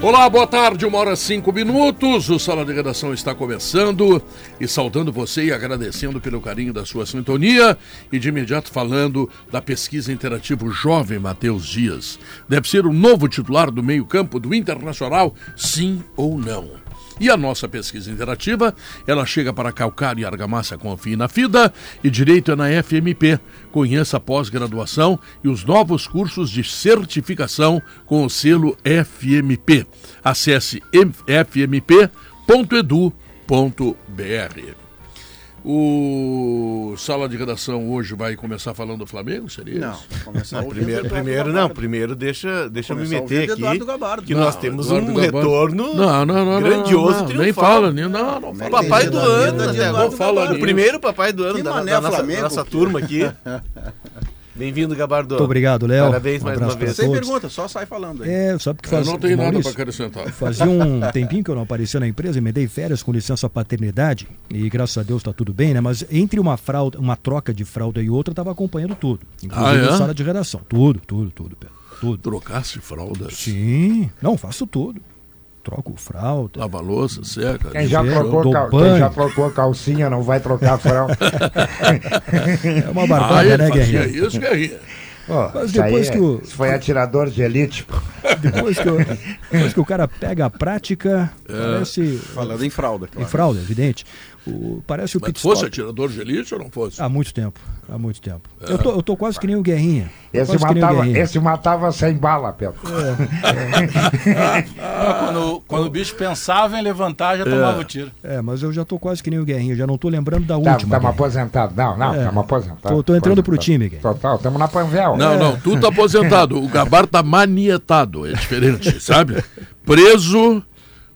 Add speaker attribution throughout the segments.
Speaker 1: Olá, boa tarde, uma hora cinco minutos. O Sala de Redação está começando e saudando você e agradecendo pelo carinho da sua sintonia e de imediato falando da pesquisa interativa Jovem Matheus Dias. Deve ser o novo titular do meio-campo do Internacional, sim ou não? E a nossa pesquisa interativa, ela chega para Calcário e Argamassa Confie na FIDA e Direito é na FMP. Conheça a pós-graduação e os novos cursos de certificação com o selo FMP. Acesse fmp.edu.br. O sala de redação hoje vai começar falando do Flamengo, seria
Speaker 2: Não,
Speaker 1: isso?
Speaker 2: começar o
Speaker 3: Primeiro, primeiro não, primeiro deixa, deixa eu me
Speaker 2: o
Speaker 3: meter aqui que
Speaker 1: Não,
Speaker 3: nós temos
Speaker 1: Eduardo
Speaker 3: um
Speaker 1: Gabardo.
Speaker 3: retorno
Speaker 1: Não, não, não.
Speaker 3: grandioso,
Speaker 1: não, não. Nem fala, nem, não, não fala.
Speaker 3: Papai do
Speaker 2: da
Speaker 3: ano, né? O primeiro papai do ano
Speaker 2: Que
Speaker 3: da,
Speaker 2: mané
Speaker 3: da nossa,
Speaker 2: Flamengo.
Speaker 3: nossa turma aqui. Bem-vindo, Gabardo.
Speaker 4: Muito obrigado, Léo.
Speaker 3: Parabéns
Speaker 4: Um
Speaker 3: mais uma vez.
Speaker 2: Sem
Speaker 4: todos.
Speaker 2: pergunta, só sai falando aí.
Speaker 4: É, sabe que
Speaker 1: Eu
Speaker 4: faz.
Speaker 1: não tenho nada
Speaker 4: Maurício,
Speaker 1: para acrescentar.
Speaker 4: Fazia um tempinho que eu não aparecia na empresa, me dei férias com licença paternidade e graças a Deus tá tudo bem, né? Mas entre uma fralda, uma troca de fralda e outra, eu tava acompanhando tudo. Inclusive
Speaker 1: Ah, é?
Speaker 4: a sala de redação. Tudo, tudo, tudo, Pedro. Tudo.
Speaker 1: Trocasse fraldas,
Speaker 4: Sim. Não, faço tudo. Troco fralda.
Speaker 1: lava louça, seca.
Speaker 5: Quem já, trocou, cal- quem já trocou calcinha não vai trocar fralda.
Speaker 4: É uma
Speaker 1: Ah,
Speaker 4: barbada,
Speaker 1: ele
Speaker 4: né,
Speaker 1: fazia
Speaker 4: Guerrinha?
Speaker 1: isso, Guerrinha.
Speaker 5: Pô,
Speaker 4: Mas
Speaker 5: isso aí
Speaker 4: depois
Speaker 5: é-
Speaker 4: que o-
Speaker 5: isso foi atirador de elite.
Speaker 4: Depois que, eu- depois que o cara pega a prática,
Speaker 1: É.
Speaker 4: parece.
Speaker 2: Falando em fralda,
Speaker 4: Em
Speaker 2: claro.
Speaker 4: fralda, evidente. O, parece o
Speaker 1: Mas
Speaker 4: pit
Speaker 1: fosse
Speaker 4: stop.
Speaker 1: atirador de elite ou não fosse?
Speaker 4: Há muito tempo. Há muito tempo. Eu, tô, eu tô quase que nem o Guerrinha.
Speaker 5: Esse
Speaker 4: nem o
Speaker 5: matava,
Speaker 4: Guerrinha.
Speaker 5: esse matava sem bala, Pedro.
Speaker 6: Quando, quando o bicho pensava em levantar, já tomava o tiro.
Speaker 4: É, mas eu já tô quase que nem o Guerrinha. Já não tô lembrando da
Speaker 5: Tá,
Speaker 4: última.
Speaker 5: Estamos
Speaker 4: Guerrinha.
Speaker 5: aposentados. Não, não,
Speaker 4: É.
Speaker 5: estamos aposentados.
Speaker 4: Tô- tô entrando pro
Speaker 5: Aposentados.
Speaker 4: time, Guilherme.
Speaker 5: Total, estamos na Panvel.
Speaker 1: Não, não, tu tá aposentado. O Gabar tá manietado, é diferente, sabe? Preso.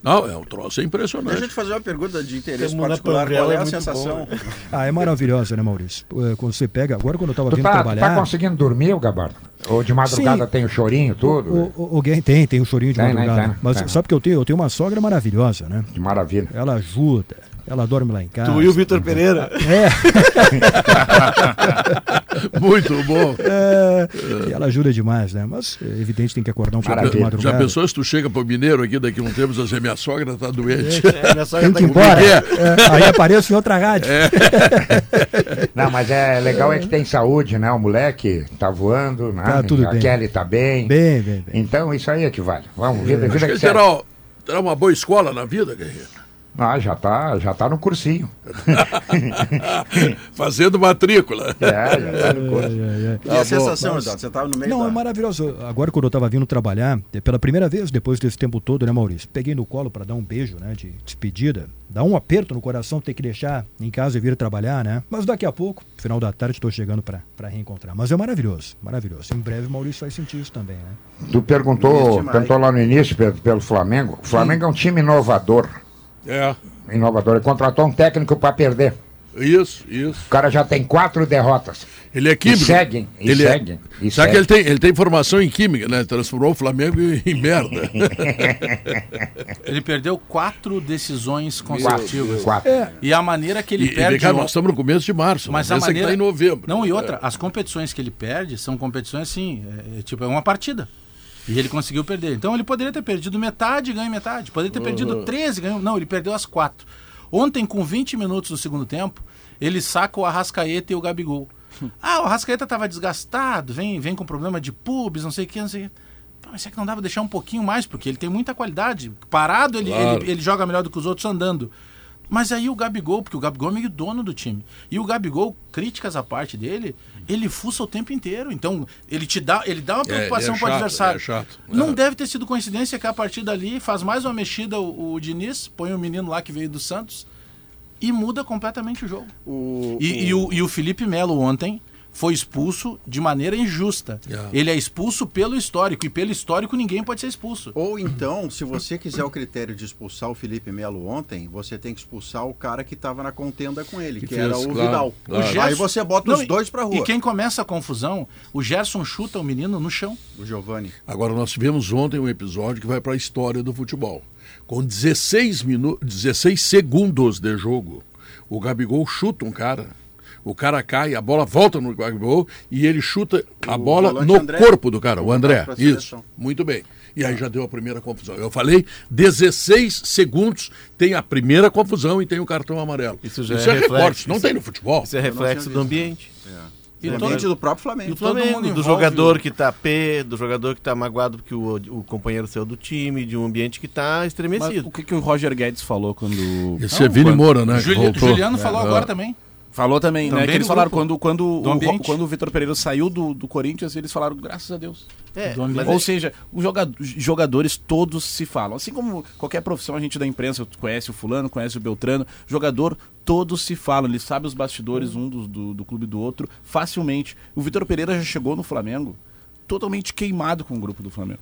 Speaker 1: Não, é um troço
Speaker 2: Deixa eu
Speaker 1: impressionante.
Speaker 2: te fazer uma pergunta de interesse
Speaker 3: Tamo na
Speaker 2: particular. Qual é
Speaker 3: é
Speaker 2: a sensação?
Speaker 4: Ah, é maravilhosa, né, Maurício? É, Quando você pega. Agora, quando eu tava
Speaker 5: Tu
Speaker 4: vindo
Speaker 5: tá, tu
Speaker 4: trabalhar.
Speaker 5: tá conseguindo dormir, Gabardo? Ou de madrugada
Speaker 4: Sim.
Speaker 5: tem o chorinho, tudo?
Speaker 4: O, o, o tem, tem um chorinho de
Speaker 5: Tem, né?
Speaker 4: madrugada.
Speaker 5: Tem,
Speaker 4: mas
Speaker 5: tem.
Speaker 4: sabe que eu tenho? Eu tenho uma sogra maravilhosa, né?
Speaker 5: Que maravilha.
Speaker 4: Ela ajuda, ela dorme lá em casa.
Speaker 3: Tu e o Vitor Pereira.
Speaker 4: É,
Speaker 1: Muito bom.
Speaker 4: é, e ela ajuda demais, né? Mas é evidente tem que acordar um pouco de
Speaker 5: Maravilha.
Speaker 1: Já
Speaker 4: madrugada.
Speaker 1: pensou se tu chega pro Mineiro aqui daqui a um tempo e diz assim, minha sogra tá doente?
Speaker 3: É, minha sogra
Speaker 4: Tem
Speaker 3: tá
Speaker 4: que ir embora.
Speaker 1: é?
Speaker 4: É, aí apareço em outra rádio.
Speaker 5: Não, mas é legal é que tem saúde, né? O moleque tá voando, né?
Speaker 4: Tá tudo
Speaker 5: a
Speaker 4: bem.
Speaker 5: Kelly tá bem.
Speaker 4: Bem, bem, bem.
Speaker 5: Então isso aí é que vale. Vamos, vida, vida
Speaker 1: Acho que
Speaker 5: que
Speaker 1: terá uma boa escola na vida, Guerreiro.
Speaker 5: Ah, já tá, já tá no cursinho.
Speaker 1: Fazendo matrícula.
Speaker 5: É, já tá no curso.
Speaker 2: E
Speaker 1: Tá
Speaker 2: a sensação,
Speaker 4: mas-
Speaker 2: Eduardo? Você estava no meio
Speaker 4: Não,
Speaker 2: da...
Speaker 4: é maravilhoso. Agora, quando eu estava vindo trabalhar, é pela primeira vez depois desse tempo todo, né, Maurício? Peguei no colo para dar um beijo, né, de despedida. Dá um aperto no coração ter que deixar em casa e vir trabalhar, né? Mas daqui a pouco, final da tarde, estou chegando para reencontrar. Mas é maravilhoso, maravilhoso. Em breve, o Maurício vai sentir isso também, né?
Speaker 5: Tu perguntou, perguntou lá no início pelo, pelo Flamengo. O Flamengo é um time inovador.
Speaker 1: É,
Speaker 5: Inovador. Ele contratou um técnico para perder.
Speaker 1: isso, isso.
Speaker 5: O cara já tem quatro derrotas.
Speaker 1: Ele é químico.
Speaker 5: E seguem, e
Speaker 1: ele é-
Speaker 5: seguem, e
Speaker 1: Sabe que
Speaker 5: seguem.
Speaker 1: ele tem, ele tem formação em química, né? Transformou o Flamengo em, merda.
Speaker 6: Ele perdeu quatro decisões consecutivas.
Speaker 5: Quatro.
Speaker 6: E a maneira que ele
Speaker 1: E, e
Speaker 6: perde.
Speaker 1: cá,
Speaker 6: o-
Speaker 1: nós estamos no começo de março.
Speaker 6: Mas a
Speaker 1: que
Speaker 6: maneira.
Speaker 1: tá em novembro.
Speaker 6: Não, e outra, as competições que ele perde são competições assim, é, é tipo, é uma partida. E ele conseguiu perder. Então ele poderia ter perdido metade e ganho metade. Poderia ter perdido 13 e ganhou. Não, ele perdeu as quatro. Ontem, com 20 minutos do segundo tempo, ele saca o Arrascaeta e o Gabigol. Ah, o Arrascaeta estava desgastado, vem, vem com problema de pubs, não sei o que, não sei o que. Mas é que não dava deixar um pouquinho mais, porque ele tem muita qualidade. Parado, ele,
Speaker 1: Claro.
Speaker 6: ele, ele joga melhor do que os outros andando. Mas aí o Gabigol, porque o Gabigol é meio dono do time. E o Gabigol, críticas à parte dele, ele fuça o tempo inteiro. Então, ele te dá, ele dá uma
Speaker 1: ele é
Speaker 6: preocupação pro
Speaker 1: chato,
Speaker 6: adversário.
Speaker 1: ele é chato.
Speaker 6: Não
Speaker 1: É.
Speaker 6: deve ter sido coincidência que a partir dali faz mais uma mexida o, o Diniz, põe o menino lá que veio do Santos e muda completamente o jogo.
Speaker 2: O,
Speaker 6: E, e o, e o Felipe Melo ontem foi expulso de maneira injusta.
Speaker 1: Yeah.
Speaker 6: Ele é expulso pelo histórico, e pelo histórico ninguém pode ser expulso.
Speaker 2: Ou então, se você quiser o critério de expulsar o Felipe Melo ontem, você tem que expulsar o cara que estava na contenda com ele,
Speaker 1: Que
Speaker 2: que,
Speaker 1: fez,
Speaker 2: era o
Speaker 1: claro,
Speaker 2: Vidal.
Speaker 1: claro.
Speaker 6: O
Speaker 2: Aí
Speaker 6: Gerson-
Speaker 2: você bota
Speaker 6: Não,
Speaker 2: os dois pra rua.
Speaker 6: E quem começa a confusão, o Gerson chuta o menino no chão.
Speaker 2: O Giovani.
Speaker 1: Agora, nós tivemos ontem um episódio que vai para a história do futebol. Com 16, minu 16 segundos de jogo, o Gabigol chuta um cara. O cara cai, a bola volta no Gabigol e ele chuta a
Speaker 2: O
Speaker 1: bola no
Speaker 2: André.
Speaker 1: corpo do cara, o André. Isso, muito bem. E aí já deu a primeira confusão. Eu falei 16 segundos, tem a primeira confusão e tem o cartão amarelo.
Speaker 3: Isso já
Speaker 1: é,
Speaker 3: é reflexo,
Speaker 1: recorte, não
Speaker 3: isso
Speaker 1: tem no futebol.
Speaker 3: Isso é reflexo do ambiente.
Speaker 6: E
Speaker 2: o
Speaker 6: todo-
Speaker 2: ambiente do próprio Flamengo.
Speaker 3: Do
Speaker 6: todo
Speaker 3: Flamengo,
Speaker 6: mundo
Speaker 3: do
Speaker 6: envolve
Speaker 3: jogador que tá pé, do jogador que tá magoado porque o, o companheiro saiu do time, de um ambiente que tá
Speaker 7: Mas
Speaker 3: estremecido.
Speaker 7: o que, que o Roger Guedes falou quando.
Speaker 1: Esse é Vini
Speaker 7: quando-
Speaker 1: Moura, né?
Speaker 6: Juli-
Speaker 1: voltou.
Speaker 6: Juliano falou
Speaker 1: É.
Speaker 6: agora também.
Speaker 7: Falou também,
Speaker 6: Também
Speaker 7: né? Que eles falaram
Speaker 6: grupo,
Speaker 7: quando, quando,
Speaker 6: do
Speaker 7: o, quando o Vitor Pereira saiu do, do Corinthians, eles falaram, graças a Deus.
Speaker 3: É,
Speaker 7: Ou
Speaker 3: é-
Speaker 7: seja, os joga- os jogadores todos se falam. Assim como qualquer profissão, a gente da imprensa conhece o fulano, conhece o Beltrano. Jogador, todos se falam. Ele sabe os bastidores um do, do, do clube do outro facilmente. O Vitor Pereira já chegou no Flamengo totalmente queimado com o grupo do Flamengo.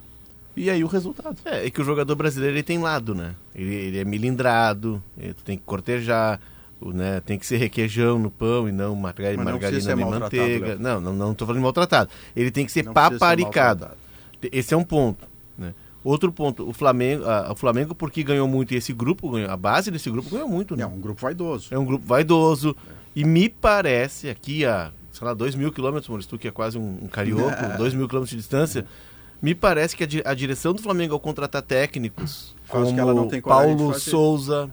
Speaker 7: E aí o resultado.
Speaker 3: É, é que o jogador brasileiro ele tem lado, né? Ele, ele é milindrado, ele tem que cortejar, né? tem que ser requeijão no pão e não margarina,
Speaker 2: não
Speaker 3: margarina
Speaker 2: ser
Speaker 3: nem manteiga.
Speaker 2: Léo.
Speaker 3: Não, não, não tô falando de maltratado. Ele tem que ser
Speaker 2: Não ser
Speaker 3: paparicado.
Speaker 2: maltratado.
Speaker 3: Esse é um ponto. Né? Outro ponto, o Flamengo, a- o Flamengo porque ganhou muito e esse grupo a base desse grupo ganhou muito, né?
Speaker 2: É um grupo vaidoso.
Speaker 3: É um grupo vaidoso. E me parece, aqui a, sei lá, 2 mil quilômetros, Maurício, que é quase um, um carioco, 2 mil quilômetros de distância, me parece que a, a direção do Flamengo ao contratar técnicos, como
Speaker 2: de
Speaker 3: Paulo. Souza,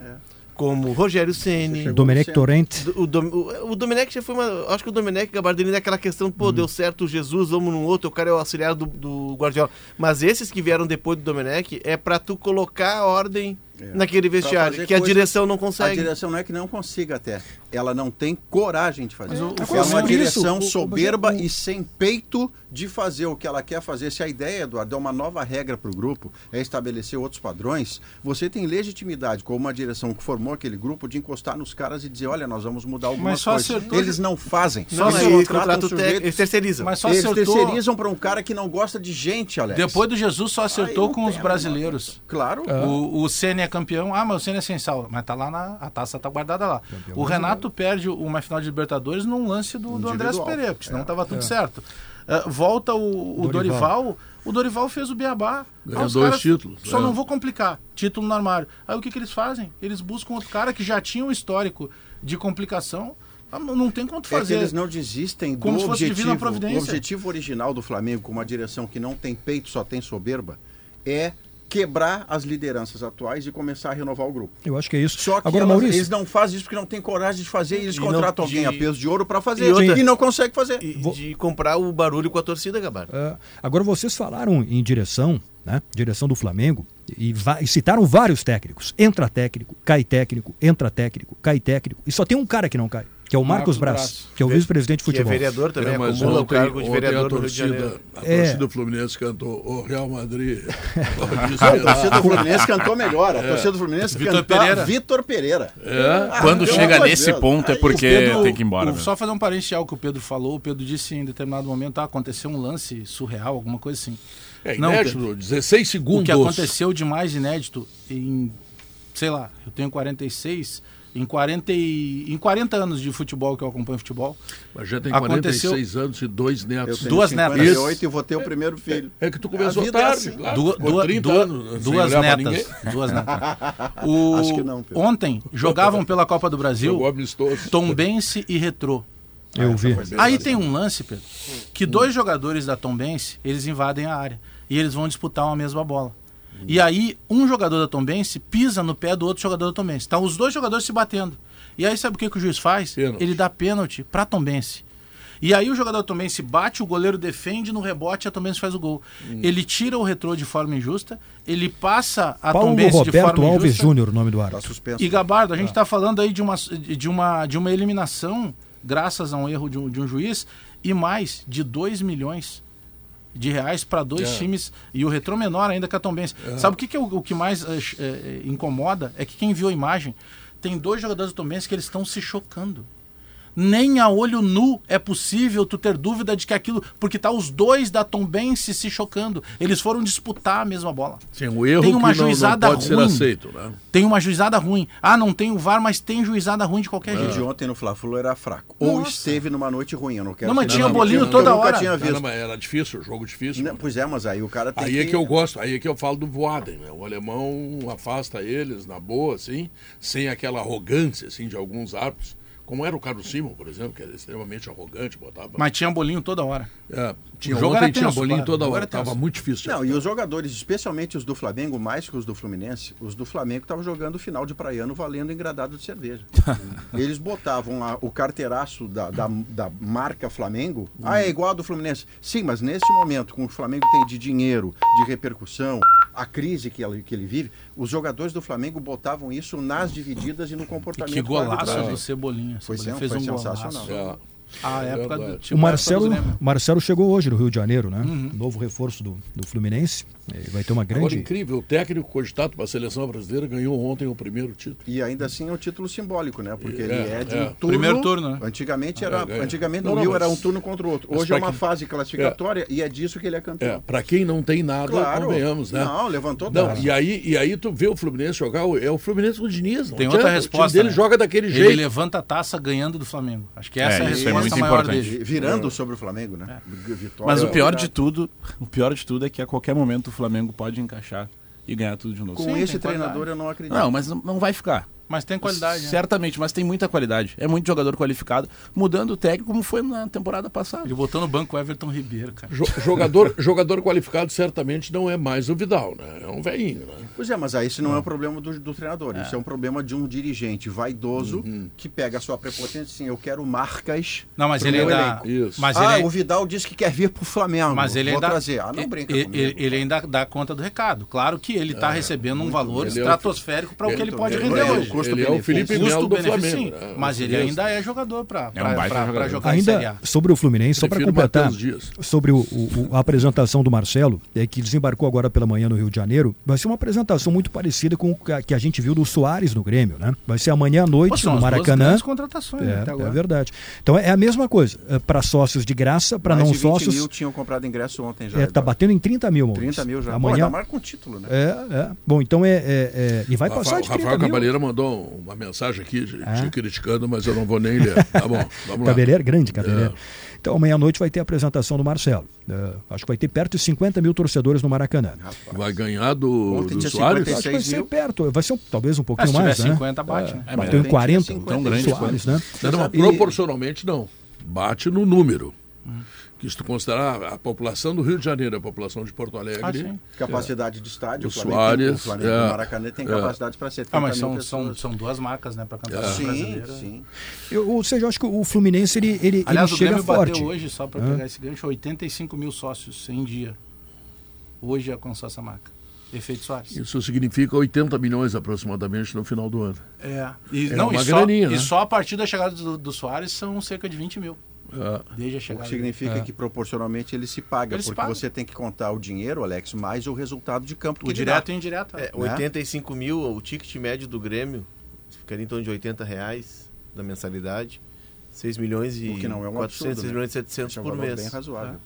Speaker 3: como Rogério Ceni
Speaker 4: Domenech Torrente.
Speaker 3: o, Dom- o, o Domenech já foi uma. Acho que o Domenech Gabardini é aquela questão, pô, deu certo o Jesus, vamos num outro, o cara é o auxiliar do, do Guardiola. Mas esses que vieram depois do Domenech é pra tu colocar a ordem
Speaker 2: É.
Speaker 3: naquele vestiário, que a
Speaker 2: coisa-
Speaker 3: direção não
Speaker 2: A
Speaker 3: consegue.
Speaker 2: direção não é que não consiga até. Ela não tem coragem de fazer.
Speaker 6: Mas o- o
Speaker 2: é uma direção
Speaker 4: isso, o- o-
Speaker 2: soberba
Speaker 4: o-
Speaker 2: e sem peito de fazer o que ela quer fazer. Se a ideia, Eduardo, é uma nova regra para o grupo, é estabelecer outros padrões, você tem legitimidade, como uma direção que formou aquele grupo, de encostar nos caras e dizer, olha, nós vamos mudar algumas
Speaker 6: Mas só
Speaker 2: coisas.
Speaker 6: acertou
Speaker 2: Eles não fazem.
Speaker 3: Não,
Speaker 2: eles
Speaker 3: aí
Speaker 2: contratam sujeitos-
Speaker 3: técnico, eles terceirizam.
Speaker 6: Mas só
Speaker 2: Eles
Speaker 6: acertou.
Speaker 2: terceirizam para um cara que não gosta de gente, Alex.
Speaker 6: Depois do Jesus só acertou
Speaker 2: Aí não
Speaker 6: com os
Speaker 2: a
Speaker 6: brasileiros.
Speaker 2: Claro.
Speaker 6: O, o Ceni é campeão. Ah, mas o Ceni é sem sal. Mas tá lá na. A taça tá guardada lá. o Renato perde uma final de Libertadores num lance do, do Andrés. Pereira, porque senão tava tudo certo. Ah, volta o, o
Speaker 4: Dorival.
Speaker 6: Dorival. O Dorival fez o Beabá.
Speaker 1: Ganhou
Speaker 6: os
Speaker 1: dois títulos,
Speaker 6: Só
Speaker 1: é.
Speaker 6: não vou complicar. Título no armário. Aí o que, que eles fazem? Eles buscam outro cara que já tinha um histórico de complicação. Ah, Não tem quanto
Speaker 2: É que
Speaker 6: fazer.
Speaker 2: eles não desistem do
Speaker 6: Como se fosse divina
Speaker 2: objetivo.
Speaker 6: providência.
Speaker 2: O objetivo original do Flamengo, com uma direção que não tem peito, só tem soberba, é quebrar as lideranças atuais e começar a renovar o grupo.
Speaker 4: Eu acho que é isso.
Speaker 2: Só que
Speaker 4: Agora,
Speaker 2: elas-
Speaker 4: Maurício,
Speaker 2: eles não fazem isso porque não têm coragem de fazer e eles
Speaker 3: E
Speaker 2: contratam
Speaker 3: não-
Speaker 2: alguém
Speaker 3: de-
Speaker 2: a peso de ouro para fazer
Speaker 3: E outra-
Speaker 2: e não conseguem fazer.
Speaker 3: E
Speaker 4: Vou-
Speaker 3: de comprar o barulho com a torcida, Gabardo.
Speaker 4: É, agora vocês falaram em direção, né? Direção do Flamengo e, e citaram vários técnicos. Entra técnico, cai técnico, entra técnico, cai técnico. E só tem um cara que não cai, que é o Marcos,
Speaker 6: Marcos
Speaker 4: Braz,
Speaker 6: Braz.
Speaker 4: que é o vice-presidente de
Speaker 3: Que é
Speaker 4: futebol.
Speaker 3: vereador também,
Speaker 1: É, mas
Speaker 3: acumula o cargo de vereador
Speaker 1: a
Speaker 3: no Rio de
Speaker 1: torcida,
Speaker 3: Janeiro.
Speaker 1: a
Speaker 4: É.
Speaker 1: torcida Fluminense cantou o Real Madrid.
Speaker 2: A torcida do Fluminense cantou melhor. A torcida do Fluminense
Speaker 6: Vitor
Speaker 2: cantou
Speaker 6: Pereira.
Speaker 2: Vitor Pereira.
Speaker 1: É.
Speaker 7: Quando
Speaker 2: pelo
Speaker 7: chega nesse
Speaker 2: Deus.
Speaker 7: ponto é porque
Speaker 6: Pedro-
Speaker 7: tem que ir embora.
Speaker 6: o- só fazer um parênteses ao que o Pedro falou. O Pedro disse em determinado momento ah, aconteceu um lance surreal, alguma coisa assim.
Speaker 1: É
Speaker 6: Não,
Speaker 1: inédito, 16
Speaker 6: O
Speaker 1: segundos.
Speaker 6: que aconteceu de mais inédito em, sei lá, eu tenho 46, em 40, e, em 40 anos de futebol que eu acompanho futebol,
Speaker 1: Mas já tem
Speaker 6: Aconteceu-
Speaker 1: 46 anos e dois netos.
Speaker 6: Duas netas.
Speaker 2: 58 e vou ter o primeiro filho.
Speaker 1: É que tu começou
Speaker 2: A é
Speaker 1: tarde,
Speaker 2: assim.
Speaker 1: claro.
Speaker 6: duas,
Speaker 1: ficou
Speaker 6: duas,
Speaker 1: 30
Speaker 6: duas,
Speaker 1: anos
Speaker 6: duas netas. Duas netas. O-
Speaker 2: Acho que não, Pedro.
Speaker 6: Ontem jogavam pela Copa do Brasil. Tombense e Retrô.
Speaker 4: Eu vi.
Speaker 6: Aí tem um lance, Pedro, que dois jogadores da Tombense, eles invadem a área e eles vão disputar uma mesma bola. E aí um jogador da Tombense pisa no pé do outro jogador da Tombense. Estão os dois jogadores se batendo. E aí sabe o que, que o juiz faz?
Speaker 1: Pênalti.
Speaker 6: Ele dá pênalti pra Tombense. E aí o jogador da Tombense bate, o goleiro defende no rebote, a Tombense faz o gol. Ele tira o retrô de forma injusta, ele passa a
Speaker 4: Paulo
Speaker 6: Tombense de
Speaker 4: Roberto
Speaker 6: forma
Speaker 4: Alves
Speaker 6: injusta.
Speaker 4: Júnior, o nome do
Speaker 2: Tá
Speaker 4: árbitro.
Speaker 2: suspenso.
Speaker 6: E Gabardo, a gente está falando aí de uma, de, uma, de uma eliminação, graças a um erro de um, de um juiz, e mais de 2 milhões de reais para dois
Speaker 1: É.
Speaker 6: times, e o retrô menor ainda que a Tombense. Sabe o que, que é o, o que mais eh, eh, incomoda? É que quem viu a imagem, tem dois jogadores do Tombense que eles estão se chocando. Nem a olho nu é possível tu ter dúvida de que aquilo. Porque tá os dois da Tombense se chocando. Eles foram disputar a mesma bola.
Speaker 1: Sim, o erro
Speaker 6: Tem uma
Speaker 1: que não- não,
Speaker 6: juizada
Speaker 1: pode ser
Speaker 6: ruim.
Speaker 1: aceito, né?
Speaker 6: Tem uma juizada ruim. Ah, não tem o VAR, mas tem juizada ruim de qualquer
Speaker 2: O
Speaker 6: jeito.
Speaker 2: de ontem no Fla-Flu era fraco. Ou
Speaker 6: Nossa.
Speaker 2: esteve numa noite ruim, eu não quero
Speaker 6: Não, mas
Speaker 2: ser-
Speaker 6: tinha
Speaker 2: não,
Speaker 6: bolinho
Speaker 2: eu
Speaker 6: toda hora.
Speaker 2: tinha
Speaker 1: Não,
Speaker 2: visto.
Speaker 1: não, mas era difícil, jogo difícil.
Speaker 2: Não,
Speaker 1: mano.
Speaker 2: pois é, mas aí o cara tem
Speaker 1: Aí é que eu gosto, aí é que eu falo do Voaden, né? O alemão afasta eles na boa, assim, sem aquela arrogância, assim, de alguns árbitros. Como era o Carlos Simon, por exemplo, que era extremamente arrogante, botava.
Speaker 6: Mas tinha bolinho toda hora.
Speaker 1: É, tinha,
Speaker 6: O jogo
Speaker 1: ontem tinha
Speaker 6: tenso,
Speaker 1: bolinho toda hora,
Speaker 6: era tenso.
Speaker 1: tava muito difícil.
Speaker 2: Não, e os jogadores, especialmente os do Flamengo, mais que os do Fluminense, os do Flamengo estavam jogando o final de praiano valendo engradado de cerveja. Eles botavam a- o carteiraço da, da, da marca Flamengo. Ah, é igual a do Fluminense. Sim, mas nesse momento, com o Flamengo tem de dinheiro, de repercussão, a crise que ele, que ele vive, os jogadores do Flamengo botavam isso nas divididas e no
Speaker 6: E
Speaker 2: comportamento
Speaker 6: que
Speaker 2: do
Speaker 6: golaço do Cebolinha.
Speaker 2: Foi
Speaker 6: Cebolinha fez
Speaker 2: foi
Speaker 6: um
Speaker 2: sensacional.
Speaker 6: golaço.
Speaker 1: É.
Speaker 6: A
Speaker 1: É
Speaker 6: época do tipo,
Speaker 4: O
Speaker 6: época
Speaker 4: Marcelo,
Speaker 6: do Grêmio.
Speaker 4: Marcelo chegou hoje no Rio de Janeiro, né? Novo reforço do, do Fluminense. Ele vai ter uma
Speaker 1: Agora,
Speaker 4: grande.
Speaker 1: incrível, o técnico cogitado para a seleção brasileira ganhou ontem o primeiro título.
Speaker 2: E ainda assim é um título simbólico, né? Porque
Speaker 1: É,
Speaker 2: ele é de
Speaker 1: é.
Speaker 2: um turno.
Speaker 6: Primeiro turno, né?
Speaker 2: Antigamente, era,
Speaker 1: É,
Speaker 2: antigamente
Speaker 1: Não,
Speaker 2: no
Speaker 1: não,
Speaker 2: Rio
Speaker 1: mas-
Speaker 2: era um turno contra o outro. Hoje é uma
Speaker 1: quem-
Speaker 2: fase classificatória e é disso que ele é campeão.
Speaker 1: É, para quem não tem nada,
Speaker 2: Claro.
Speaker 1: convenhamos, né?
Speaker 2: Não, levantou
Speaker 1: Não,
Speaker 2: taça.
Speaker 1: e aí, e aí tu vê o Fluminense jogar, o- é o Fluminense do Diniz. Não
Speaker 6: Tem outra
Speaker 1: o
Speaker 6: resposta.
Speaker 1: dele
Speaker 6: né?
Speaker 1: joga daquele
Speaker 6: Ele
Speaker 1: jeito.
Speaker 6: levanta a taça ganhando do Flamengo. Acho que essa é,
Speaker 7: É,
Speaker 6: a
Speaker 7: é
Speaker 6: resposta
Speaker 7: muito
Speaker 6: maior
Speaker 7: importante.
Speaker 6: dele.
Speaker 2: Virando sobre o Flamengo, né? Vitória.
Speaker 7: Mas o pior
Speaker 2: É.
Speaker 7: de tudo, o pior de tudo é que a qualquer momento o Flamengo pode encaixar e ganhar tudo de novo.
Speaker 2: Com
Speaker 6: Sim,
Speaker 2: esse treinador
Speaker 6: qualidade.
Speaker 2: eu não acredito.
Speaker 7: Não, mas não, não vai ficar.
Speaker 6: Mas tem qualidade. né?
Speaker 7: Certamente, mas tem muita qualidade. É muito jogador qualificado, mudando o técnico como foi na temporada passada.
Speaker 6: Ele botou no banco o Everton Ribeiro, cara.
Speaker 1: Jo- jogador, jogador qualificado certamente não é mais o Vidal, né? É um velhinho, né?
Speaker 2: Pois é, mas aí esse não é um problema do, do treinador. Isso é um problema de um dirigente vaidoso
Speaker 1: Uhum.
Speaker 2: que pega a sua prepotência assim, eu quero marcas.
Speaker 6: Não, mas
Speaker 2: pro
Speaker 6: ele
Speaker 2: meu
Speaker 6: ainda.
Speaker 1: Isso.
Speaker 6: Mas
Speaker 2: ah,
Speaker 6: ele,
Speaker 2: o Vidal disse que quer vir pro Flamengo.
Speaker 6: mas ele
Speaker 2: Vou
Speaker 6: ainda.
Speaker 2: trazer. Ah, não brinca
Speaker 6: ele,
Speaker 2: comigo.
Speaker 6: ele, ele ainda dá conta do recado. Claro que ele está recebendo um valor
Speaker 1: ele é o-
Speaker 6: estratosférico para o que ele
Speaker 2: ele-
Speaker 6: pode
Speaker 2: ele-
Speaker 6: render
Speaker 2: ele-
Speaker 6: hoje.
Speaker 2: custo
Speaker 1: ele é o. Felipe Melo do Flamengo.
Speaker 6: sim,
Speaker 1: né?
Speaker 6: mas ele
Speaker 1: Isso.
Speaker 6: ainda é jogador para
Speaker 7: É um
Speaker 6: jogar em Série A.
Speaker 4: Ainda sobre o Fluminense, só para completar sobre o- o- o- a apresentação do Marcelo, é, que desembarcou agora pela manhã no Rio de Janeiro, vai ser uma apresentação muito parecida com o que a- que a gente viu do Soares no Grêmio, né? Vai ser amanhã à
Speaker 6: Pô,
Speaker 4: noite no Maracanã.
Speaker 6: contratações né, até
Speaker 4: É,
Speaker 6: agora.
Speaker 4: é verdade. Então é a mesma coisa. para sócios de graça, para não
Speaker 2: de 20
Speaker 4: sócios.
Speaker 2: mil tinham comprado ingresso ontem já.
Speaker 4: É, tá batendo em 30 mil, Maurício.
Speaker 2: 30 mil já. Pô,
Speaker 4: Amanhã.
Speaker 2: ainda mais com título, né?
Speaker 4: É, é. Bom, então é. é- é- e vai
Speaker 1: O
Speaker 4: passar
Speaker 1: Rafael,
Speaker 4: de 30
Speaker 1: Rafael
Speaker 4: mil.
Speaker 1: Cabaleira mandou uma mensagem aqui te-
Speaker 4: Ah.
Speaker 1: criticando, mas eu não vou nem ler. Tá bom, vamos lá.
Speaker 4: Cabeleira, grande Cabeleira.
Speaker 1: É.
Speaker 4: Então, amanhã à noite vai ter a apresentação do Marcelo. É, acho que vai ter perto de 50 mil torcedores no Maracanã.
Speaker 1: Vai ganhar do,
Speaker 2: Ontem
Speaker 1: do
Speaker 2: tinha
Speaker 1: Soares?
Speaker 2: 56
Speaker 4: Acho que vai ser
Speaker 2: mil.
Speaker 4: perto, vai ser um- talvez um
Speaker 6: Ah,
Speaker 4: pouquinho
Speaker 6: se tiver
Speaker 4: mais, né?
Speaker 6: 50, bate, né?
Speaker 7: É,
Speaker 4: Bateu
Speaker 2: mas
Speaker 4: em 40,
Speaker 2: tem
Speaker 7: tão grande
Speaker 4: Soares, né?
Speaker 1: Não, não, proporcionalmente não. Bate no número. Que se tu considerar a população do Rio de Janeiro, a população de Porto
Speaker 6: Ah,
Speaker 1: Alegre,
Speaker 6: sim.
Speaker 2: Capacidade de estádio.
Speaker 1: O
Speaker 2: tem-
Speaker 1: Soares,
Speaker 2: o Flamengo
Speaker 1: é,
Speaker 2: do Maracanã tem
Speaker 1: é.
Speaker 2: capacidade para 70
Speaker 6: Ah, mas
Speaker 2: mil
Speaker 6: são,
Speaker 2: pessoas.
Speaker 6: são, são duas marcas, né, para campeonato
Speaker 2: Sim,
Speaker 6: brasileiro.
Speaker 2: sim.
Speaker 4: Eu- ou seja, eu acho que o Fluminense ele, ele,
Speaker 6: Aliás,
Speaker 4: ele
Speaker 6: o
Speaker 4: chega
Speaker 6: Grêmio
Speaker 4: forte.
Speaker 6: bateu hoje, só para pegar esse gancho, 85 mil sócios em dia. Hoje alcançou essa marca. Efeito Soares.
Speaker 1: isso significa 80 milhões aproximadamente no final do ano.
Speaker 6: É. E,
Speaker 1: É
Speaker 6: não,
Speaker 1: uma
Speaker 6: e, só,
Speaker 1: graninha, né?
Speaker 6: e só a partir da chegada do, do Soares são cerca de 20 mil.
Speaker 1: É.
Speaker 6: Desde a
Speaker 2: O
Speaker 6: chegada.
Speaker 2: que significa
Speaker 4: É.
Speaker 2: que proporcionalmente ele se paga,
Speaker 6: Ele se
Speaker 2: porque
Speaker 6: paga.
Speaker 2: você tem que contar o dinheiro, Alex, mais o resultado de campo que
Speaker 6: O direto e o indireto.
Speaker 3: É, 85 mil, o ticket médio do Grêmio ficaria em torno de 80 reais da mensalidade. 6 milhões e
Speaker 2: O que não é um
Speaker 3: 400,
Speaker 2: absurdo,
Speaker 3: 6
Speaker 2: né?
Speaker 3: milhões e 700
Speaker 2: Esse é um
Speaker 3: por mês.
Speaker 2: bem razoável.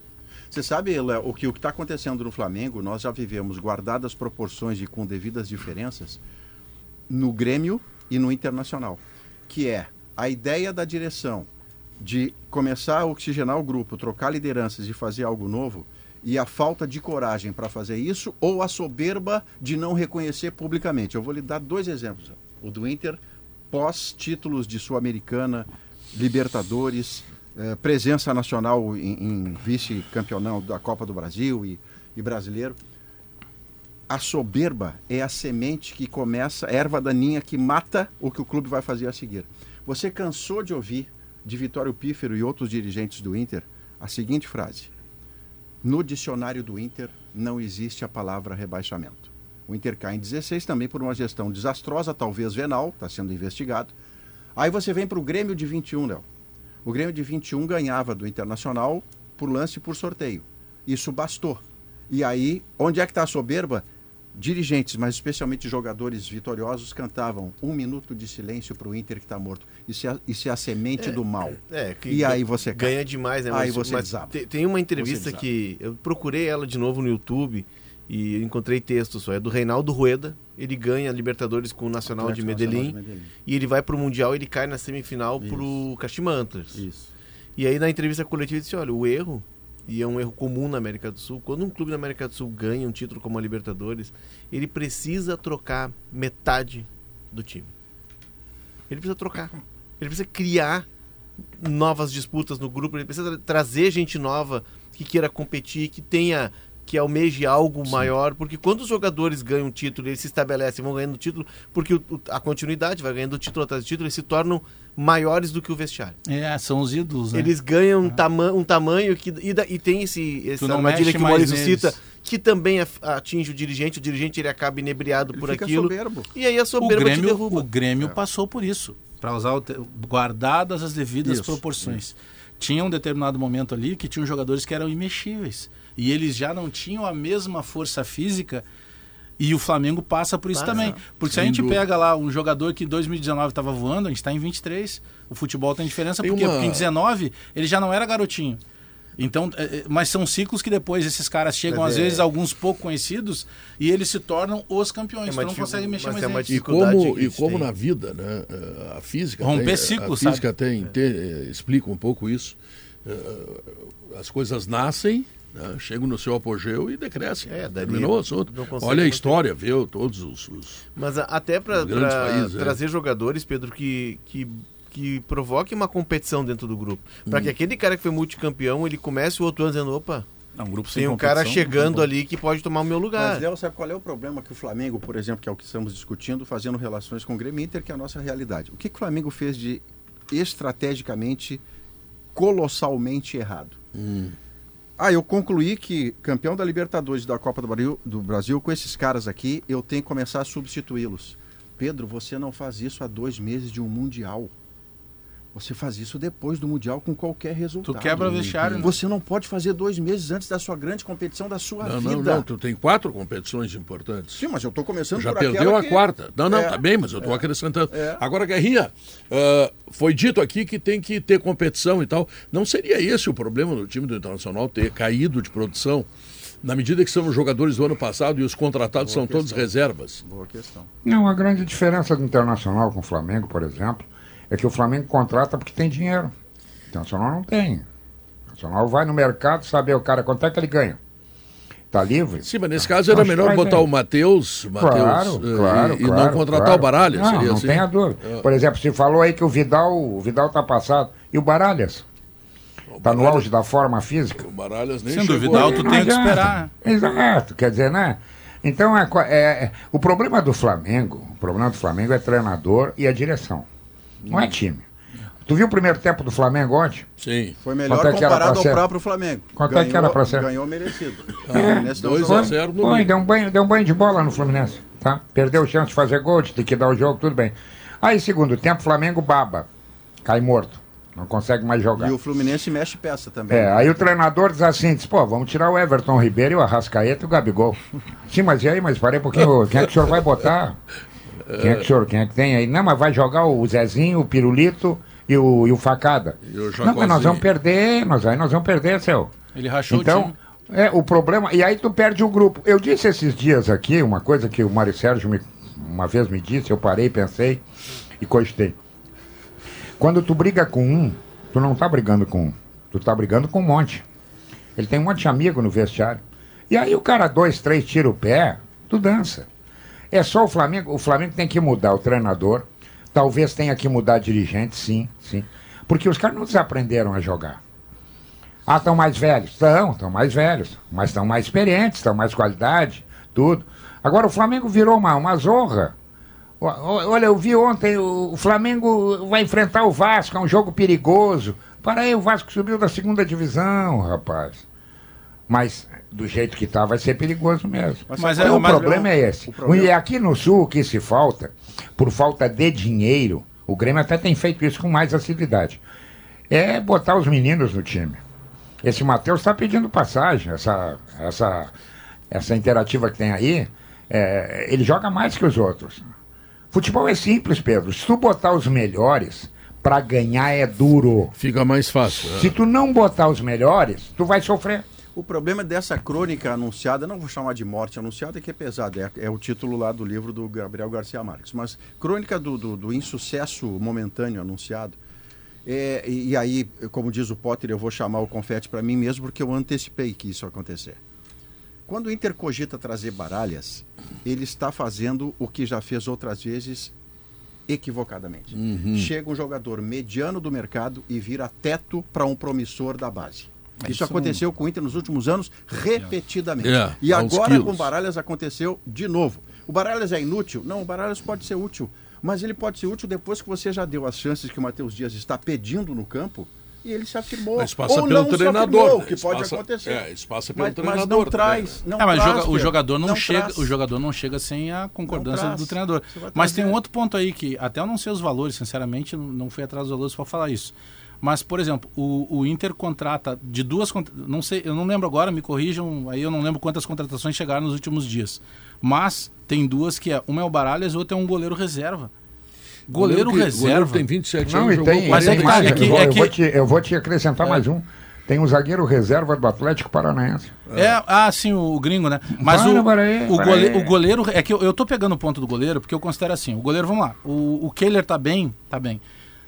Speaker 2: Você sabe, Léo, o que o está acontecendo no Flamengo, nós já vivemos, guardadas proporções e com devidas diferenças, no Grêmio e no Internacional. Que é a ideia da direção de começar a oxigenar o grupo, trocar lideranças e fazer algo novo, e a falta de coragem para fazer isso, ou a soberba de não reconhecer publicamente. Eu vou lhe dar dois exemplos. O do Inter, pós-títulos de Sul-Americana, Libertadores, eh, presença nacional em, em vice-campeonão da Copa do Brasil e, e brasileiro. A soberba é a semente que começa, a erva daninha que mata o que o clube vai fazer a seguir. Você cansou de ouvir de Vitório Pífero e outros dirigentes do Inter a seguinte frase: No dicionário do Inter não existe a palavra rebaixamento. O Inter cai em 16 também por uma gestão desastrosa, talvez venal, está sendo investigado. Aí você vem para o Grêmio de 21, Léo. O Grêmio de 21 ganhava do Internacional por lance e por sorteio. Isso bastou. E aí, onde é que está a soberba? Dirigentes, mas especialmente jogadores vitoriosos, cantavam um minuto de silêncio para o Inter que está morto. Isso é, isso é a semente do mal.
Speaker 3: É, que
Speaker 2: E aí você cai.
Speaker 3: ganha demais, né?
Speaker 2: Aí
Speaker 3: Mas-
Speaker 2: você
Speaker 3: mas
Speaker 2: desaba.
Speaker 3: te- tem uma entrevista que eu procurei ela de novo no YouTube e encontrei texto só. É do Reinaldo Rueda. Ele ganha Libertadores com o Nacional de
Speaker 2: Atlético Nacional
Speaker 3: Medellín.
Speaker 2: de Medellín.
Speaker 3: E ele vai pro Mundial e ele cai na semifinal
Speaker 2: Isso.
Speaker 3: pro Kashima Antlers.
Speaker 2: Isso.
Speaker 3: E aí na entrevista coletiva ele disse, olha, o erro, e é um erro comum na América do Sul, quando um clube na América do Sul ganha um título como a Libertadores, ele precisa trocar metade do time. Ele precisa trocar. Ele precisa criar novas disputas no grupo, ele precisa tra- trazer gente nova que queira competir, que tenha que almeje algo maior, porque quando os jogadores ganham um título, eles se estabelecem, vão ganhando título, porque o- o- a continuidade vai ganhando título atrás de título, eles se tornam maiores do que o vestiário.
Speaker 6: É, são os ídolos, né?
Speaker 3: Eles ganham um, tama um tamanho que. E, da- e tem esse, essa
Speaker 6: não
Speaker 3: armadilha que o Maurício
Speaker 6: neles.
Speaker 3: cita, que também atinge o dirigente, o dirigente ele acaba inebriado
Speaker 2: Ele
Speaker 3: por aquilo.
Speaker 2: soberbo.
Speaker 3: E aí a
Speaker 6: o
Speaker 3: soberba te
Speaker 6: Grêmio,
Speaker 3: derruba.
Speaker 6: o Grêmio passou por isso, para usar o te- guardadas as devidas
Speaker 1: Isso,
Speaker 6: proporções. Tinha um determinado momento ali que tinham jogadores que eram imexíveis e eles já não tinham a mesma força física. E o Flamengo passa por isso
Speaker 3: Passa.
Speaker 6: também. Porque se a gente
Speaker 1: dúvida.
Speaker 6: pega lá um jogador que em 2019 estava voando, a gente está em 23. O futebol tem diferença,
Speaker 1: Tem
Speaker 6: porque,
Speaker 1: uma-
Speaker 6: porque em 19 ele já não era garotinho. Então, é, é, mas são ciclos que depois esses caras chegam,
Speaker 3: Mas
Speaker 6: às
Speaker 3: é-
Speaker 6: vezes, alguns pouco conhecidos, e eles se tornam os campeões.
Speaker 3: É
Speaker 6: tu não consegue mexer mais
Speaker 3: é uma.
Speaker 1: E como, e como na vida, né? A física.
Speaker 6: Romper
Speaker 1: tem,
Speaker 6: ciclos,
Speaker 1: A física
Speaker 6: sabe?
Speaker 1: tem, tem, eh, explica um pouco isso. As coisas nascem, né, chegam no seu apogeu e decrescem.
Speaker 3: É,
Speaker 1: Terminou o assunto. Olha a
Speaker 3: manter.
Speaker 1: história, viu? Todos os. os-
Speaker 3: Mas até para
Speaker 1: é.
Speaker 3: trazer jogadores, Pedro, que, que, que provoque uma competição dentro do grupo. Para
Speaker 1: Hum.
Speaker 3: que aquele cara que foi multicampeão, ele comece o outro ano dizendo, opa,
Speaker 7: É um grupo sem
Speaker 3: tem um cara chegando ali que pode tomar o meu lugar.
Speaker 2: Mas, Léo, sabe qual é o problema que o Flamengo, por exemplo, que é o que estamos discutindo, fazendo relações com o Grêmio Inter, que é a nossa realidade. O que, que o Flamengo fez de estrategicamente colossalmente errado? Ah, eu concluí que campeão da Libertadores da Copa do Brasil, do Brasil, com esses caras aqui, eu tenho que começar a substituí-los. Pedro, você não faz isso há dois meses de um Mundial. Você faz isso depois do Mundial com qualquer resultado.
Speaker 6: Tu quebra o vestiário, né?
Speaker 2: Você não pode fazer dois meses antes da sua grande competição da sua
Speaker 1: Não,
Speaker 2: vida.
Speaker 1: não, não. Tu tem quatro competições importantes.
Speaker 2: Sim, mas eu estou começando
Speaker 1: Já
Speaker 2: por
Speaker 1: perdeu
Speaker 2: aquela
Speaker 1: a
Speaker 2: que-
Speaker 1: quarta. Não, não,
Speaker 2: É.
Speaker 1: tá bem, mas eu estou acrescentando.
Speaker 2: É.
Speaker 1: Agora, Guerrinha, ah, foi dito aqui que tem que ter competição e tal. Não seria esse o problema do time do Internacional ter caído de produção? Na medida que são os jogadores do ano passado e os contratados são todos reservas.
Speaker 2: Boa questão.
Speaker 5: Não, a grande diferença do Internacional com o Flamengo, por exemplo, é que o Flamengo contrata porque tem dinheiro. O Internacional não tem. O Internacional vai no mercado saber o cara quanto é que ele ganha. Tá livre?
Speaker 1: Sim, mas nesse caso era melhor botar
Speaker 5: bem.
Speaker 1: o Matheus Matheus,
Speaker 5: Claro,
Speaker 1: eh,
Speaker 5: claro,
Speaker 1: e, e
Speaker 5: claro,
Speaker 1: não contratar
Speaker 5: claro.
Speaker 1: o Baralhas.
Speaker 5: Não,
Speaker 1: seria
Speaker 5: não
Speaker 1: assim?
Speaker 5: tenha dúvida.
Speaker 1: É.
Speaker 5: Por exemplo, você falou aí que o Vidal, o Vidal tá passado. E o Baralhas? Tá no auge da forma física?
Speaker 1: O Baralhas nem
Speaker 6: Sendo
Speaker 1: chegou.
Speaker 6: Vidal, tu tem que esperar.
Speaker 5: Exato, quer dizer, né? Então, é, é- é- o problema do Flamengo, o problema do Flamengo é treinador e a direção. Não é time. Tu viu o primeiro tempo do Flamengo ontem?
Speaker 1: Sim.
Speaker 2: Foi melhor
Speaker 5: Quanto é que era
Speaker 2: comparado ao
Speaker 5: ser?
Speaker 2: próprio Flamengo.
Speaker 5: Quanto é que era pra ser?
Speaker 2: Ganhou merecido. Nesse
Speaker 1: dois
Speaker 2: jogo.
Speaker 1: a zero no
Speaker 5: Foi,
Speaker 1: meio.
Speaker 5: deu um, banho, deu um banho de bola no Fluminense, tá? Perdeu chance de fazer gol, de liquidar o jogo, tudo bem. Aí, segundo tempo, Flamengo baba. Cai morto. Não consegue mais jogar.
Speaker 2: E o Fluminense mexe peça também.
Speaker 5: É, aí o treinador diz assim, diz, pô, vamos tirar o Everton Ribeiro e o Arrascaeta e o Gabigol. Sim, mas e aí, mas parei um pouquinho, quem é que o senhor vai botar? Quem é que o senhor, quem é que tem aí? Não, mas vai jogar o Zezinho, o Pirulito e o, e o Facada.
Speaker 1: E o
Speaker 5: Não, mas nós vamos perder, nós, aí nós vamos perder, seu.
Speaker 6: Ele rachou o
Speaker 5: Então,
Speaker 6: time.
Speaker 5: é, o problema. E aí tu perde o grupo. Eu disse esses dias aqui, uma coisa que o Mário Sérgio me- uma vez me disse, eu parei, pensei e cogitei. Quando tu briga com um, tu não tá brigando com um, tu tá brigando com um monte. Ele tem um monte de amigo no vestiário. E aí o cara, dois, três, tira o pé, tu dança. É só o Flamengo. O Flamengo tem que mudar o treinador. Talvez tenha que mudar dirigente, sim, sim. Porque os caras não desaprenderam a jogar. Ah, estão mais velhos? Estão, estão mais velhos. Mas estão mais experientes, estão mais qualidade, tudo. Agora o Flamengo virou uma, uma zorra. Olha, eu vi ontem, o Flamengo vai enfrentar o Vasco, é um jogo perigoso. Para aí, o Vasco subiu da segunda divisão, rapaz. Mas do jeito que tá, vai ser perigoso mesmo.
Speaker 6: Mas é-
Speaker 5: o
Speaker 6: mas-
Speaker 5: problema é esse.
Speaker 2: o problema-
Speaker 5: E aqui no Sul, o que se falta, por falta de dinheiro, o Grêmio até tem feito isso com mais facilidade, é botar os meninos no time. Esse Matheus está pedindo passagem, essa, essa, essa interativa que tem aí. É, ele joga mais que os outros. Futebol é simples, Pedro. Se tu botar os melhores, para ganhar é duro.
Speaker 1: Fica mais fácil.
Speaker 5: Se tu não botar os melhores, tu vai sofrer.
Speaker 2: O problema dessa crônica anunciada, não vou chamar de morte anunciada, que é pesado, é, é o título lá do livro do Gabriel Garcia Marques, mas crônica do, do, do insucesso momentâneo anunciado. É, e, e aí, como diz o Potter, eu vou chamar o confete para mim mesmo, porque eu antecipei que isso ia acontecer. Quando o Inter cogita trazer baralhas, ele está fazendo o que já fez outras vezes equivocadamente. Chega um jogador mediano do mercado e vira teto para um promissor da base. Isso aconteceu com o Inter nos últimos anos repetidamente.
Speaker 1: É,
Speaker 2: e agora com o Baralhas aconteceu de novo. O Baralhas é inútil? Não, o Baralhas pode ser útil. Mas ele pode ser útil depois que você já deu as chances que o Matheus Dias está pedindo no campo e ele se afirmou.
Speaker 1: Mas passa
Speaker 2: Ou
Speaker 1: pelo
Speaker 2: não se
Speaker 1: treinador.
Speaker 2: afirmou,
Speaker 1: né?
Speaker 2: que pode
Speaker 1: passa-
Speaker 2: acontecer.
Speaker 1: É, isso passa pelo
Speaker 2: mas, mas
Speaker 1: treinador.
Speaker 2: não traz. Não
Speaker 6: É, mas o
Speaker 2: traz,
Speaker 6: o jogador não, chega,
Speaker 2: traz.
Speaker 6: o jogador não chega sem a concordância do treinador. Mas tem um outro ponto aí que até eu não sei os valores, sinceramente, não- não fui atrás dos valores para falar isso. Mas, por exemplo, o, o Inter contrata de duas, não sei, eu não lembro agora, me corrijam, aí eu não lembro quantas contratações chegaram nos últimos dias. Mas tem duas que é, uma é o Baralhas e outra é um goleiro reserva. Goleiro,
Speaker 1: que-
Speaker 6: reserva.
Speaker 1: goleiro tem 27
Speaker 5: Não,
Speaker 1: anos,
Speaker 5: e
Speaker 1: jogou
Speaker 5: tem,
Speaker 6: Mas é que-
Speaker 5: mais,
Speaker 6: é que-
Speaker 5: eu, vou,
Speaker 6: é
Speaker 5: eu
Speaker 6: que-
Speaker 5: vou te, eu vou te acrescentar mais um. Tem um zagueiro reserva do Atlético Paranaense.
Speaker 6: É, ah, sim, o, gringo, né? Mas
Speaker 5: Para,
Speaker 6: o,
Speaker 5: para aí,
Speaker 6: o,
Speaker 5: para
Speaker 6: gole-
Speaker 5: aí.
Speaker 6: o goleiro. É que eu, eu tô pegando o ponto do goleiro, porque eu considero assim: o goleiro, vamos lá. O, o Kehler tá bem, tá bem.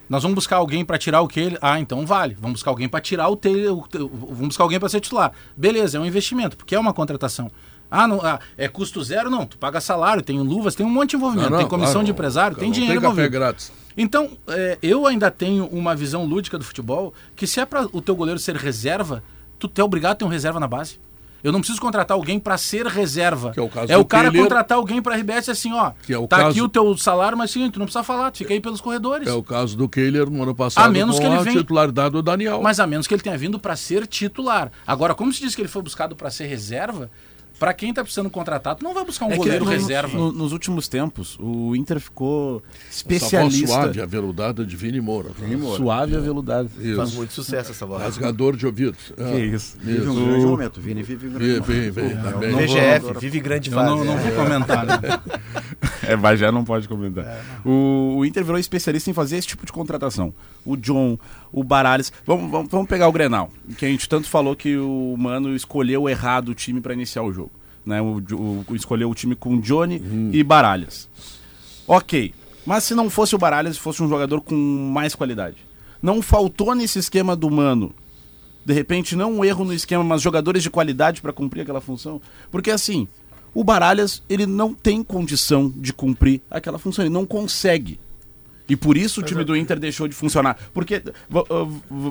Speaker 6: Nós vamos buscar alguém para tirar o Kehler. Ah, então vale. Vamos buscar alguém para tirar o o- Vamos buscar alguém para ser titular. Beleza, é um investimento, porque é uma contratação. Ah, não, ah, é custo zero? Não, tu paga salário, tem luvas, tem um monte de envolvimento.
Speaker 1: Não, não,
Speaker 6: tem comissão
Speaker 1: claro,
Speaker 6: de empresário, tem dinheiro
Speaker 1: Tem
Speaker 6: envolvido.
Speaker 1: grátis.
Speaker 6: Então, é, eu ainda tenho uma visão lúdica do futebol que se é para o teu goleiro ser reserva, tu é obrigado a ter um reserva na base. Eu não preciso contratar alguém para ser reserva.
Speaker 1: Que é o caso
Speaker 6: é o cara contratar alguém para RBS assim, ó.
Speaker 1: Que é o
Speaker 6: tá
Speaker 1: caso-
Speaker 6: aqui o teu salário, mas seguinte, tu não precisa falar, tu fica aí pelos corredores.
Speaker 1: É o caso do Kehler no ano passado
Speaker 6: A menos que ele venha-
Speaker 1: titularidade do Daniel.
Speaker 6: Mas a menos que ele tenha vindo para ser titular. Agora, como se diz que ele foi buscado para ser reserva, para quem tá precisando contratar, tu não vai buscar um
Speaker 7: É que
Speaker 6: goleiro
Speaker 7: no-
Speaker 6: reserva.
Speaker 7: no- nos últimos tempos, o Inter ficou
Speaker 1: Essa voz
Speaker 7: especialista.
Speaker 1: suave, aveludada de Vini Moura.
Speaker 7: Suave e aveludado.
Speaker 1: Isso.
Speaker 3: Faz muito sucesso essa voz.
Speaker 1: Rasgador de ouvidos. Ah,
Speaker 7: Que isso.
Speaker 2: Vive um grande momento. Vini vive um grande
Speaker 1: Vem,
Speaker 2: momento.
Speaker 1: vem, vem.
Speaker 6: vou-
Speaker 3: VGF, vive grande
Speaker 6: Eu
Speaker 3: fase.
Speaker 6: não, não vou comentar, né?
Speaker 7: É, mas já não pode comentar. o, o Inter virou especialista em fazer esse tipo de contratação. O John, o Baralhas. Vamos, vamos, vamos pegar o Grenal, que a gente tanto falou que o Mano escolheu errado o time para iniciar o jogo. Né? O, o- escolheu o time com Johnny e Baralhas. Ok. Mas se não fosse o Baralhas, fosse um jogador com mais qualidade. Não faltou nesse esquema do Mano. De repente, não um erro no esquema, mas jogadores de qualidade para cumprir aquela função. Porque assim, o Baralhas, ele não tem condição de cumprir aquela função, ele não consegue. E por isso o time do Inter deixou de funcionar. Porque,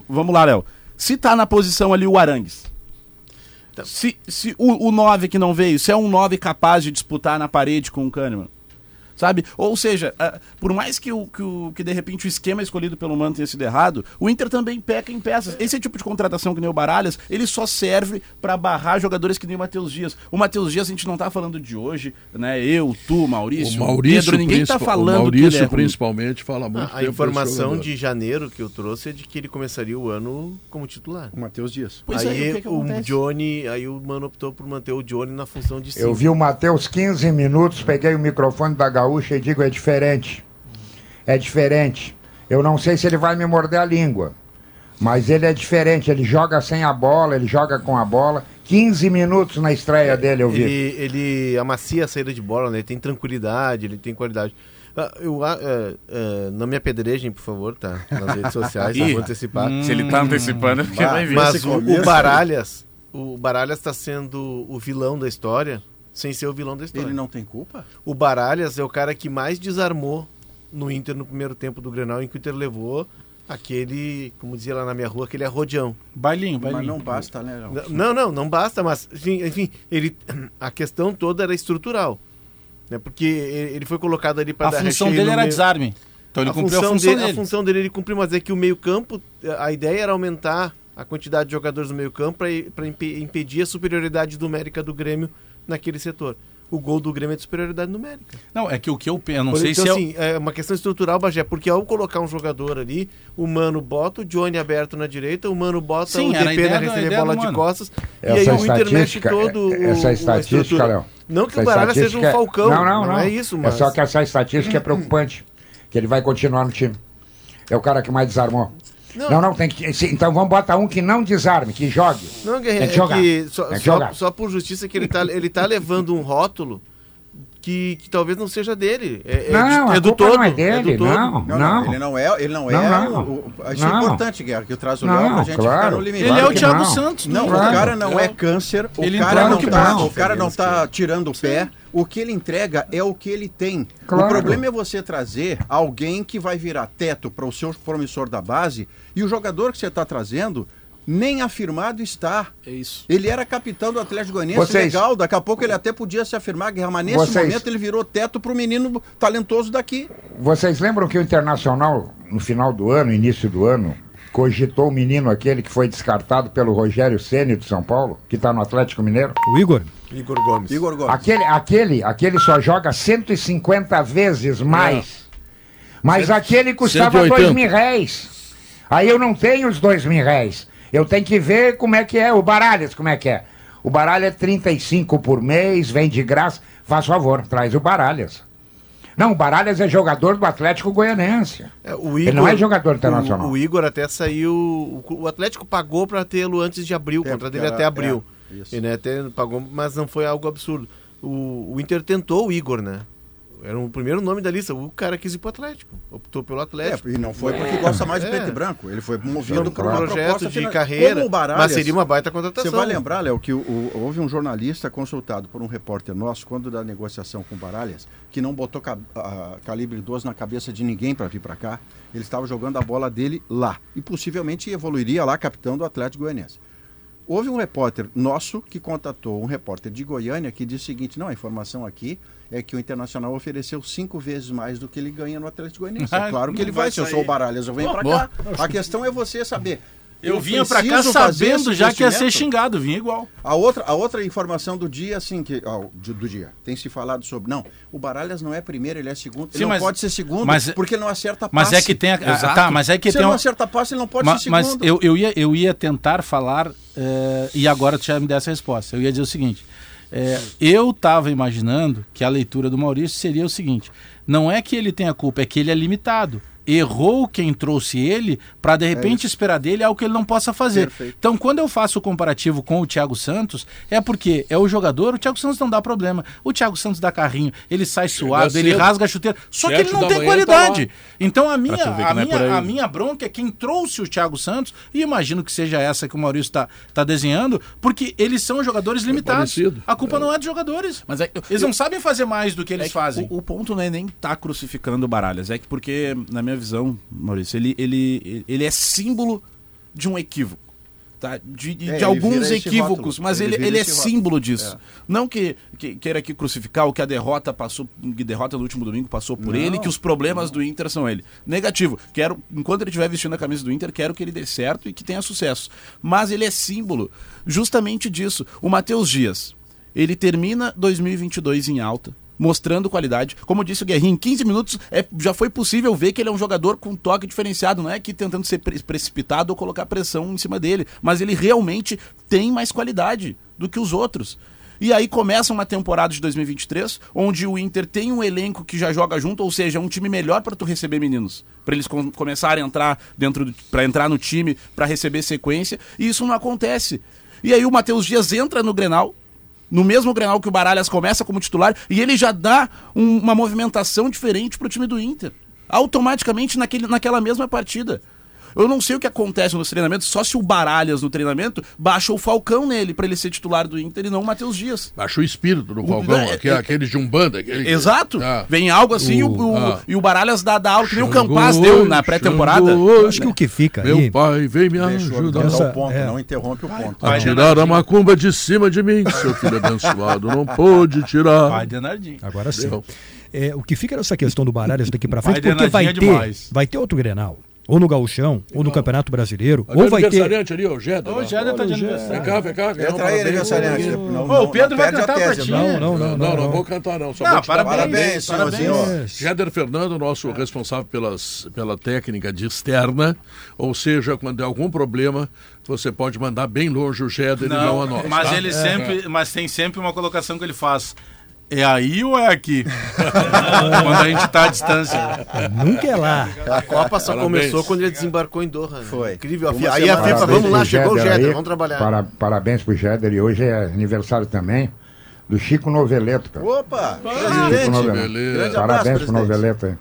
Speaker 7: vamos lá, Léo. Se tá na posição ali o Arangues, se, se o, o 9 que não veio, se é um 9 capaz de disputar na parede com o Kahneman, sabe? Ou seja, ah, por mais que, o, que, o, que de repente o esquema escolhido pelo Mano tenha sido errado, o Inter também peca em peças. Esse tipo de contratação que nem o Baralhas, ele só serve pra barrar jogadores que nem o Matheus Dias. O Matheus Dias a gente não tá falando de hoje, né? Eu, tu, Maurício,
Speaker 1: O Maurício,
Speaker 7: Pedro, ninguém tá falando
Speaker 1: o
Speaker 7: que ele
Speaker 1: Maurício
Speaker 7: é
Speaker 1: principalmente fala muito
Speaker 3: Ah, a informação de janeiro que eu trouxe é de que ele começaria o ano como titular.
Speaker 2: O Matheus Dias.
Speaker 7: Pois é,
Speaker 3: aí
Speaker 7: o que que
Speaker 3: o? Johnny, aí o mano optou por manter o Johnny na função de
Speaker 5: Eu
Speaker 3: cinco.
Speaker 5: vi o Matheus 15 minutos, peguei o microfone da gaúcha e digo, é diferente. É diferente. Eu não sei se ele vai me morder a língua. Mas ele é diferente, ele joga sem a bola, ele joga com a bola. 15 minutos na estreia dele, eu vi.
Speaker 3: Ele, ele amacia a saída de bola, né? Ele tem tranquilidade, ele tem qualidade. Ah, eu, ah, ah, ah, não me apedrejem, por favor, tá? Nas redes sociais, eu
Speaker 7: Ih,
Speaker 3: vou antecipar.
Speaker 7: Se ele tá antecipando, é porque vai vir.
Speaker 3: Mas o, o Baralhas, o Baralhas está sendo o vilão da história, sem ser o vilão da história.
Speaker 2: Ele não tem culpa?
Speaker 3: O Baralhas é o cara que mais desarmou no Inter no primeiro tempo do Grenal, em que o Inter levou aquele, como dizia lá na minha rua, aquele arrodeão.
Speaker 6: Bailinho,
Speaker 2: Mas
Speaker 6: bailinho.
Speaker 2: não basta, né? Léo?
Speaker 3: Não, não, não basta, mas enfim, ele a questão toda era estrutural, né? Porque ele foi colocado ali para
Speaker 6: A
Speaker 3: dar
Speaker 6: função
Speaker 3: recheio
Speaker 6: dele
Speaker 3: no
Speaker 6: era
Speaker 3: meio-
Speaker 6: desarme. Então ele
Speaker 3: a
Speaker 6: cumpriu
Speaker 3: função
Speaker 6: a função
Speaker 3: dele,
Speaker 6: dele.
Speaker 3: A função dele ele cumpriu, mas é que o meio-campo, a ideia era aumentar a quantidade de jogadores no meio-campo para impedir a superioridade numérica do Grêmio naquele setor. o gol do Grêmio é de superioridade numérica.
Speaker 6: Não, é que o que eu penso, não
Speaker 3: Por-
Speaker 6: sei
Speaker 3: então,
Speaker 6: se é.
Speaker 3: assim, é uma questão estrutural, Bagé, porque ao colocar um jogador ali, o Mano bota o Johnny aberto na direita, o Mano bota
Speaker 6: Sim,
Speaker 3: o DP
Speaker 6: ideia
Speaker 3: na receber
Speaker 6: ideia
Speaker 3: bola de costas, e
Speaker 5: Essa
Speaker 3: aí o Inter mexe todo o,
Speaker 5: essa estatística. Léo,
Speaker 3: Não que o Baralha seja um
Speaker 5: é-
Speaker 3: falcão,
Speaker 5: não, não, não.
Speaker 3: é isso, mas...
Speaker 5: É só que essa estatística é preocupante, que ele vai continuar no time. É o cara que mais desarmou.
Speaker 3: Não.
Speaker 5: Não, não, tem que. Então vamos botar um que não desarme, que jogue.
Speaker 3: Não, Guerreiro,
Speaker 5: Tem que
Speaker 3: é
Speaker 5: jogar.
Speaker 3: que só,
Speaker 5: Tem que
Speaker 3: só-
Speaker 5: jogar.
Speaker 3: só por justiça que ele tá, ele tá levando um rótulo que, que talvez não seja dele. É, é
Speaker 5: Não,
Speaker 3: de-
Speaker 5: a
Speaker 3: é do
Speaker 5: culpa
Speaker 3: todo.
Speaker 5: não é
Speaker 3: é do
Speaker 5: dele,
Speaker 3: todo.
Speaker 5: não.
Speaker 2: Não, não, ele não é, ele não é.
Speaker 5: Não, não.
Speaker 2: o- o- isso é
Speaker 5: Não.
Speaker 2: importante, Guerra, que traz o Léo pra gente
Speaker 5: claro.
Speaker 2: ficar no limite.
Speaker 6: Ele
Speaker 5: Claro
Speaker 6: é o Thiago
Speaker 5: não.
Speaker 6: Santos.
Speaker 2: Não,
Speaker 5: Claro.
Speaker 2: o cara não é câncer, o
Speaker 6: Ele
Speaker 2: cara não tá, o cara não
Speaker 5: não.
Speaker 2: tá tirando o pé. O que ele entrega é o que ele tem.
Speaker 5: Claro.
Speaker 2: O problema é você trazer alguém que vai virar teto para o seu promissor da base e o jogador que você está trazendo nem afirmado está.
Speaker 7: É isso.
Speaker 2: Ele era capitão do Atlético Goianiense,
Speaker 5: Vocês-
Speaker 2: legal, daqui a pouco ele até podia se afirmar, Guerra, mas nesse
Speaker 5: Vocês-
Speaker 2: momento ele virou teto para o menino talentoso daqui.
Speaker 5: Vocês lembram que o Internacional, no final do ano, início do ano, cogitou o menino aquele que foi descartado pelo Rogério Ceni de São Paulo, que está no Atlético Mineiro?
Speaker 4: O Igor,
Speaker 3: Igor Gomes.
Speaker 2: Igor Gomes.
Speaker 5: Aquele, aquele, aquele só joga 150 vezes mais. Mas aquele custava
Speaker 1: 180.
Speaker 5: dois mil réis. Aí eu não tenho os dois mil réis. Eu tenho que ver como é que é. O Baralhas, como é que é? O Baralha é 35 por mês, vem de graça. Faz favor, traz o Baralhas. Não, o Baralhas é jogador do Atlético Goianense.
Speaker 3: É, o
Speaker 5: Ele não é jogador internacional.
Speaker 3: O, o Igor até saiu. O, o Atlético pagou para tê-lo antes de abril. O
Speaker 2: É,
Speaker 3: contrato dele
Speaker 2: era-
Speaker 3: até abril.
Speaker 2: é, isso.
Speaker 3: e, né, até pagou, mas não foi algo absurdo. O, o Inter tentou o Igor, né? Era o primeiro nome da lista. O cara quis ir pro Atlético. Optou pelo
Speaker 2: É,
Speaker 3: Atlético.
Speaker 2: e não foi porque gosta mais de
Speaker 3: É.
Speaker 2: preto e branco. Ele foi movido
Speaker 3: um
Speaker 2: por uma
Speaker 3: projeto de carreira.
Speaker 2: Baralhas,
Speaker 3: mas seria uma baita
Speaker 2: Você
Speaker 3: contratação.
Speaker 2: vai lembrar, Léo, que o- o- houve um jornalista consultado por um repórter nosso, quando da negociação com o Baralhas, que não botou ca- a- calibre 12 na cabeça de ninguém para vir para cá. Ele estava jogando a bola dele lá. E possivelmente evoluiria lá, capitão do Atlético Goianiense. Houve um repórter nosso que contatou um repórter de Goiânia que disse o seguinte: não, a informação aqui é que o Internacional ofereceu cinco vezes mais do que ele ganha no Atlético Goianiense. É
Speaker 6: Ah,
Speaker 2: claro que
Speaker 6: não
Speaker 2: ele vai,
Speaker 6: vai
Speaker 2: se eu sou o Baralhas, eu venho para
Speaker 6: Boa.
Speaker 2: cá. A questão é você saber.
Speaker 6: Eu vinha pra cá sabendo já que ia ser xingado, vinha igual.
Speaker 2: A outra, a outra informação do dia, assim, que. ah, do, do dia, tem se falado sobre. Não, o Baralhas não é primeiro, ele é segundo.
Speaker 6: Sim,
Speaker 2: ele não
Speaker 6: mas-
Speaker 2: pode ser segundo,
Speaker 6: mas-
Speaker 2: porque ele não acerta passe.
Speaker 6: Mas é que tem a, a-
Speaker 2: Exato.
Speaker 6: tá, mas é que
Speaker 2: Se
Speaker 6: tem
Speaker 2: ele não acerta passe, ele não pode
Speaker 6: Ma-
Speaker 2: ser
Speaker 6: mas
Speaker 2: segundo.
Speaker 6: eu, eu, ia, eu ia tentar falar, eh, e agora tu já me deu essa resposta. Eu ia dizer o seguinte: eh, eu estava imaginando que a leitura do Maurício seria o seguinte: não é que ele tenha culpa, é que ele é limitado. Errou quem trouxe ele para de repente esperar dele algo que ele não possa fazer.
Speaker 2: Perfeito.
Speaker 6: Então, quando eu faço o comparativo com o Thiago Santos, é porque é o jogador, o Thiago Santos não dá problema. O Thiago Santos dá carrinho, ele sai suado, ele rasga a chuteira. Só que ele não tem
Speaker 1: tá
Speaker 6: qualidade.
Speaker 1: lá.
Speaker 6: então a minha, a,
Speaker 7: é
Speaker 6: minha, a minha bronca é quem trouxe o Thiago Santos, e imagino que seja essa que o Maurício está tá desenhando, porque eles são jogadores limitados.
Speaker 1: parecido.
Speaker 6: A culpa não é dos jogadores.
Speaker 7: Mas é,
Speaker 6: Eles não sabem fazer mais do que eles
Speaker 7: É que
Speaker 6: fazem.
Speaker 7: O, o ponto não é nem estar crucificando o Baralhas, é que porque, na minha visão, Maurício, ele, ele, ele é símbolo de um equívoco. Tá? De, de-
Speaker 2: É,
Speaker 7: de alguns equívocos, mas
Speaker 2: Ele
Speaker 7: ele, ele é símbolo disso.
Speaker 2: É.
Speaker 7: Não que, que queira aqui crucificar o que a derrota passou, que derrota no último domingo passou por
Speaker 2: Não.
Speaker 7: ele, que os problemas do Inter são ele. Negativo. Quero, enquanto ele estiver vestindo a camisa do Inter, quero que ele dê certo e que tenha sucesso. Mas ele é símbolo justamente disso. O Matheus Dias, ele termina 2022 em alta, mostrando qualidade. Como disse o Guerrinho, em 15 minutos é, já foi possível ver que ele é um jogador com toque diferenciado, não é que tentando ser pre- precipitado ou colocar pressão em cima dele, mas ele realmente tem mais qualidade do que os outros. E aí começa uma temporada de 2023, onde o Inter tem um elenco que já joga junto, ou seja, um time melhor para tu receber meninos, para eles com- começarem a entrar dentro para entrar no time, para receber sequência, e isso não acontece. E aí o Matheus Dias entra no Grenal, no mesmo Grenal que o Baralhas começa como titular, e ele já dá um- uma movimentação diferente pro time do Inter. Automaticamente naquele, naquela mesma partida. Eu não sei o que acontece nos treinamentos, só se o Baralhas no treinamento baixa o Falcão nele pra ele ser titular do Inter e não o Matheus Dias.
Speaker 1: Baixou o espírito do Falcão,
Speaker 7: é-
Speaker 1: aquele,
Speaker 7: é-
Speaker 1: aquele de Umbanda. Aquele,
Speaker 7: Exato.
Speaker 1: Tá.
Speaker 7: Vem algo assim e o,
Speaker 4: O-
Speaker 1: ah.
Speaker 7: e o Baralhas dá, dá algo que nem o Campaz deu na pré-temporada.
Speaker 4: Acho que o que fica
Speaker 1: Meu
Speaker 4: aí.
Speaker 1: pai, vem me ajudar.
Speaker 2: dar
Speaker 4: Essa-
Speaker 2: o ponto,
Speaker 4: é.
Speaker 2: não interrompe o ponto.
Speaker 1: A tirar a macumba de cima de mim, seu filho abençoado. Não pôde tirar.
Speaker 6: Vai, Denardinho.
Speaker 4: Agora sim. É, o que fica nessa questão do Baralhas daqui pra
Speaker 6: Vai
Speaker 4: frente, porque vai ter,
Speaker 6: demais.
Speaker 4: vai ter outro Grenal. Ou no Gauchão, ou no Campeonato Brasileiro,
Speaker 1: Olha
Speaker 4: ou
Speaker 1: o
Speaker 4: vai ter.
Speaker 1: aniversariante ali, ó, o Jéder.
Speaker 6: Ô, tá de
Speaker 1: Vem
Speaker 6: aniversário.
Speaker 1: cá, vem cá. ganhar um
Speaker 2: Entra aí, aniversariante.
Speaker 6: Ô, o Pedro vai cantar pra ti.
Speaker 2: não.
Speaker 4: Não, não, não,
Speaker 1: não, vou cantar não. Só
Speaker 6: Não, parabéns.
Speaker 2: Parabéns, senhorzinho.
Speaker 1: Jéder Fernando, nosso responsável pelas, pela técnica de externa, ou seja, quando tem algum problema, você pode mandar bem longe o Jéder e não a nós.
Speaker 6: mas
Speaker 1: tá?
Speaker 6: ele sempre, mas tem sempre uma colocação que ele faz. É aí ou é aqui? Quando a gente tá à distância.
Speaker 4: Nunca é lá.
Speaker 3: A Copa só
Speaker 1: Parabéns.
Speaker 3: começou quando ele desembarcou em Doha. né?
Speaker 2: Foi.
Speaker 3: Incrível. A
Speaker 2: Uma
Speaker 3: Aí a
Speaker 2: semana
Speaker 3: FIFA,
Speaker 2: depois
Speaker 3: vamos lá, chegou o
Speaker 5: Jéder
Speaker 3: vamos trabalhar.
Speaker 5: Para- parabéns pro Jéder e hoje é aniversário também do Chico Noveleto, cara.
Speaker 2: Opa,
Speaker 5: Chico. Noveleto.
Speaker 2: Grande abraço,
Speaker 5: Parabéns pro. Noveleto aí.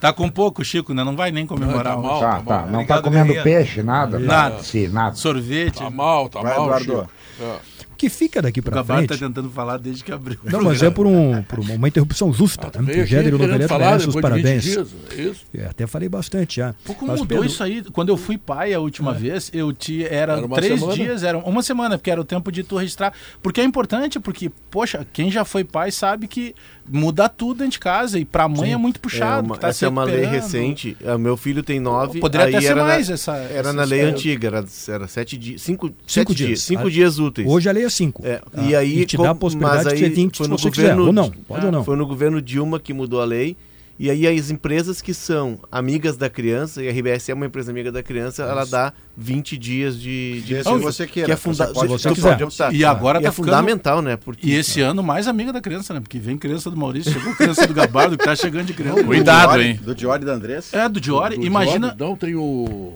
Speaker 6: Tá com pouco, Chico, né? Não vai nem comemorar.
Speaker 1: Tá mal.
Speaker 5: Tá,
Speaker 1: tá
Speaker 5: tá. Não
Speaker 6: Obrigado,
Speaker 5: tá comendo
Speaker 6: Guerrinha.
Speaker 5: peixe, nada?
Speaker 6: Nada.
Speaker 5: Sim, nada.
Speaker 6: Sorvete.
Speaker 1: Tá mal, tá
Speaker 2: Vai,
Speaker 1: mal,
Speaker 2: Eduardo.
Speaker 1: Chico. É.
Speaker 4: O que fica daqui
Speaker 6: O Gabardo tá
Speaker 4: frente.
Speaker 6: tentando falar desde que abriu. o
Speaker 4: Não, mas é por, um, por uma, uma interrupção justa. Né?
Speaker 1: Veio
Speaker 4: O e o Noveleto
Speaker 1: falar
Speaker 4: merecem os
Speaker 1: depois de 20
Speaker 4: parabéns.
Speaker 1: dias, é isso?
Speaker 4: Eu até falei bastante já.
Speaker 6: Pouco
Speaker 4: Mas,
Speaker 6: mudou
Speaker 4: Pedro,
Speaker 6: isso aí. Quando eu fui pai a última vez, eu tinha. Era,
Speaker 1: Era uma
Speaker 6: três
Speaker 1: semana?
Speaker 6: dias, era uma semana, porque era o tempo de tu registrar. Porque é importante, porque, poxa, quem já foi pai sabe que muda tudo dentro de casa. E pra mãe é muito
Speaker 3: É
Speaker 6: puxado.
Speaker 3: uma-
Speaker 6: que tá
Speaker 3: essa é uma lei recente. Ah, Meu filho tem nove.
Speaker 6: Poderia
Speaker 3: aí
Speaker 6: até ser mais
Speaker 3: na,
Speaker 6: essa.
Speaker 3: Era
Speaker 6: essa
Speaker 3: na lei
Speaker 6: história.
Speaker 3: antiga, era, era sete dias. Cinco, sete
Speaker 4: dias.
Speaker 3: dias. Cinco
Speaker 4: Ah,
Speaker 3: dias úteis.
Speaker 4: Hoje a lei é 5.
Speaker 3: É, e aí
Speaker 4: te
Speaker 3: com-
Speaker 4: dá a possibilidade
Speaker 3: mas
Speaker 4: de
Speaker 3: aí
Speaker 4: 20
Speaker 3: foi
Speaker 4: se
Speaker 3: no
Speaker 4: você quiser.
Speaker 3: governo,
Speaker 4: Ou não, pode ou não.
Speaker 3: Foi no governo Dilma que mudou a lei. E aí as empresas que são amigas da criança, e a RBS é uma empresa amiga da criança, ela dá 20 dias de, de
Speaker 2: Se você queira,
Speaker 3: que é
Speaker 2: você
Speaker 3: funda...
Speaker 2: pode
Speaker 3: tu
Speaker 4: ficar.
Speaker 3: pode optar.
Speaker 6: E agora
Speaker 3: E
Speaker 6: tá
Speaker 3: é
Speaker 6: ficando-
Speaker 3: fundamental, né? Porque
Speaker 6: E esse ano mais amiga da criança, né? Porque vem criança do Maurício, chegou criança do Gabardo, que tá chegando de criança.
Speaker 7: Cuidado,
Speaker 2: Do Diori-
Speaker 7: hein?
Speaker 2: Do Diori da Andressa.
Speaker 6: É, do Diori.
Speaker 1: Do
Speaker 6: Imagina
Speaker 1: Jorge, Não, tem o...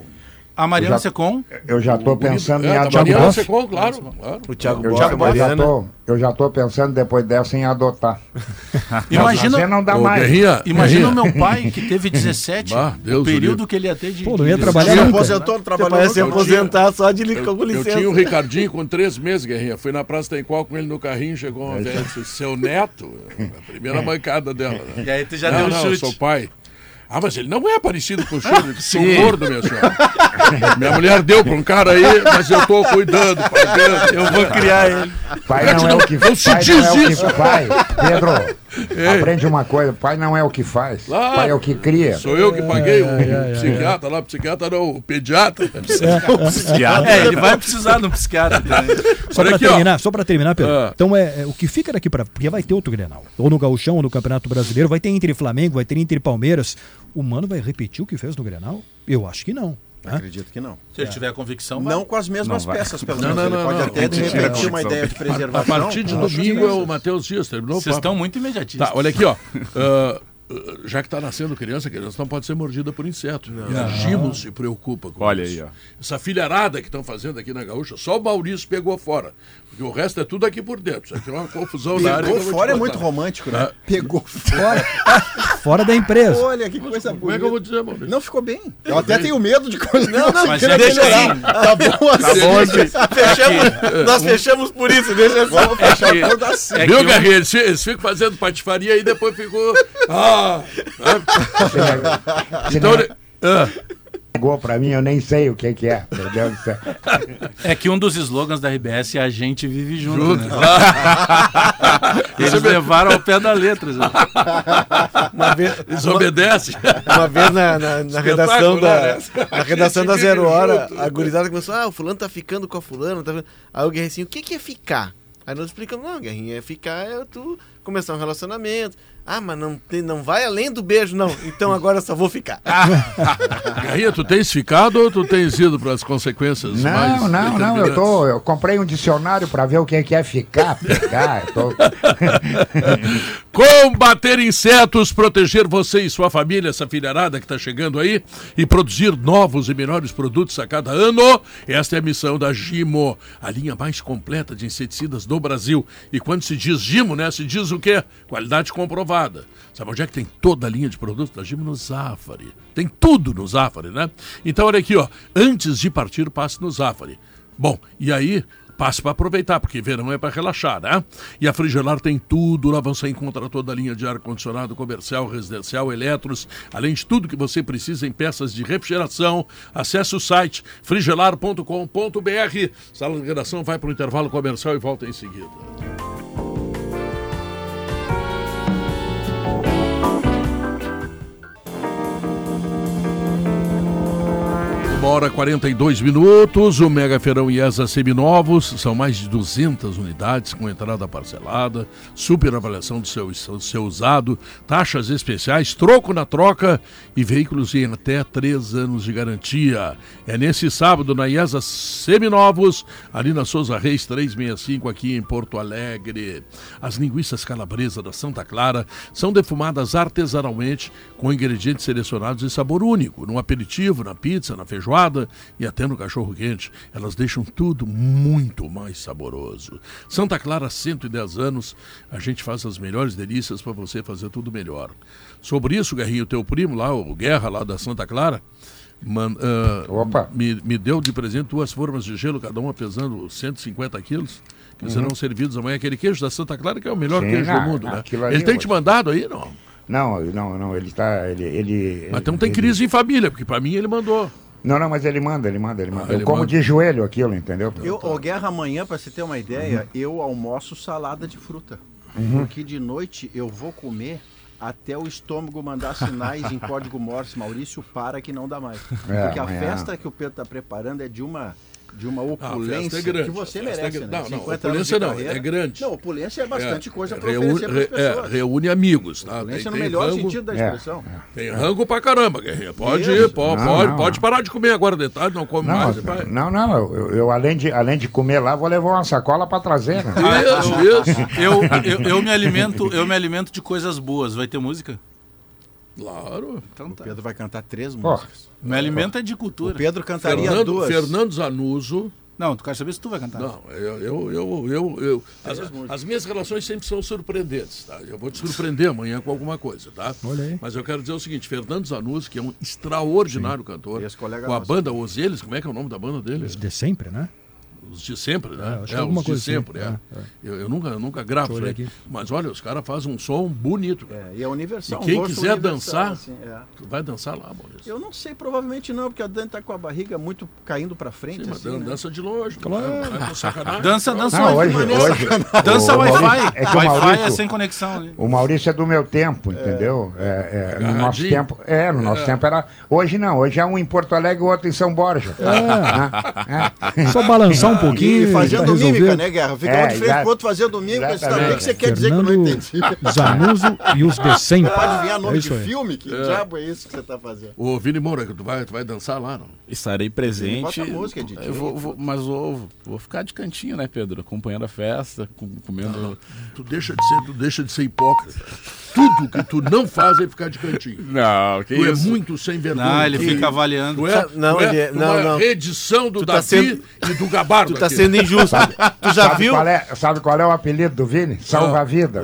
Speaker 6: a Mariana
Speaker 5: Já-
Speaker 6: Secom.
Speaker 5: Eu já tô pensando em
Speaker 1: é, da
Speaker 5: adotar.
Speaker 1: Mariana. Secom, claro. claro.
Speaker 3: o Thiago
Speaker 5: Eu
Speaker 3: Boff,
Speaker 5: já,
Speaker 3: a
Speaker 5: eu, já
Speaker 3: Mariana...
Speaker 5: tô, eu já tô pensando depois dessa em adotar.
Speaker 6: Imagina,
Speaker 5: não dá
Speaker 1: Ô,
Speaker 5: mais.
Speaker 1: Guerrinha,
Speaker 6: imagina o
Speaker 1: Guerrinha.
Speaker 6: meu pai, que teve 17,
Speaker 1: Bah, Deus
Speaker 6: o período
Speaker 1: livre.
Speaker 6: que ele ia ter de.
Speaker 4: Pô, não ia trabalhar
Speaker 2: Se aposentou, não trabalhou
Speaker 3: parece se aposentar só de
Speaker 1: Eu, eu
Speaker 3: licença.
Speaker 1: tinha o Ricardinho com três meses, Guerrinha. Fui na Praça da Igual com ele no carrinho, chegou uma velha e disse, seu neto, a primeira mancada dela. Né?
Speaker 6: E aí tu já
Speaker 1: não,
Speaker 6: deu um
Speaker 1: não,
Speaker 6: chute.
Speaker 1: sou pai. Ah, mas ele não é parecido com o senhor, eu sou gordo, minha senhora. Minha mulher deu para um cara aí, mas eu tô cuidando, pagando.
Speaker 6: Eu vou criar ele.
Speaker 5: Pai não é o que
Speaker 1: Não se
Speaker 5: pai
Speaker 1: diz
Speaker 5: não é o
Speaker 1: isso.
Speaker 5: que faz. Pedro, aprende uma coisa. Pai não é o que faz.
Speaker 1: Claro.
Speaker 5: Pai é o que cria.
Speaker 1: Sou eu que paguei o psiquiatra lá, psiquiatra não, o pediatra.
Speaker 6: É, ele vai precisar de um psiquiatra também.
Speaker 4: Só pra
Speaker 1: ó.
Speaker 4: terminar, só para terminar, Pedro.
Speaker 1: Ah.
Speaker 4: Então é, é, o que fica daqui para porque vai ter outro Grenal, ou no Gauchão, ou no Campeonato Brasileiro, vai ter entre Flamengo, vai ter entre Palmeiras. O Mano vai repetir o que fez no Grenal? Eu acho que não. Né?
Speaker 2: Acredito que não.
Speaker 6: Se ele tiver convicção, vai.
Speaker 2: Não com as mesmas
Speaker 7: Não
Speaker 2: peças, pelo
Speaker 1: Não,
Speaker 2: menos.
Speaker 1: não,
Speaker 2: Ele
Speaker 1: não,
Speaker 2: pode
Speaker 1: não.
Speaker 2: até, de repente, uma
Speaker 7: a
Speaker 2: ideia de
Speaker 1: A
Speaker 2: preservação.
Speaker 1: partir de domingo é o Matheus Dias, terminou
Speaker 6: Vocês estão muito imediatistas.
Speaker 1: Tá, olha aqui, ó. Ah, já que está nascendo criança, criança não pode ser mordida por inseto. E a Gimo se preocupa com
Speaker 7: Olha
Speaker 1: isso.
Speaker 7: aí, ó.
Speaker 1: Essa filharada que estão fazendo aqui na Gaúcha, só o Maurício pegou fora. Porque o resto é tudo aqui por dentro. Isso aqui é uma confusão na área.
Speaker 2: Pegou fora é muito romântico, né?
Speaker 1: Ah.
Speaker 2: Pegou fora.
Speaker 4: Fora da empresa.
Speaker 2: Olha que coisa
Speaker 1: Como é que eu vou dizer, Maurício?
Speaker 2: Não ficou bem. Eu até tenho medo de coisa. Não,
Speaker 6: não, mas é deixa assim.
Speaker 2: Tá bom assim.
Speaker 3: Bom, gente, fechamos, nós fechamos por isso, deixa assim.
Speaker 2: Vamos fechar
Speaker 6: que- é
Speaker 1: Viu, Garrinha? Eles, eles ficam fazendo patifaria e depois ficou. Ah! Ah. Então, ele- ah.
Speaker 5: chegou pra mim, eu nem sei o que, que é. Meu Deus do céu.
Speaker 6: É que um dos slogans da RBS é a gente vive junto. né? Eles levaram ao pé da letra. né?
Speaker 3: Uma vez,
Speaker 1: Desobedece.
Speaker 3: uma vez na, na, na redação da, na redação da Zero Hora,
Speaker 1: junto.
Speaker 3: a gurizada começou, ah, o fulano tá ficando com a fulana. Tá... ficando-" Aí o Guerrinho assim, o que, que é ficar? Aí nós explicamos, não, Guerrinho, é ficar é tu começar um relacionamento. Ah, mas não, tem, não vai além do beijo, não. Então agora eu só vou ficar.
Speaker 1: Garrinha, tu tens ficado ou tu tens ido para as consequências mais
Speaker 5: Não, não, não. Eu, tô, eu comprei um dicionário pra ver o que, que é ficar, pegar. tô-
Speaker 1: Combater insetos, proteger você e sua família, essa filharada que está chegando aí, e produzir novos e melhores produtos a cada ano. Esta é a missão da Gimo, a linha mais completa de inseticidas do Brasil. E quando se diz Gimo, né, se diz o quê? Qualidade comprovada. Sabe onde é que tem toda a linha de produtos da Gimo? No Zafari. Tem tudo no Zafari, né? Então, olha aqui, ó. Antes de partir, passe no Zafari. Bom, e aí passe para aproveitar, porque verão é para relaxar, né? E a Frigelar tem tudo, lá você encontra toda a linha de ar-condicionado comercial, residencial, eletros, além de tudo que você precisa em peças de refrigeração. Acesse o site frigelar.com.br. Sala de redação vai para o intervalo comercial e volta em seguida. Uma hora 42 minutos, o Mega Feirão IESA Seminovos, são mais de 200 unidades com entrada parcelada, super avaliação do seu, seu usado, taxas especiais, troco na troca e veículos em até 3 anos de garantia. É nesse sábado na IESA Seminovos, ali na Souza Reis 365, aqui em Porto Alegre. As linguiças calabresa da Santa Clara são defumadas artesanalmente com ingredientes selecionados e sabor único, no aperitivo, na pizza, na feijoada e até no cachorro quente. Elas deixam tudo muito mais saboroso. Santa Clara, 110 anos, a gente faz as melhores delícias para você fazer tudo melhor. Sobre isso, Guerrinho, teu primo lá, o Guerra lá da Santa Clara, man- ah,
Speaker 5: Opa.
Speaker 1: me, me deu de presente duas formas de gelo, cada uma pesando 150 quilos. Que serão servidos amanhã. Aquele queijo da Santa Clara, que é o melhor
Speaker 5: Sim,
Speaker 1: queijo do mundo, né? Ele tem
Speaker 5: eu-
Speaker 1: te mandado aí, não?
Speaker 5: Não, não, não, ele tá. Ele, ele,
Speaker 1: Mas então tem
Speaker 5: ele-
Speaker 1: crise em família, porque para mim ele mandou.
Speaker 5: Não, não, mas ele manda, ele manda, ele manda.
Speaker 1: Ah, ele
Speaker 5: eu como
Speaker 1: manda.
Speaker 5: de joelho aquilo, entendeu?
Speaker 2: Eu, ô, Guerra, amanhã, para você ter uma ideia, eu almoço salada de fruta. Porque de noite eu vou comer até o estômago mandar sinais em código Morse. Maurício, para que não dá mais.
Speaker 5: É,
Speaker 2: Porque a
Speaker 5: amanhã-
Speaker 2: festa que o Pedro está preparando é de uma. De uma
Speaker 1: festa
Speaker 2: opulência
Speaker 1: é grande,
Speaker 2: que você
Speaker 1: é
Speaker 2: merece,
Speaker 1: grande.
Speaker 2: né?
Speaker 1: Não, não,
Speaker 2: 50
Speaker 1: opulência
Speaker 2: anos de
Speaker 1: não, é grande.
Speaker 2: Não, opulência é bastante coisa para
Speaker 1: reúne,
Speaker 2: oferecer para as
Speaker 1: re- é,
Speaker 2: pessoas.
Speaker 1: reúne amigos, tá?
Speaker 2: Opulência
Speaker 1: Tem,
Speaker 2: no
Speaker 1: tem
Speaker 2: melhor
Speaker 1: rango,
Speaker 2: sentido da
Speaker 5: É,
Speaker 2: expressão.
Speaker 1: tem rango pra caramba, Guerrinha. Pode ir, pode,
Speaker 5: Não,
Speaker 1: pode,
Speaker 5: não,
Speaker 1: pode parar de comer agora de tarde, não come
Speaker 5: Não,
Speaker 1: mais.
Speaker 5: não, não, eu, eu, além, de, além de comer lá, vou levar uma sacola para trazer, né?
Speaker 1: Isso, isso.
Speaker 6: Eu, eu, eu me alimento, eu me alimento de coisas boas. Vai ter música?
Speaker 1: Claro.
Speaker 6: Então
Speaker 2: O
Speaker 6: tá.
Speaker 2: Pedro vai cantar três músicas.
Speaker 6: Me alimento é de cultura.
Speaker 2: O Pedro cantaria
Speaker 1: Fernando,
Speaker 2: duas.
Speaker 1: Fernando Zanuso.
Speaker 6: Não, tu quer saber se tu vai cantar.
Speaker 1: Não, eu, eu, eu, eu, eu- as, as minhas relações sempre são surpreendentes, tá? Eu vou te surpreender amanhã com alguma coisa, tá?
Speaker 4: Olha aí.
Speaker 1: Mas eu quero dizer o seguinte, Fernando Zanuso, que é um extraordinário cantor,
Speaker 2: Esse colega
Speaker 1: com a banda Os Eles, como é que é o nome da banda dele?
Speaker 4: De sempre, né?
Speaker 1: Os de sempre, né?
Speaker 4: É, acho que alguma
Speaker 1: os de
Speaker 4: assim.
Speaker 1: sempre, é.
Speaker 4: É, é.
Speaker 1: Eu, eu nunca, eu nunca gravo isso aí. Mas olha, os caras fazem um som bonito. cara.
Speaker 2: É, e é universal.
Speaker 1: E quem
Speaker 2: um
Speaker 1: quiser
Speaker 2: universal,
Speaker 1: dançar,
Speaker 2: assim, é.
Speaker 1: Vai dançar lá, Maurício.
Speaker 2: Eu não sei, provavelmente não, porque a Dani tá com a barriga muito caindo pra frente.
Speaker 1: Sim, mas
Speaker 2: assim,
Speaker 1: dan-
Speaker 2: né?
Speaker 1: dança de longe.
Speaker 4: Claro.
Speaker 6: Dança, dança
Speaker 5: Não, hoje, hoje,
Speaker 6: Dança Wi-Fi.
Speaker 5: É que o
Speaker 6: Wi-Fi
Speaker 5: Maurício-
Speaker 6: é sem conexão. ali.
Speaker 5: O Maurício é do meu tempo, entendeu? É, é, no nosso tempo. É, no nosso tempo era. Hoje não, hoje é um em Porto Alegre e o outro em São Borja. É.
Speaker 4: Só balançar um pouquinho
Speaker 2: E fazendo
Speaker 4: tá
Speaker 2: mímica, né, Guerra? Fica
Speaker 5: É,
Speaker 2: um de frente
Speaker 5: exato.
Speaker 2: pro outro fazendo mímica. Que você quer dizer que eu não entendi.
Speaker 4: Zanuso e os de sempre.
Speaker 2: Pode vir a nome
Speaker 4: É
Speaker 2: de
Speaker 4: isso
Speaker 2: filme? Que diabo é isso que você tá fazendo?
Speaker 1: Ô, Vini Moura, tu vai, tu vai dançar lá, não?
Speaker 7: Estarei presente.
Speaker 2: Bota a música, Didi.
Speaker 7: Eu vou, vou- mas vou, vou ficar de cantinho, né, Pedro? Acompanhando a festa, com- comendo.
Speaker 1: Tu deixa de ser, tu deixa de ser hipócrita. Tudo que tu não faz é ficar de cantinho.
Speaker 7: Não, que
Speaker 1: Tu é muito sem vergonha.
Speaker 6: Não, ele fica avaliando.
Speaker 1: Tu é,
Speaker 3: Não,
Speaker 1: tu é
Speaker 3: ele é-
Speaker 1: uma
Speaker 3: não, não.
Speaker 1: reedição do
Speaker 3: Tu tá
Speaker 1: Davi
Speaker 3: sendo-
Speaker 1: e do
Speaker 3: Tu tá
Speaker 1: aqui.
Speaker 3: sendo injusto. Tu já
Speaker 5: sabe,
Speaker 3: viu?
Speaker 5: Qual é, sabe qual é o apelido do Vini? Salva-vida.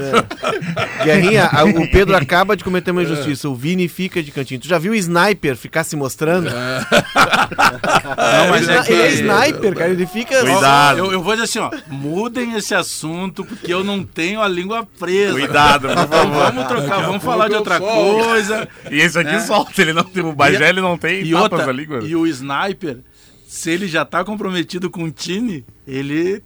Speaker 3: Guerrinha, a- o Pedro acaba de cometer uma injustiça. O Vini fica de cantinho. Tu já viu o sniper ficar se mostrando?
Speaker 6: Não, mas é que...
Speaker 3: Ele é sniper, cara. Ele fica.
Speaker 6: Cuidado. Eu, eu vou dizer assim, ó, mudem esse assunto, porque eu não tenho a língua presa.
Speaker 7: Cuidado, por
Speaker 6: Então
Speaker 7: favor.
Speaker 6: vamos trocar,
Speaker 1: Daqui
Speaker 6: vamos falar de outra coisa.
Speaker 7: E esse aqui
Speaker 6: É.
Speaker 7: solta, ele não tem. O Bagé ele não tem
Speaker 6: E,
Speaker 7: tapas
Speaker 6: outra,
Speaker 7: na língua.
Speaker 6: e o sniper, se ele já tá comprometido com o time, ele,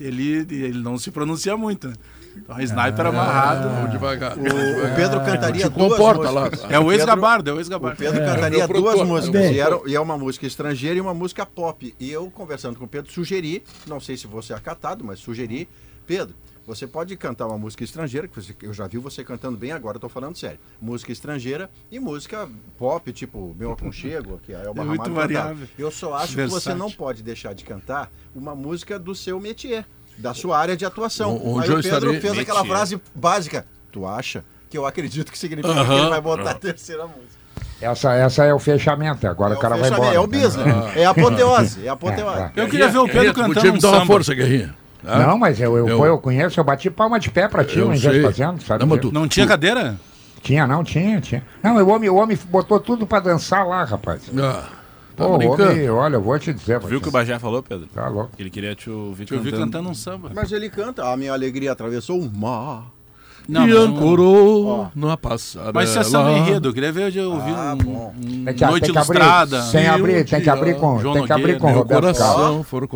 Speaker 6: ele, ele não se pronuncia muito, né? Então, é sniper amarrado.
Speaker 1: Vamos devagar.
Speaker 2: O
Speaker 1: devagar.
Speaker 2: Pedro cantaria duas
Speaker 1: comporta lá.
Speaker 2: músicas.
Speaker 6: É o ex-gabardo, é o
Speaker 2: O
Speaker 6: ex-gabardo.
Speaker 2: Pedro
Speaker 1: É,
Speaker 2: cantaria
Speaker 1: meu produtor,
Speaker 2: duas músicas. E, era, e é uma música estrangeira e uma música pop. E eu, conversando com o Pedro, sugeri, não sei se você é acatado, mas sugeri, Pedro, você pode cantar uma música estrangeira, que você- eu já vi você cantando bem agora, eu tô falando sério. Música estrangeira e música pop, tipo Meu Aconchego, que é o
Speaker 6: É muito variável.
Speaker 2: Eu só acho que você
Speaker 6: Versátil.
Speaker 2: não pode deixar de cantar uma música do seu métier, da sua área de atuação.
Speaker 1: O- onde
Speaker 2: Aí
Speaker 1: eu
Speaker 2: o Pedro
Speaker 1: estarei-
Speaker 2: fez aquela
Speaker 7: Métier.
Speaker 2: frase básica. Tu acha? Que eu acredito que significa que
Speaker 1: Aham.
Speaker 2: ele vai botar a terceira música.
Speaker 5: Essa, essa é o fechamento. Agora
Speaker 2: É
Speaker 5: o cara
Speaker 2: o
Speaker 5: vai embora.
Speaker 2: É o business. É a apoteose. É a apoteose.
Speaker 5: É,
Speaker 6: Eu queria ver o Pedro
Speaker 1: Guerrinha, tu
Speaker 6: cantando
Speaker 1: podia
Speaker 6: um
Speaker 1: me dar uma
Speaker 6: samba.
Speaker 1: força, Guerrinha. Tá?
Speaker 5: Não, mas eu, eu,
Speaker 1: Eu-
Speaker 5: eu conheço, eu bati palma de pé pra ti,
Speaker 1: Eu
Speaker 5: o
Speaker 1: sei.
Speaker 5: Fazendo, sabe?
Speaker 1: Não, tu-
Speaker 6: Não tinha cadeira?
Speaker 5: Tinha, não, tinha, tinha. Não, o homem, o homem botou tudo pra dançar lá, rapaz.
Speaker 1: Ah, tá
Speaker 5: Pô, homem, olha, eu vou te dizer.
Speaker 7: Viu o que o Bagé falou, Pedro?
Speaker 5: Tá louco.
Speaker 7: Ele queria te ouvir
Speaker 6: Eu vi
Speaker 7: cantando.
Speaker 6: cantando um samba.
Speaker 2: Mas ele canta. A minha alegria atravessou o mar.
Speaker 6: Não,
Speaker 1: e ancorou na passarela.
Speaker 6: Mas isso é samba enredo. Eu queria ver eu ouvir
Speaker 2: Ah,
Speaker 6: um, um
Speaker 5: Tem que,
Speaker 6: Noite
Speaker 5: abrir,
Speaker 6: Ilustrada.
Speaker 5: tem que abrir,
Speaker 1: um
Speaker 5: tem que abrir com,
Speaker 6: João
Speaker 5: tem que abrir com Roberto Carlos.
Speaker 1: coração foram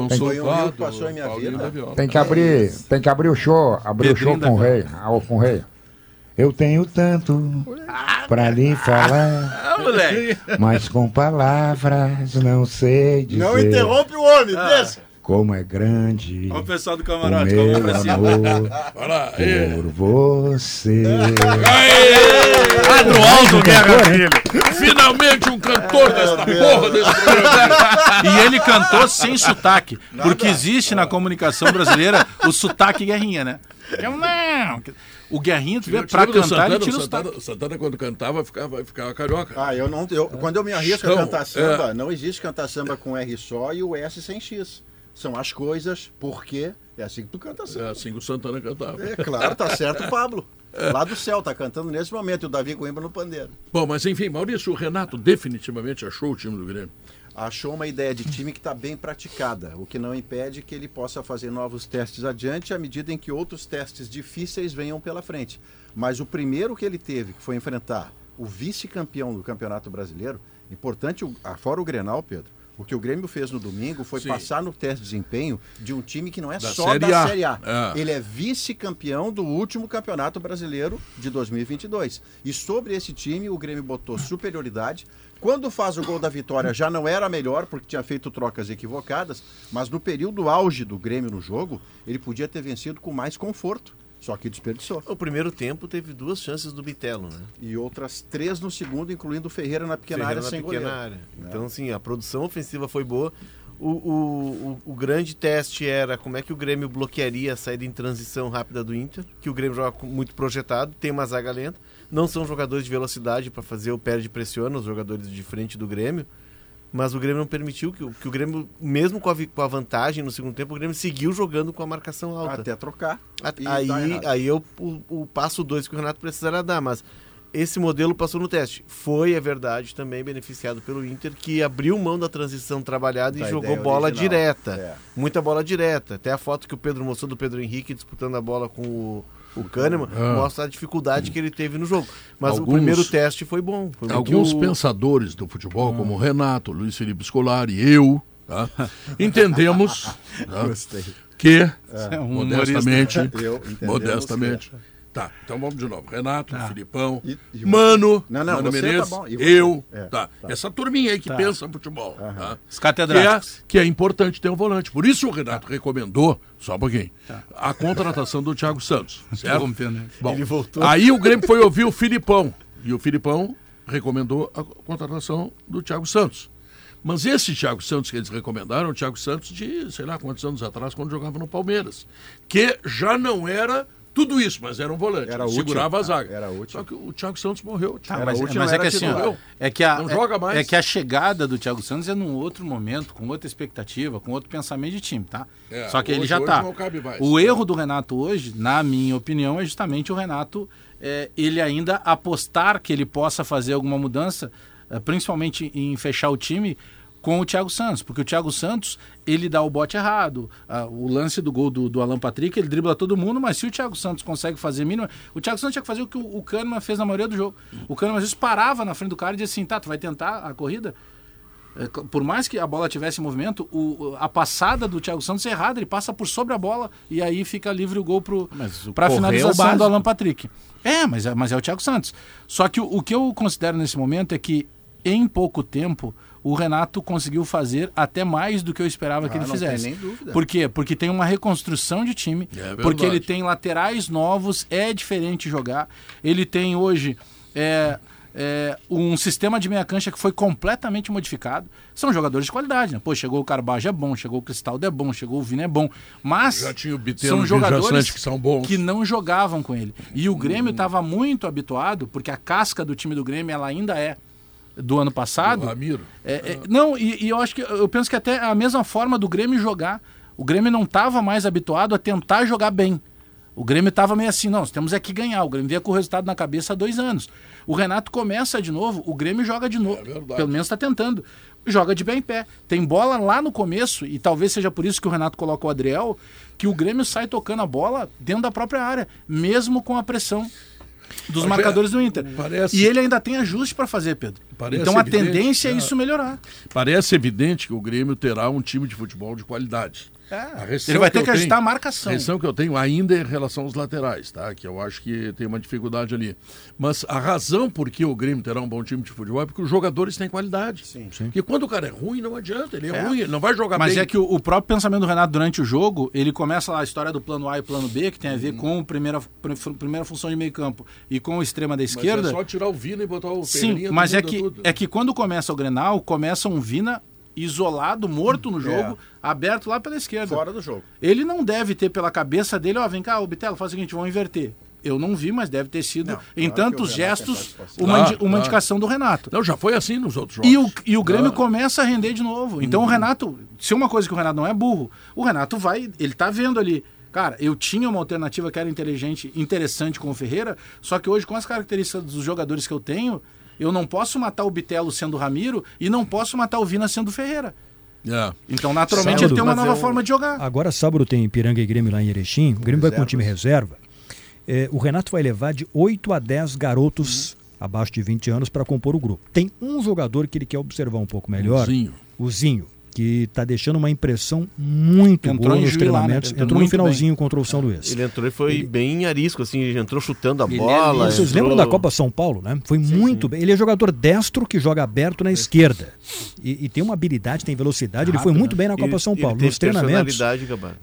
Speaker 1: Viola.
Speaker 5: Tem que abrir, tem que abrir o show, abrir o show com o rei, ah, com o rei. Eu tenho tanto pra lhe falar,
Speaker 6: Ah, moleque.
Speaker 5: mas com palavras não sei dizer
Speaker 2: Não interrompe o homem, deixa.
Speaker 5: Como é grande
Speaker 6: Olha o pessoal do camarote,
Speaker 5: meu
Speaker 6: pra cima.
Speaker 5: amor
Speaker 1: Olha lá, é.
Speaker 5: por você.
Speaker 6: Padro Aldo Guerra Filho.
Speaker 1: Finalmente um cantor desta porra desse programa.
Speaker 6: E ele cantou sem sotaque. Porque existe na comunicação brasileira o sotaque guerrinha, né? Eu não. O guerrinha, tu vê, pra cantar, ele
Speaker 1: Santana,
Speaker 6: tira o
Speaker 1: Santana,
Speaker 6: sotaque.
Speaker 1: o Santana, quando cantava, ficava, ficava carioca.
Speaker 2: Ah, eu não. Eu, quando eu me arrisco
Speaker 1: Então,
Speaker 2: a cantar samba,
Speaker 1: é.
Speaker 2: não existe cantar samba com R só e o S sem X. São as coisas, porque é assim que tu canta
Speaker 1: É
Speaker 2: samba.
Speaker 1: assim que o Santana cantava.
Speaker 2: É claro, tá certo o Pablo. Lá do céu, tá cantando nesse momento, e o Davi Coimbra no pandeiro.
Speaker 1: Bom, mas enfim, Maurício, o Renato definitivamente achou o time do Grêmio.
Speaker 2: Achou uma ideia de time que está bem praticada, o que não impede que ele possa fazer novos testes adiante à medida em que outros testes difíceis venham pela frente. Mas o primeiro que ele teve, que foi enfrentar o vice-campeão do Campeonato Brasileiro, importante, fora o Grenal, Pedro, o que o Grêmio fez no domingo foi
Speaker 1: Sim.
Speaker 2: passar no teste de desempenho de um time que não é
Speaker 1: Da
Speaker 2: só
Speaker 1: Série
Speaker 2: da
Speaker 1: A.
Speaker 2: Série A.
Speaker 1: É.
Speaker 2: Ele é vice-campeão do último Campeonato Brasileiro de 2022. E sobre esse time, o Grêmio botou superioridade. Quando faz o gol da vitória, já não era melhor, porque tinha feito trocas equivocadas, mas no período auge do Grêmio no jogo, ele podia ter vencido com mais conforto. Só que desperdiçou.
Speaker 3: O primeiro tempo teve duas chances do Bitelo, né?
Speaker 2: E outras três no segundo, incluindo o Ferreira na pequena
Speaker 3: Ferreira
Speaker 2: área
Speaker 3: na
Speaker 2: sem
Speaker 3: pequena
Speaker 2: goleiro.
Speaker 3: área. Então, assim, a produção ofensiva foi boa. O, o, o, o grande teste era como é que o Grêmio bloquearia a saída em transição rápida do Inter, que o Grêmio joga muito projetado, tem uma zaga lenta, não são jogadores de velocidade para fazer o perde pressiona os jogadores de frente do Grêmio, mas o Grêmio não permitiu que, o- que o Grêmio, mesmo com a, com a vantagem no segundo tempo, o Grêmio seguiu jogando com a marcação alta.
Speaker 2: Até trocar.
Speaker 3: A-
Speaker 2: dar
Speaker 3: Aí, aí é o, o, passo 2 que o Renato precisará dar, mas esse modelo passou no teste. Foi, é verdade, também beneficiado pelo Inter, que abriu mão da transição trabalhada
Speaker 2: Da
Speaker 3: e jogou bola
Speaker 2: original.
Speaker 3: direta.
Speaker 2: É.
Speaker 3: Muita bola direta. Até a foto que o Pedro mostrou do Pedro Henrique disputando a bola com o, o Kahneman
Speaker 1: Ah.
Speaker 3: mostra a dificuldade que ele teve no jogo. Mas
Speaker 1: Alguns-
Speaker 3: o primeiro teste foi bom. Foi
Speaker 1: Alguns
Speaker 3: o-
Speaker 1: pensadores do futebol, como o Renato, Luiz Felipe Scolari e eu, tá, entendemos tá, que,
Speaker 6: É um
Speaker 1: modestamente,
Speaker 2: Eu, entendemos
Speaker 1: modestamente, tá, então vamos de novo, Renato, Filipão,
Speaker 2: E- e-
Speaker 1: Mano,
Speaker 2: Não, não,
Speaker 1: Mano
Speaker 2: você
Speaker 1: Menezes,
Speaker 2: tá bom,
Speaker 1: eu,
Speaker 2: É,
Speaker 1: tá, essa turminha aí que pensa futebol, tá,
Speaker 6: Os
Speaker 1: que, é, que é importante ter um volante, por isso o Renato recomendou, só um pouquinho, a contratação do Thiago Santos, certo? Bom,
Speaker 3: Ele voltou.
Speaker 1: Aí o Grêmio foi ouvir o Filipão. E o Filipão recomendou a contratação do Thiago Santos. Mas esse Thiago Santos que eles recomendaram, o Thiago Santos de, sei lá quantos anos atrás, quando jogava no Palmeiras. Que já não era tudo isso, mas era um volante.
Speaker 2: Era
Speaker 1: ele
Speaker 2: útil.
Speaker 1: segurava a zaga.
Speaker 2: Era útil.
Speaker 1: Só que o Thiago Santos morreu.
Speaker 6: Tá, mas,
Speaker 2: útil,
Speaker 6: mas é que assim, ó, é que a,
Speaker 1: Não
Speaker 6: é-
Speaker 1: joga mais.
Speaker 6: É, que a chegada do Thiago Santos é num outro momento, com outra expectativa, com outro pensamento de time, tá?
Speaker 1: É,
Speaker 6: Só que ele
Speaker 1: hoje-
Speaker 6: já
Speaker 1: hoje
Speaker 6: tá.
Speaker 1: não cabe mais.
Speaker 6: O erro do Renato hoje, na minha opinião, é justamente o Renato é, ele ainda apostar que ele possa fazer alguma mudança, é, principalmente em fechar o time com o Thiago Santos, porque o Thiago Santos ele dá o bote errado, Ah, o lance do gol do, do Alan Patrick ele dribla todo mundo, mas se o Thiago Santos consegue fazer mínimo, o Thiago Santos tinha que fazer o que o, o Kahneman fez na maioria do jogo. O Kahneman às vezes parava na frente do cara e dizia assim, tá, tu vai tentar a corrida? É, Por mais que a bola tivesse movimento, o- a passada do Thiago Santos é errada, ele passa por sobre a bola e aí fica livre o gol para
Speaker 7: correr é o
Speaker 6: finalização do. Alan Patrick. É, mas é, mas é o Thiago Santos. Só que o, o que eu considero nesse momento é que em pouco tempo o Renato conseguiu fazer até mais do que eu esperava que
Speaker 2: Ah,
Speaker 6: ele
Speaker 2: não tem
Speaker 6: fizesse.
Speaker 2: nem dúvida.
Speaker 6: Por quê? Porque tem uma reconstrução de time,
Speaker 1: É
Speaker 6: porque ele tem laterais novos, é diferente jogar. Ele tem hoje é, é, um sistema de meia cancha que foi completamente modificado. São jogadores de qualidade, né? Pô, chegou o Carbajo é bom, chegou o Cristaldo é bom, chegou o Vina é bom. Mas são jogadores
Speaker 1: que são bons.
Speaker 6: que não jogavam com ele. E o Grêmio estava muito habituado, porque a casca do time do Grêmio ela ainda é do ano passado.
Speaker 1: O Ramiro.
Speaker 6: É, é, não, e, e eu acho que eu penso que até a mesma forma do Grêmio jogar. O Grêmio não estava mais habituado a tentar jogar bem. O Grêmio estava meio assim, não, nós temos é que ganhar. O Grêmio veio com o resultado na cabeça há dois anos. O Renato começa de novo, o Grêmio joga de novo.
Speaker 1: É.
Speaker 6: Pelo menos está tentando. Joga de bem em pé. Tem bola lá no começo, e talvez seja por isso que o Renato coloca o Adriel, que o Grêmio sai tocando a bola dentro da própria área, mesmo com a pressão dos marcadores do Inter.
Speaker 1: parece-
Speaker 6: E ele ainda tem ajuste para fazer, Pedro.
Speaker 1: Parece
Speaker 6: então a
Speaker 1: evidente,
Speaker 6: tendência é
Speaker 1: né?
Speaker 6: isso melhorar.
Speaker 1: Parece evidente que o Grêmio terá um time de futebol de qualidade. Restrição
Speaker 6: Ele vai ter
Speaker 1: eu
Speaker 6: que ajustar a marcação.
Speaker 1: A restrição que eu tenho ainda é em relação aos laterais, tá? Que eu acho que tem uma dificuldade ali. Mas a razão por que o Grêmio terá um bom time de futebol é porque os jogadores têm qualidade. Sim. Porque quando o cara é ruim, não adianta. Ele é,
Speaker 6: É.
Speaker 1: ruim, ele não vai jogar
Speaker 6: Mas
Speaker 1: bem.
Speaker 6: é que o, o próprio pensamento do Renato durante o jogo, ele começa lá a história do plano A e plano B, que tem a ver com a primeira, pr- primeira função de meio campo e com o extrema da
Speaker 1: Mas
Speaker 6: esquerda.
Speaker 1: é só tirar o Vina e botar o
Speaker 6: Sim, mas é que,
Speaker 1: tudo.
Speaker 6: é que quando começa o Grenal, começa um Vina isolado, morto no jogo, aberto lá pela esquerda.
Speaker 2: Fora do jogo.
Speaker 6: Ele não deve ter pela cabeça dele, ó, vem cá, ô Bitelo, faz o seguinte, vamos inverter. Eu não vi, mas deve ter sido,
Speaker 2: Não,
Speaker 6: em
Speaker 2: claro
Speaker 6: tantos
Speaker 2: o tem
Speaker 6: gestos, uma,
Speaker 1: Claro,
Speaker 6: indi- uma
Speaker 1: claro.
Speaker 6: indicação do Renato.
Speaker 1: Não, já foi assim nos outros jogos.
Speaker 6: E o, e o Grêmio começa a render de novo. Então o
Speaker 1: Uhum.
Speaker 6: Renato, se uma coisa que o Renato não é burro, o Renato vai, ele tá vendo ali. Cara, eu tinha uma alternativa que era inteligente, interessante com o Ferreira, só que hoje, com as características dos jogadores que eu tenho, eu não posso matar o Bitelo sendo o Ramiro e não posso matar o Vina sendo o Ferreira.
Speaker 1: É.
Speaker 6: Então, naturalmente,
Speaker 4: Sábado,
Speaker 6: ele tem uma nova
Speaker 4: eu-
Speaker 6: forma de jogar.
Speaker 4: Agora sábado tem Piranga e Grêmio lá em Erechim. O Grêmio vai com o time reserva. É, o Renato vai levar de 8 a 10 garotos abaixo de 20 anos para compor o grupo. Tem um jogador que ele quer observar um pouco melhor.
Speaker 1: Zinho.
Speaker 4: O Zinho. Que está deixando uma impressão muito
Speaker 6: Entrou
Speaker 4: boa nos
Speaker 6: né?
Speaker 4: treinamentos.
Speaker 6: Entrou
Speaker 4: Entrou no
Speaker 6: muito
Speaker 4: finalzinho contra o São Luís.
Speaker 3: Ele entrou e foi bem arisco, assim, ele entrou chutando a
Speaker 6: Ele é
Speaker 3: bola.
Speaker 4: Vocês
Speaker 3: entrou-
Speaker 4: lembram da Copa São Paulo, né? Foi muito bem. Ele é jogador destro que joga aberto na esquerda. E, e tem uma habilidade, tem velocidade. Ele foi muito bem na Copa
Speaker 3: Ele-
Speaker 4: São
Speaker 3: ele
Speaker 4: Paulo. Nos treinamentos.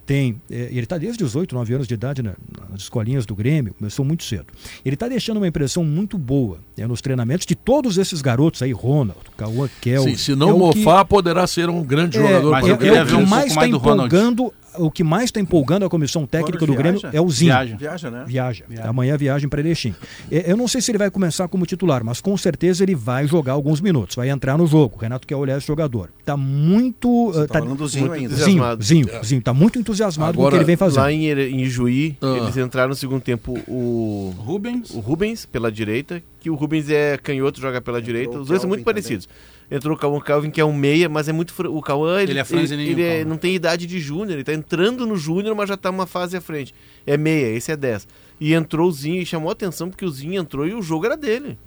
Speaker 4: Tem. é, ele está desde os 8, 9 anos de idade né, nas escolinhas do Grêmio, começou muito cedo. Ele está deixando uma impressão muito boa né, nos treinamentos de todos esses garotos aí, Ronald, Cauã Kel.
Speaker 1: Sim, se não mofar, poderá ser um grande jogador.
Speaker 6: mas
Speaker 4: É,
Speaker 6: eu queria ver
Speaker 4: o
Speaker 6: um
Speaker 4: que
Speaker 6: pouco
Speaker 4: mais está
Speaker 6: do Ronald.
Speaker 4: empolgando, o que mais está empolgando a comissão técnica do
Speaker 2: Ronald
Speaker 4: Grêmio
Speaker 2: viaja?
Speaker 4: é o Zinho.
Speaker 6: Viaja.
Speaker 2: Viaja, né?
Speaker 4: Viaja. Amanhã viagem para Erechim. É, Eu não sei se ele vai começar como titular, mas com certeza ele vai jogar alguns minutos, vai entrar no jogo. O Renato quer olhar esse jogador. Tá muito.
Speaker 2: Você
Speaker 4: uh,
Speaker 2: tá falando do Zinho ainda.
Speaker 4: Zinho. Zinho, Zinho, tá muito entusiasmado com o
Speaker 1: Agora,
Speaker 4: que ele vem fazendo.
Speaker 3: Lá em, em Juí,
Speaker 1: Ah.
Speaker 3: eles entraram no segundo tempo o,
Speaker 6: Rubens,
Speaker 3: o Rubens pela direita, que o Rubens é canhoto, joga pela direita.
Speaker 2: o
Speaker 3: Os dois são muito parecidos. Entrou o Cauã Calvin, que é um meia, mas é muito. fr- O Cauã, ele,
Speaker 6: Ele é
Speaker 3: ele,
Speaker 6: o
Speaker 3: é- não tem idade de júnior, ele tá entrando no júnior, mas já tá uma fase à frente. É meia, esse é 10. E entrou o Zinho e chamou a atenção porque o Zinho entrou e o jogo era dele.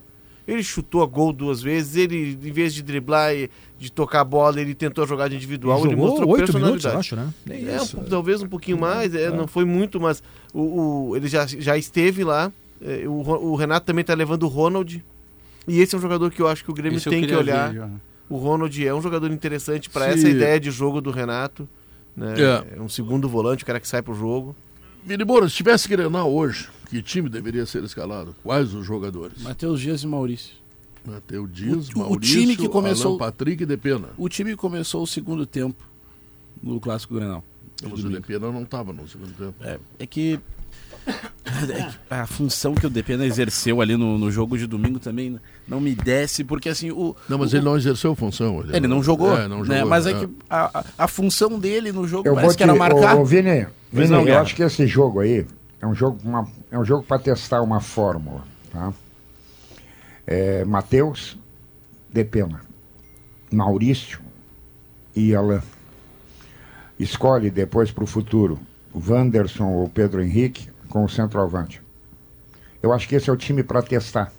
Speaker 3: Ele chutou a gol duas vezes, ele, em vez de driblar e de tocar a bola, ele tentou a jogada individual, ele,
Speaker 4: jogou
Speaker 3: mostrou
Speaker 4: oito minutos,
Speaker 3: personalidade.
Speaker 4: eu acho, né?
Speaker 3: É,
Speaker 4: isso.
Speaker 3: um- talvez um pouquinho mais, é, não foi muito, mas o, o- ele já, já esteve lá. é, o, o Renato também está levando o Ronald. E esse é um jogador que eu acho que o Grêmio
Speaker 6: eu
Speaker 3: tem que olhar.
Speaker 6: ver,
Speaker 3: o Ronald é um jogador interessante para essa ideia de jogo do Renato. Né?
Speaker 1: É.
Speaker 3: Um segundo volante, o cara que sai pro jogo.
Speaker 1: Vini Moura, se tivesse que treinar hoje, que time deveria ser escalado? Quais os jogadores?
Speaker 8: Matheus Dias e Maurício.
Speaker 1: Mateu Dias,
Speaker 8: O- o
Speaker 1: Maurício,
Speaker 8: time que começou-
Speaker 1: Alan Patrick e Depena.
Speaker 8: O time começou o segundo tempo no Clássico Grenal.
Speaker 1: Mas o Depena não estava no segundo tempo.
Speaker 7: É, que é que a função que o Depena exerceu ali no, no jogo de domingo também não me desce, porque assim, o.
Speaker 1: Não, mas
Speaker 7: o-
Speaker 1: ele não exerceu função.
Speaker 7: Ele não jogou,
Speaker 1: É, não
Speaker 7: né?
Speaker 1: jogou,
Speaker 7: mas é,
Speaker 1: é.
Speaker 7: que a, a, função dele no jogo
Speaker 5: Eu vou
Speaker 7: parece
Speaker 5: te,
Speaker 7: que era marcar.
Speaker 5: Ô, ô, Vini, Vini
Speaker 7: não,
Speaker 5: eu
Speaker 7: Guerra.
Speaker 5: acho que esse jogo aí é um jogo, uma, é um jogo para testar uma fórmula, tá? É, Matheus, Depena, Maurício e Alain. Escolhe depois para o futuro o Wanderson ou Pedro Henrique com o centroavante. Eu acho que esse é o time para testar.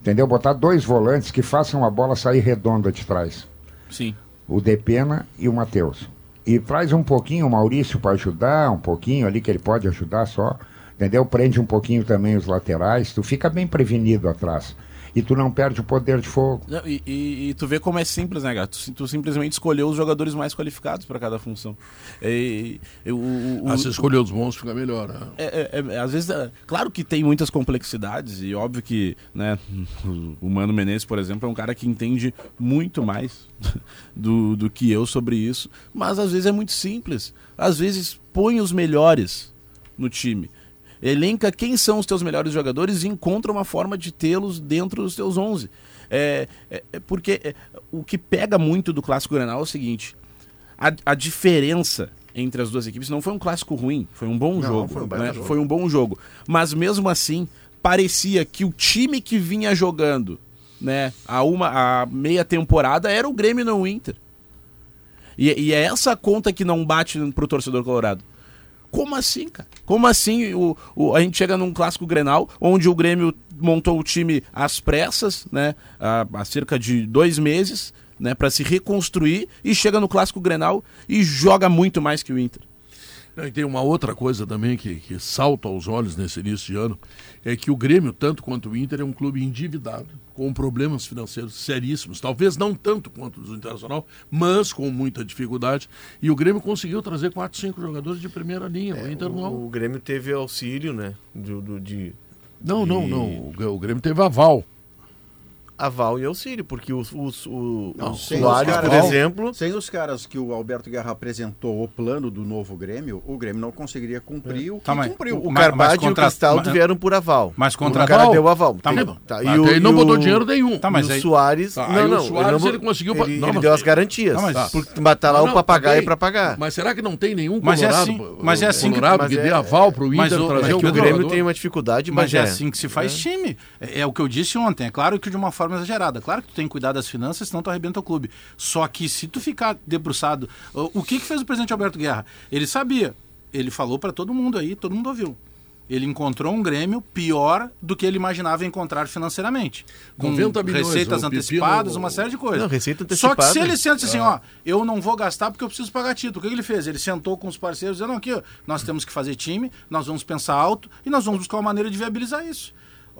Speaker 5: Entendeu? Botar dois volantes que façam a bola sair redonda de trás
Speaker 7: Sim.
Speaker 5: o Depena e o Matheus. E traz um pouquinho o Maurício para ajudar, um pouquinho ali que ele pode ajudar só. Entendeu? Prende um pouquinho também os laterais. Tu fica bem prevenido atrás. E tu não perde o poder de fogo.
Speaker 7: Não, e, e- e tu vê como é simples, né, gato? Tu, tu simplesmente escolheu os jogadores mais qualificados para cada função. E, e o, o-
Speaker 1: Ah,
Speaker 7: o-
Speaker 1: se escolher os bons fica melhor. né?
Speaker 7: É, é, é, às vezes, é, claro que tem muitas complexidades e óbvio que, né, o Mano Menezes, por exemplo, é um cara que entende muito mais do, do que eu sobre isso, mas às vezes é muito simples. Às vezes põe os melhores no time. Elenca quem são os teus melhores jogadores e encontra uma forma de tê-los dentro dos teus 11. É, é- é porque é, o que pega muito do Clássico Grenal é o seguinte, a, a diferença entre as duas equipes não foi um clássico ruim, foi um bom
Speaker 2: Não,
Speaker 7: jogo.
Speaker 2: foi um
Speaker 7: né?
Speaker 2: jogo.
Speaker 7: Foi um bom jogo. Mas mesmo assim, parecia que o time que vinha jogando né, a, uma, a meia temporada era o Grêmio não o Inter. E, e é essa conta que não bate pro torcedor colorado. Como assim, cara? Como assim o, o- a gente chega num clássico Grenal, onde o Grêmio montou o time às pressas, né? Há, há cerca de dois meses, né, para se reconstruir e chega no clássico Grenal e joga muito mais que o Inter.
Speaker 1: Não, E tem uma outra coisa também que, que salta aos olhos nesse início de ano, é que o Grêmio, tanto quanto o Inter, é um clube endividado, com problemas financeiros seríssimos. Talvez não tanto quanto o Internacional, mas com muita dificuldade. E o Grêmio conseguiu trazer quatro, cinco jogadores de primeira linha. o Inter não.
Speaker 3: É, O, Grêmio teve auxílio, né? Do, do- de
Speaker 1: Não, não, não. O, o Grêmio teve aval.
Speaker 3: Aval e auxílio, porque os, os, o,
Speaker 2: Não,
Speaker 3: o
Speaker 2: sem
Speaker 3: Soares,
Speaker 2: os
Speaker 3: por exemplo,
Speaker 2: Sem os caras que o Alberto Guerra apresentou o plano do novo Grêmio, o Grêmio não conseguiria cumprir o que
Speaker 6: Tá, mas
Speaker 2: cumpriu.
Speaker 3: o
Speaker 6: mas
Speaker 3: Carvalho e o Cristaldo
Speaker 6: mas-
Speaker 3: vieram por aval.
Speaker 6: Mas contra
Speaker 3: o cara
Speaker 6: aval?
Speaker 3: deu aval.
Speaker 6: Tá,
Speaker 3: Tem- tá,
Speaker 1: Mas ele não
Speaker 3: e
Speaker 1: botou
Speaker 3: o-
Speaker 1: dinheiro nenhum.
Speaker 6: Tá, mas
Speaker 3: e o
Speaker 6: aí-
Speaker 3: Soares,
Speaker 1: Tá,
Speaker 3: não,
Speaker 1: aí o
Speaker 3: não,
Speaker 1: Soares,
Speaker 3: não-
Speaker 1: ele conseguiu-
Speaker 3: Ele,
Speaker 1: não,
Speaker 3: ele
Speaker 1: mas-
Speaker 3: deu as garantias.
Speaker 6: Não, mas-
Speaker 3: porque batar lá
Speaker 1: Não,
Speaker 3: o
Speaker 1: não,
Speaker 3: papagaio para pagar.
Speaker 1: Mas será que não tem nenhum
Speaker 6: Mas é
Speaker 1: colorado,
Speaker 6: assim- mas é assim que-
Speaker 1: que
Speaker 3: é-
Speaker 1: dê aval pro Inter
Speaker 6: mas o-
Speaker 1: trazer
Speaker 6: mas
Speaker 1: o
Speaker 3: o Grêmio tem uma dificuldade,
Speaker 6: Mas
Speaker 3: mas
Speaker 6: é
Speaker 3: é
Speaker 6: assim que se faz time. É, é o que eu disse ontem. É claro que de uma forma exagerada. Claro que tu tem que cuidar das finanças, senão tu arrebenta o clube. Só que se tu ficar debruçado. O, que, que fez o presidente Alberto Guerra? Ele sabia. Ele falou para todo mundo aí, todo mundo ouviu. Ele encontrou um Grêmio pior do que ele imaginava encontrar financeiramente. Com
Speaker 1: 90 milhões,
Speaker 6: receitas antecipadas,
Speaker 1: Pepino-
Speaker 6: uma série de coisas.
Speaker 3: Não, receita
Speaker 6: Só que
Speaker 3: antecipada.
Speaker 6: se ele senta assim, ó, eu não vou gastar porque eu preciso pagar título. O que que ele fez? Ele sentou com os parceiros dizendo, não, aqui, ó, nós temos que fazer time, nós vamos pensar alto e nós vamos buscar uma maneira de viabilizar isso.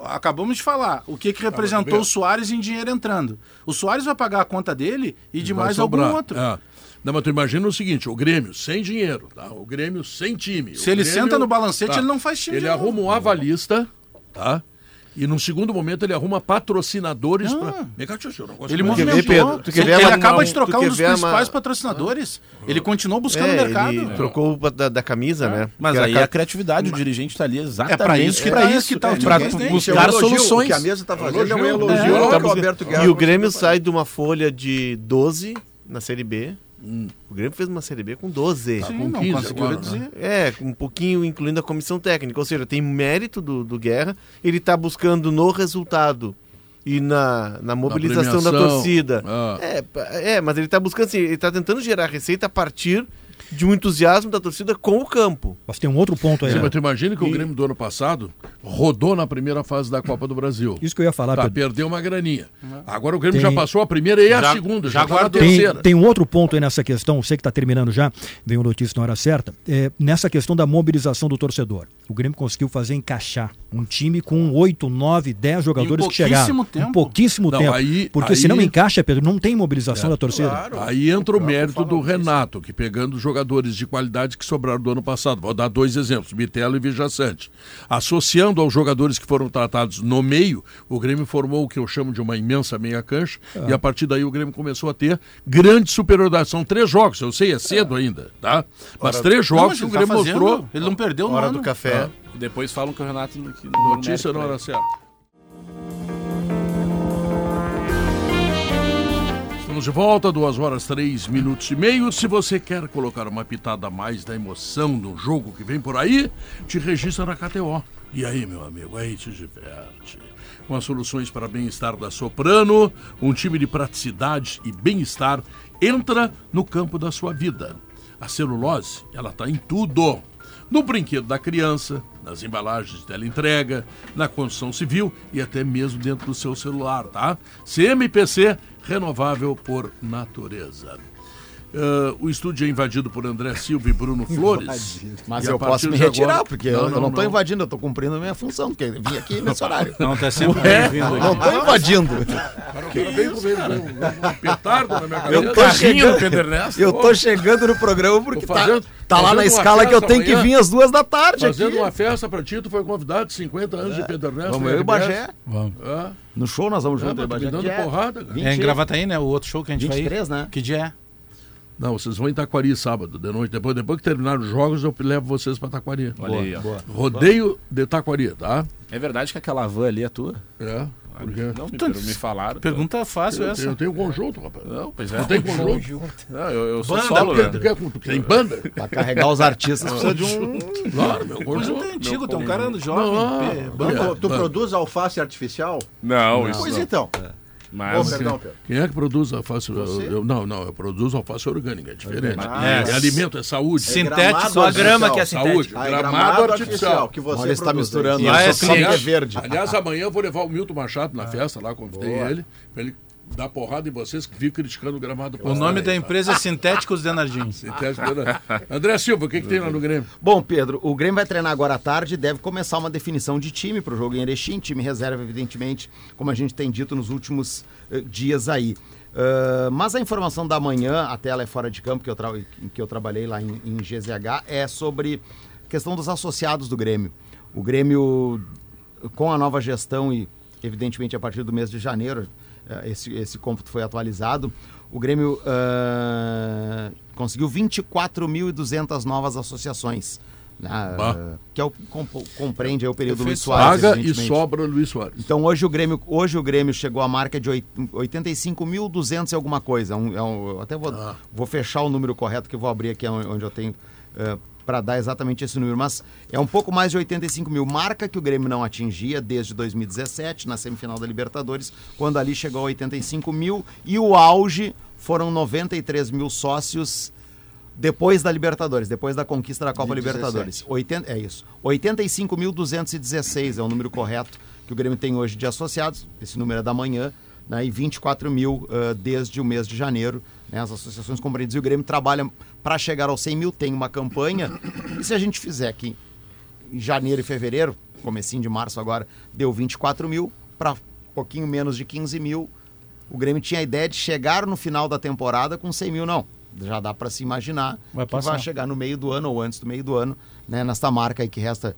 Speaker 6: Acabamos de falar. O que, que representou o Soares em dinheiro entrando? O Soares vai pagar a conta dele e de
Speaker 1: Vai
Speaker 6: mais
Speaker 1: sobrar.
Speaker 6: algum outro.
Speaker 1: É. Não, mas tu imagina o seguinte, o Grêmio sem dinheiro, tá? O Grêmio sem time.
Speaker 6: Se ele
Speaker 1: Grêmio-
Speaker 6: senta no balancete,
Speaker 1: tá.
Speaker 6: ele não faz time
Speaker 1: Ele arruma um avalista, tá? E num segundo momento ele arruma patrocinadores
Speaker 6: Ah.
Speaker 1: pra... Vem cá, tio, eu não gosto
Speaker 6: Ele movimentou.
Speaker 3: Pedro? Tu quer
Speaker 6: ele
Speaker 3: ver
Speaker 6: ele acaba de trocar um dos principais patrocinadores. Ele continuou buscando
Speaker 3: É,
Speaker 6: o mercado.
Speaker 3: ele trocou da, da camisa, né?
Speaker 7: Mas aí a criatividade, o dirigente está ali exatamente
Speaker 6: É pra isso que
Speaker 7: pra
Speaker 6: tá-
Speaker 7: isso,
Speaker 6: que tá o
Speaker 7: é, pra
Speaker 2: é
Speaker 7: buscar soluções.
Speaker 2: Que a mesa está fazendo é um
Speaker 1: Elogio. É,
Speaker 3: tá E o Grêmio
Speaker 2: conseguiu
Speaker 3: sai de uma folha de 12 na Série B. O Grêmio fez uma Série B com 12.
Speaker 6: Sim,
Speaker 1: com
Speaker 6: não
Speaker 1: 15
Speaker 6: conseguiu
Speaker 1: agora,
Speaker 6: reduzir.
Speaker 3: É, um pouquinho incluindo a comissão técnica. Ou seja, tem mérito do, do Guerra. Ele está buscando no resultado e na, na mobilização da
Speaker 1: premiação.
Speaker 3: torcida.
Speaker 1: Ah.
Speaker 3: É, é, mas ele está buscando assim, ele está tentando gerar receita a partir de um entusiasmo da torcida com o campo.
Speaker 4: Mas tem um outro ponto aí.
Speaker 1: Sim,
Speaker 4: né?
Speaker 1: mas tu imagina que o Grêmio do ano passado rodou na primeira fase da Copa do Brasil.
Speaker 4: Isso que eu ia falar,
Speaker 1: Tá,
Speaker 4: Pedro.
Speaker 1: perdeu uma graninha. Agora o Grêmio
Speaker 4: Tem-
Speaker 1: já passou a primeira e a
Speaker 6: Já-
Speaker 1: segunda,
Speaker 6: já
Speaker 1: já, tá
Speaker 6: guardou.
Speaker 4: Tem,
Speaker 1: terceira.
Speaker 4: tem um outro ponto aí nessa questão, sei que está terminando já, veio notícia na hora certa, é, nessa questão da mobilização do torcedor. O Grêmio conseguiu fazer encaixar um time com 8, 9, 10 jogadores que chegaram.
Speaker 6: pouquíssimo
Speaker 4: Em
Speaker 6: tempo.
Speaker 4: pouquíssimo
Speaker 1: Não,
Speaker 4: tempo.
Speaker 1: aí-
Speaker 4: Porque
Speaker 1: aí-
Speaker 4: se não encaixa, Pedro, não tem mobilização
Speaker 1: É.
Speaker 4: da torcida.
Speaker 2: Claro.
Speaker 1: Aí entra o mérito do. Renato, que pegando os jogadores de qualidade que sobraram do ano passado. Vou dar dois exemplos, Bitelo e Vijaçante. Associando aos jogadores que foram tratados no meio, o Grêmio formou o que eu chamo de uma imensa meia cancha, e a partir daí o Grêmio começou a ter grande superioridade. São três jogos, eu sei, é cedo ainda, tá? Mas três
Speaker 6: Não,
Speaker 1: jogos
Speaker 6: mas
Speaker 1: que o
Speaker 6: ele tá
Speaker 1: Grêmio
Speaker 6: fazendo,
Speaker 1: mostrou.
Speaker 6: Ele não perdeu no
Speaker 3: Hora
Speaker 6: ano.
Speaker 3: do café.
Speaker 7: Depois falam que o Renato que
Speaker 1: Notícia na hora certa. Estamos de volta, duas horas, três minutos e meio. Se você quer colocar uma pitada a mais da emoção do jogo que vem por aí, te registra na KTO. E aí, meu amigo, aí te diverte. Com as soluções para bem-estar da Soprano, um time de praticidade e bem-estar entra no campo da sua vida. A celulose, ela está em tudo no brinquedo da criança, nas embalagens de teleentrega, na construção civil e até mesmo dentro do seu celular, tá? CMPC, renovável por natureza. Ah, o estúdio é invadido por André Silva e Bruno Flores.
Speaker 9: Mas eu posso me retirar,
Speaker 1: agora-
Speaker 9: porque
Speaker 1: Não,
Speaker 9: eu,
Speaker 1: não,
Speaker 9: eu tô
Speaker 1: não.
Speaker 9: invadindo, eu tô cumprindo a minha função, porque eu vim aqui nesse horário.
Speaker 6: Não, tá sempre bem-vindo
Speaker 9: Não tô invadindo.
Speaker 1: Cara, o cara veio com veio, veio um petardo na minha
Speaker 9: Eu
Speaker 1: cabeça.
Speaker 9: tô chegando,
Speaker 1: Pedro Ernesto.
Speaker 9: eu tô chegando no programa porque
Speaker 1: Tô
Speaker 9: tá, tá lá na escala que eu tenho que vir às duas da tarde
Speaker 1: Fazendo
Speaker 9: aqui.
Speaker 1: uma festa pra ti, tu foi convidado de 50 anos de Pedro Ernesto.
Speaker 9: Vamos eu e o. Bagé.
Speaker 1: É,
Speaker 9: No show nós vamos
Speaker 1: é,
Speaker 9: junto, eu
Speaker 1: me dando
Speaker 9: Que dia?
Speaker 1: porrada, cara.
Speaker 9: 20.
Speaker 6: É em Gravataí, né? O outro show que a gente
Speaker 9: 23,
Speaker 6: vai ir.
Speaker 9: né?
Speaker 6: Que dia é?
Speaker 1: Não, vocês vão em Taquari sábado de noite. Depois, depois que terminar os jogos, eu levo vocês pra Taquari.
Speaker 7: Olha aí, ó.
Speaker 1: Rodeio de Taquari, tá?
Speaker 7: É verdade que aquela van ali é tua?
Speaker 1: É. Porque
Speaker 7: Não, me, per- me falaram.
Speaker 6: Pergunta fácil
Speaker 1: eu,
Speaker 6: essa.
Speaker 1: eu tenho um conjunto, rapaz.
Speaker 7: Não, pois é.
Speaker 1: Não tem conjunto.
Speaker 7: Não, eu, eu sou
Speaker 1: Banda,
Speaker 7: solo, né?
Speaker 1: tu quer, tu tem banda?
Speaker 9: Pra carregar os artistas precisa de um.
Speaker 1: Claro, meu
Speaker 6: Conjunto
Speaker 1: conjunto.
Speaker 6: é antigo, tem um cara jovem.
Speaker 1: Não, ah,
Speaker 6: banda.
Speaker 2: Tu, tu produz alface artificial?
Speaker 7: Não, isso
Speaker 2: Pois
Speaker 7: não.
Speaker 2: então. Ô,
Speaker 7: Mas,
Speaker 2: perdão, Pedro.
Speaker 1: Quem é que produz alface? Eu, eu- não, não, eu produzo alface orgânica, é diferente.
Speaker 2: Ah,
Speaker 1: é,
Speaker 6: é.
Speaker 1: alimento, é saúde.
Speaker 2: Gramado
Speaker 6: Sintético, só a
Speaker 2: artificial.
Speaker 6: grama que é
Speaker 1: Saúde.
Speaker 2: Ah, é
Speaker 1: Gramado artificial.
Speaker 2: que você
Speaker 9: Olha, tá
Speaker 2: produz,
Speaker 9: misturando.
Speaker 6: é
Speaker 9: sou cliente
Speaker 6: ciência.
Speaker 9: verde.
Speaker 1: Aliás, amanhã eu vou levar o Milton Machado na festa lá, convidei
Speaker 2: Boa.
Speaker 1: ele, pra ele dar porrada em vocês que ficam criticando o gramado.
Speaker 6: O nome da empresa é Sintéticos Denardim.
Speaker 1: Sintético, né? André Silva, o que, que tem lá no Grêmio?
Speaker 9: Bom, Pedro, o Grêmio vai treinar agora à tarde e deve começar uma definição de time para o jogo em Erechim. Time reserva, evidentemente, como a gente tem dito nos últimos eh, dias aí. Ah, mas a informação da manhã, até ela é fora de campo, que eu, tra que eu trabalhei lá em, em GZH, é sobre a questão dos associados do Grêmio. O Grêmio, com a nova gestão e, evidentemente, a partir do mês de janeiro, esse, esse cômputo foi atualizado, o Grêmio ah, conseguiu 24.200 novas associações. né, ah, que é o compreende aí o período Luiz Soares.
Speaker 1: Paga e sobra Luiz Soares.
Speaker 9: Então hoje o Grêmio, hoje o Grêmio chegou à marca de oit- 85.200 e alguma coisa. Um- é um- eu até vou,
Speaker 1: Ah.
Speaker 9: vou fechar o número correto que eu vou abrir aqui onde onde eu tenho para dar exatamente esse número. Mas é um pouco mais de 85 mil. Marca que o Grêmio não atingia desde 2017, na semifinal da Libertadores, quando ali chegou a 85 mil. E o auge foram 93 mil sócios depois da Libertadores, depois da conquista da Copa Libertadores. 80, é isso. 85.216 é o número correto que o Grêmio tem hoje de associados. Esse número é da manhã. Né, e 24 mil ah, desde o mês de janeiro. Né, as associações compreendidas. E o Grêmio trabalha para chegar aos 100 mil, tem uma campanha. E se a gente fizer aqui em janeiro e fevereiro, comecinho de março agora, deu 24 mil, para pouquinho menos de 15 mil, o Grêmio tinha a ideia de chegar no final da temporada com 100 mil, não. Já dá para se imaginar
Speaker 6: Vai
Speaker 9: que vai chegar no meio do ano ou antes do meio do ano, né, nesta marca aí que resta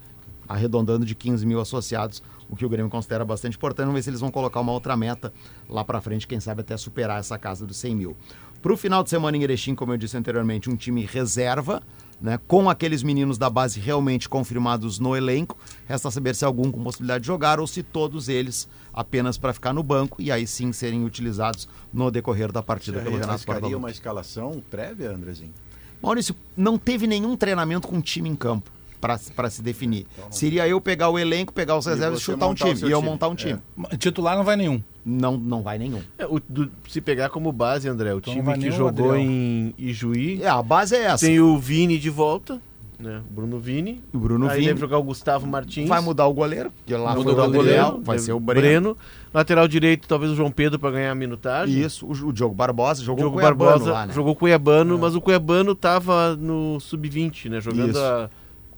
Speaker 9: arredondando de 15 mil associados, o que o Grêmio considera bastante importante. Vamos ver se eles vão colocar uma outra meta lá para frente, quem sabe até superar essa casa dos 100 mil. Para o final de semana em Erechim, como eu disse anteriormente, um time reserva, né, com aqueles meninos da base realmente confirmados no elenco. Resta saber se algum com possibilidade de jogar ou se todos eles apenas para ficar no banco e aí sim serem utilizados no decorrer da partida
Speaker 2: Você
Speaker 9: pelo Renato Portaluppi.
Speaker 2: uma escalação prévia, Andrezinho?
Speaker 9: Maurício, não teve nenhum treinamento com time em campo para se definir. Seria eu pegar o elenco, pegar os reservas e chutar um time. E eu
Speaker 2: time.
Speaker 9: montar um time.
Speaker 6: Titular não vai nenhum.
Speaker 9: Não, não vai nenhum.
Speaker 3: É, o- do- se pegar como base, André, o
Speaker 6: Então
Speaker 3: time que jogou em Ijuí
Speaker 9: É, a base é essa.
Speaker 3: tem o Vini de volta, né? O Bruno Vini.
Speaker 9: O Bruno
Speaker 3: Aí
Speaker 9: Vini.
Speaker 3: deve jogar o Gustavo Martins.
Speaker 9: Vai mudar o goleiro, que lá
Speaker 3: Muda o goleiro,
Speaker 9: vai ser o Breno.
Speaker 3: Lateral direito, talvez o João Pedro para ganhar a minutagem.
Speaker 9: Isso, o, o Diogo Barbosa jogou
Speaker 3: Diogo
Speaker 9: o Cuiabano
Speaker 3: Barbosa
Speaker 9: lá, né?
Speaker 3: jogou Cuiabano, mas o Cuiabano tava no sub-20, né? Jogando
Speaker 9: Isso.
Speaker 3: a,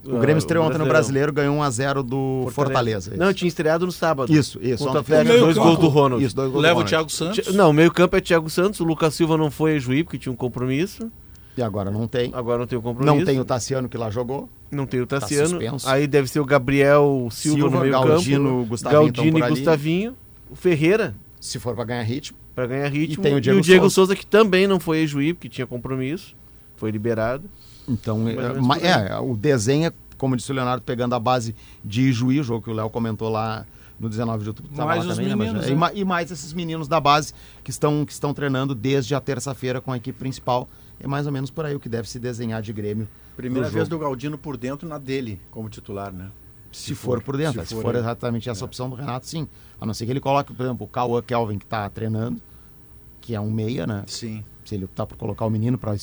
Speaker 9: O Grêmio estreou ontem no. Brasileiro, ganhou 1x0 do Fortaleza.
Speaker 3: Não, tinha estreado no sábado.
Speaker 9: Isso, isso.
Speaker 3: Contra o
Speaker 9: ontem fez-
Speaker 3: dois gols do Ronald.
Speaker 9: Isso, dois gols do
Speaker 6: Leva o. Thiago Santos.
Speaker 3: Não, o meio campo é Thiago Santos, o Lucas Silva não foi a Juí porque tinha um compromisso.
Speaker 9: E agora não tem.
Speaker 3: Agora não tem o compromisso.
Speaker 9: Não tem o Tassiano que lá jogou.
Speaker 3: Não tem o Tassiano.
Speaker 9: suspenso.
Speaker 3: Aí deve ser o Gabriel Silva,
Speaker 9: Silva,
Speaker 3: no meio
Speaker 9: Galdino,
Speaker 3: campo.
Speaker 9: Gustavinho
Speaker 3: Galdino e. Gustavinho. O Ferreira,
Speaker 9: Se for pra ganhar ritmo.
Speaker 3: para ganhar ritmo.
Speaker 9: E tem o Diego
Speaker 3: Diego
Speaker 9: Souza.
Speaker 3: Souza, que também não foi a Juí porque tinha compromisso. Foi liberado.
Speaker 9: Então, é, é, o desenho, é, como disse o Leonardo, pegando a base de Ijuí, o jogo que o Léo comentou lá no 19 de outubro.
Speaker 6: Mais
Speaker 9: também, né, mas-
Speaker 6: meninos,
Speaker 9: e,
Speaker 6: né?
Speaker 9: e mais esses meninos da base que estão, que estão treinando desde a terça-feira com a equipe principal. É mais ou menos por aí o que deve se desenhar de Grêmio.
Speaker 2: Primeira vez do Galdino por dentro na dele, como titular, né?
Speaker 9: Se, for, por dentro, se,
Speaker 2: se
Speaker 9: for,
Speaker 2: for, é.
Speaker 9: exatamente essa opção do Renato, sim. A não ser que ele coloque, por exemplo, o Cauã Kelvin, que está treinando, que é um meia, né?
Speaker 2: Sim.
Speaker 9: se ele optar por colocar o menino para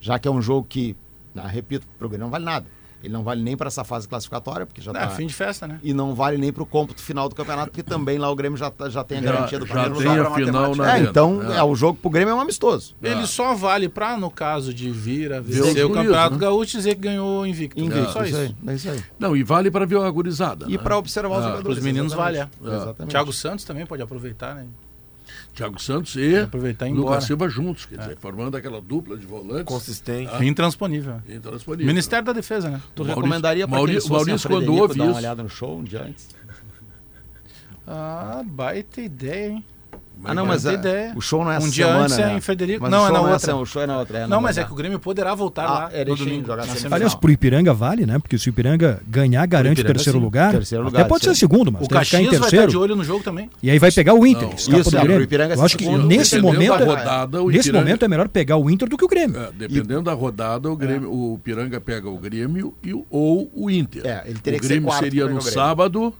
Speaker 9: já que é um jogo que, ah, repito, pro Grêmio não vale nada. Ele não vale nem para essa fase classificatória, porque já
Speaker 6: É,
Speaker 9: tá
Speaker 6: fim de festa, né?
Speaker 9: e não vale nem para o cômputo final do campeonato, porque também lá o Grêmio já, tá- já tem a
Speaker 1: Já,
Speaker 9: garantia do
Speaker 1: já
Speaker 9: primeiro
Speaker 1: tem
Speaker 9: lugar.
Speaker 1: a final na
Speaker 9: É, então
Speaker 1: É.
Speaker 9: é. o jogo pro Grêmio é um amistoso.
Speaker 6: Ele só vale pra, no caso de vir a
Speaker 1: Ver os
Speaker 6: vencer o Campeonato
Speaker 1: né?
Speaker 6: Gaúcho, dizer que ganhou invicto.
Speaker 9: Invicto,
Speaker 6: Só
Speaker 9: isso
Speaker 6: isso.
Speaker 9: aí, é isso aí.
Speaker 1: Não, e vale para ver a gurizada.
Speaker 9: E
Speaker 1: né?
Speaker 9: para observar os
Speaker 1: Ah,
Speaker 9: jogadores.
Speaker 6: pros meninos
Speaker 9: exatamente.
Speaker 6: vale,
Speaker 1: é.
Speaker 9: Exatamente.
Speaker 6: Thiago Santos também pode aproveitar, né?
Speaker 1: Thiago Santos e
Speaker 6: Aproveitar e.
Speaker 1: Lucas Silva juntos, quer dizer, formando aquela dupla de volantes.
Speaker 3: Consistente.
Speaker 1: Ah.
Speaker 6: Intransponível.
Speaker 1: Intransponível.
Speaker 6: Ministério da Defesa, né?
Speaker 9: Tu
Speaker 1: Maurício-
Speaker 9: recomendaria para
Speaker 1: Maurício,
Speaker 9: a
Speaker 1: quando ouve
Speaker 9: dar uma
Speaker 1: isso-
Speaker 9: olhada no show um dia antes?
Speaker 6: Ah, baita ideia, hein?
Speaker 9: Ah, não, mas
Speaker 6: tem
Speaker 9: a-
Speaker 6: ideia.
Speaker 9: o show não é
Speaker 6: Um
Speaker 9: essa
Speaker 6: dia
Speaker 9: semana,
Speaker 6: antes é
Speaker 9: né?
Speaker 6: em Frederico.
Speaker 9: Mas
Speaker 6: Não,
Speaker 9: o
Speaker 6: é na
Speaker 9: não
Speaker 6: outra.
Speaker 9: essa- o show é na outra. é,
Speaker 6: Não, mas é que o Grêmio poderá voltar
Speaker 9: Ah,
Speaker 6: lá
Speaker 9: era
Speaker 6: no domingo.
Speaker 9: jogar
Speaker 6: na
Speaker 9: semifinal.
Speaker 6: semifinal.
Speaker 4: Aliás, pro Ipiranga vale, né? Porque se o Ipiranga ganhar, garante o
Speaker 9: Ipiranga,
Speaker 4: terceiro
Speaker 9: sim.
Speaker 4: lugar.
Speaker 9: Terceiro
Speaker 4: Até
Speaker 9: lugar,
Speaker 4: pode
Speaker 9: sim.
Speaker 4: ser segundo, mas
Speaker 6: O
Speaker 4: deve ficar em
Speaker 6: Caxias vai estar de
Speaker 4: terceiro.
Speaker 6: olho no jogo também.
Speaker 4: E aí vai pegar o Inter.
Speaker 9: Isso,
Speaker 4: do
Speaker 9: é,
Speaker 4: Grêmio.
Speaker 9: pro Ipiranga
Speaker 4: Eu acho que nesse momento,
Speaker 1: da rodada,
Speaker 4: nesse
Speaker 1: Ipiranga-
Speaker 4: momento é melhor pegar o Inter do que o Grêmio.
Speaker 1: É, dependendo da rodada, o, Grêmio, o Piranga pega o Grêmio e, ou o Inter.
Speaker 9: É, ele teria
Speaker 1: o
Speaker 9: que
Speaker 1: Grêmio seria no sábado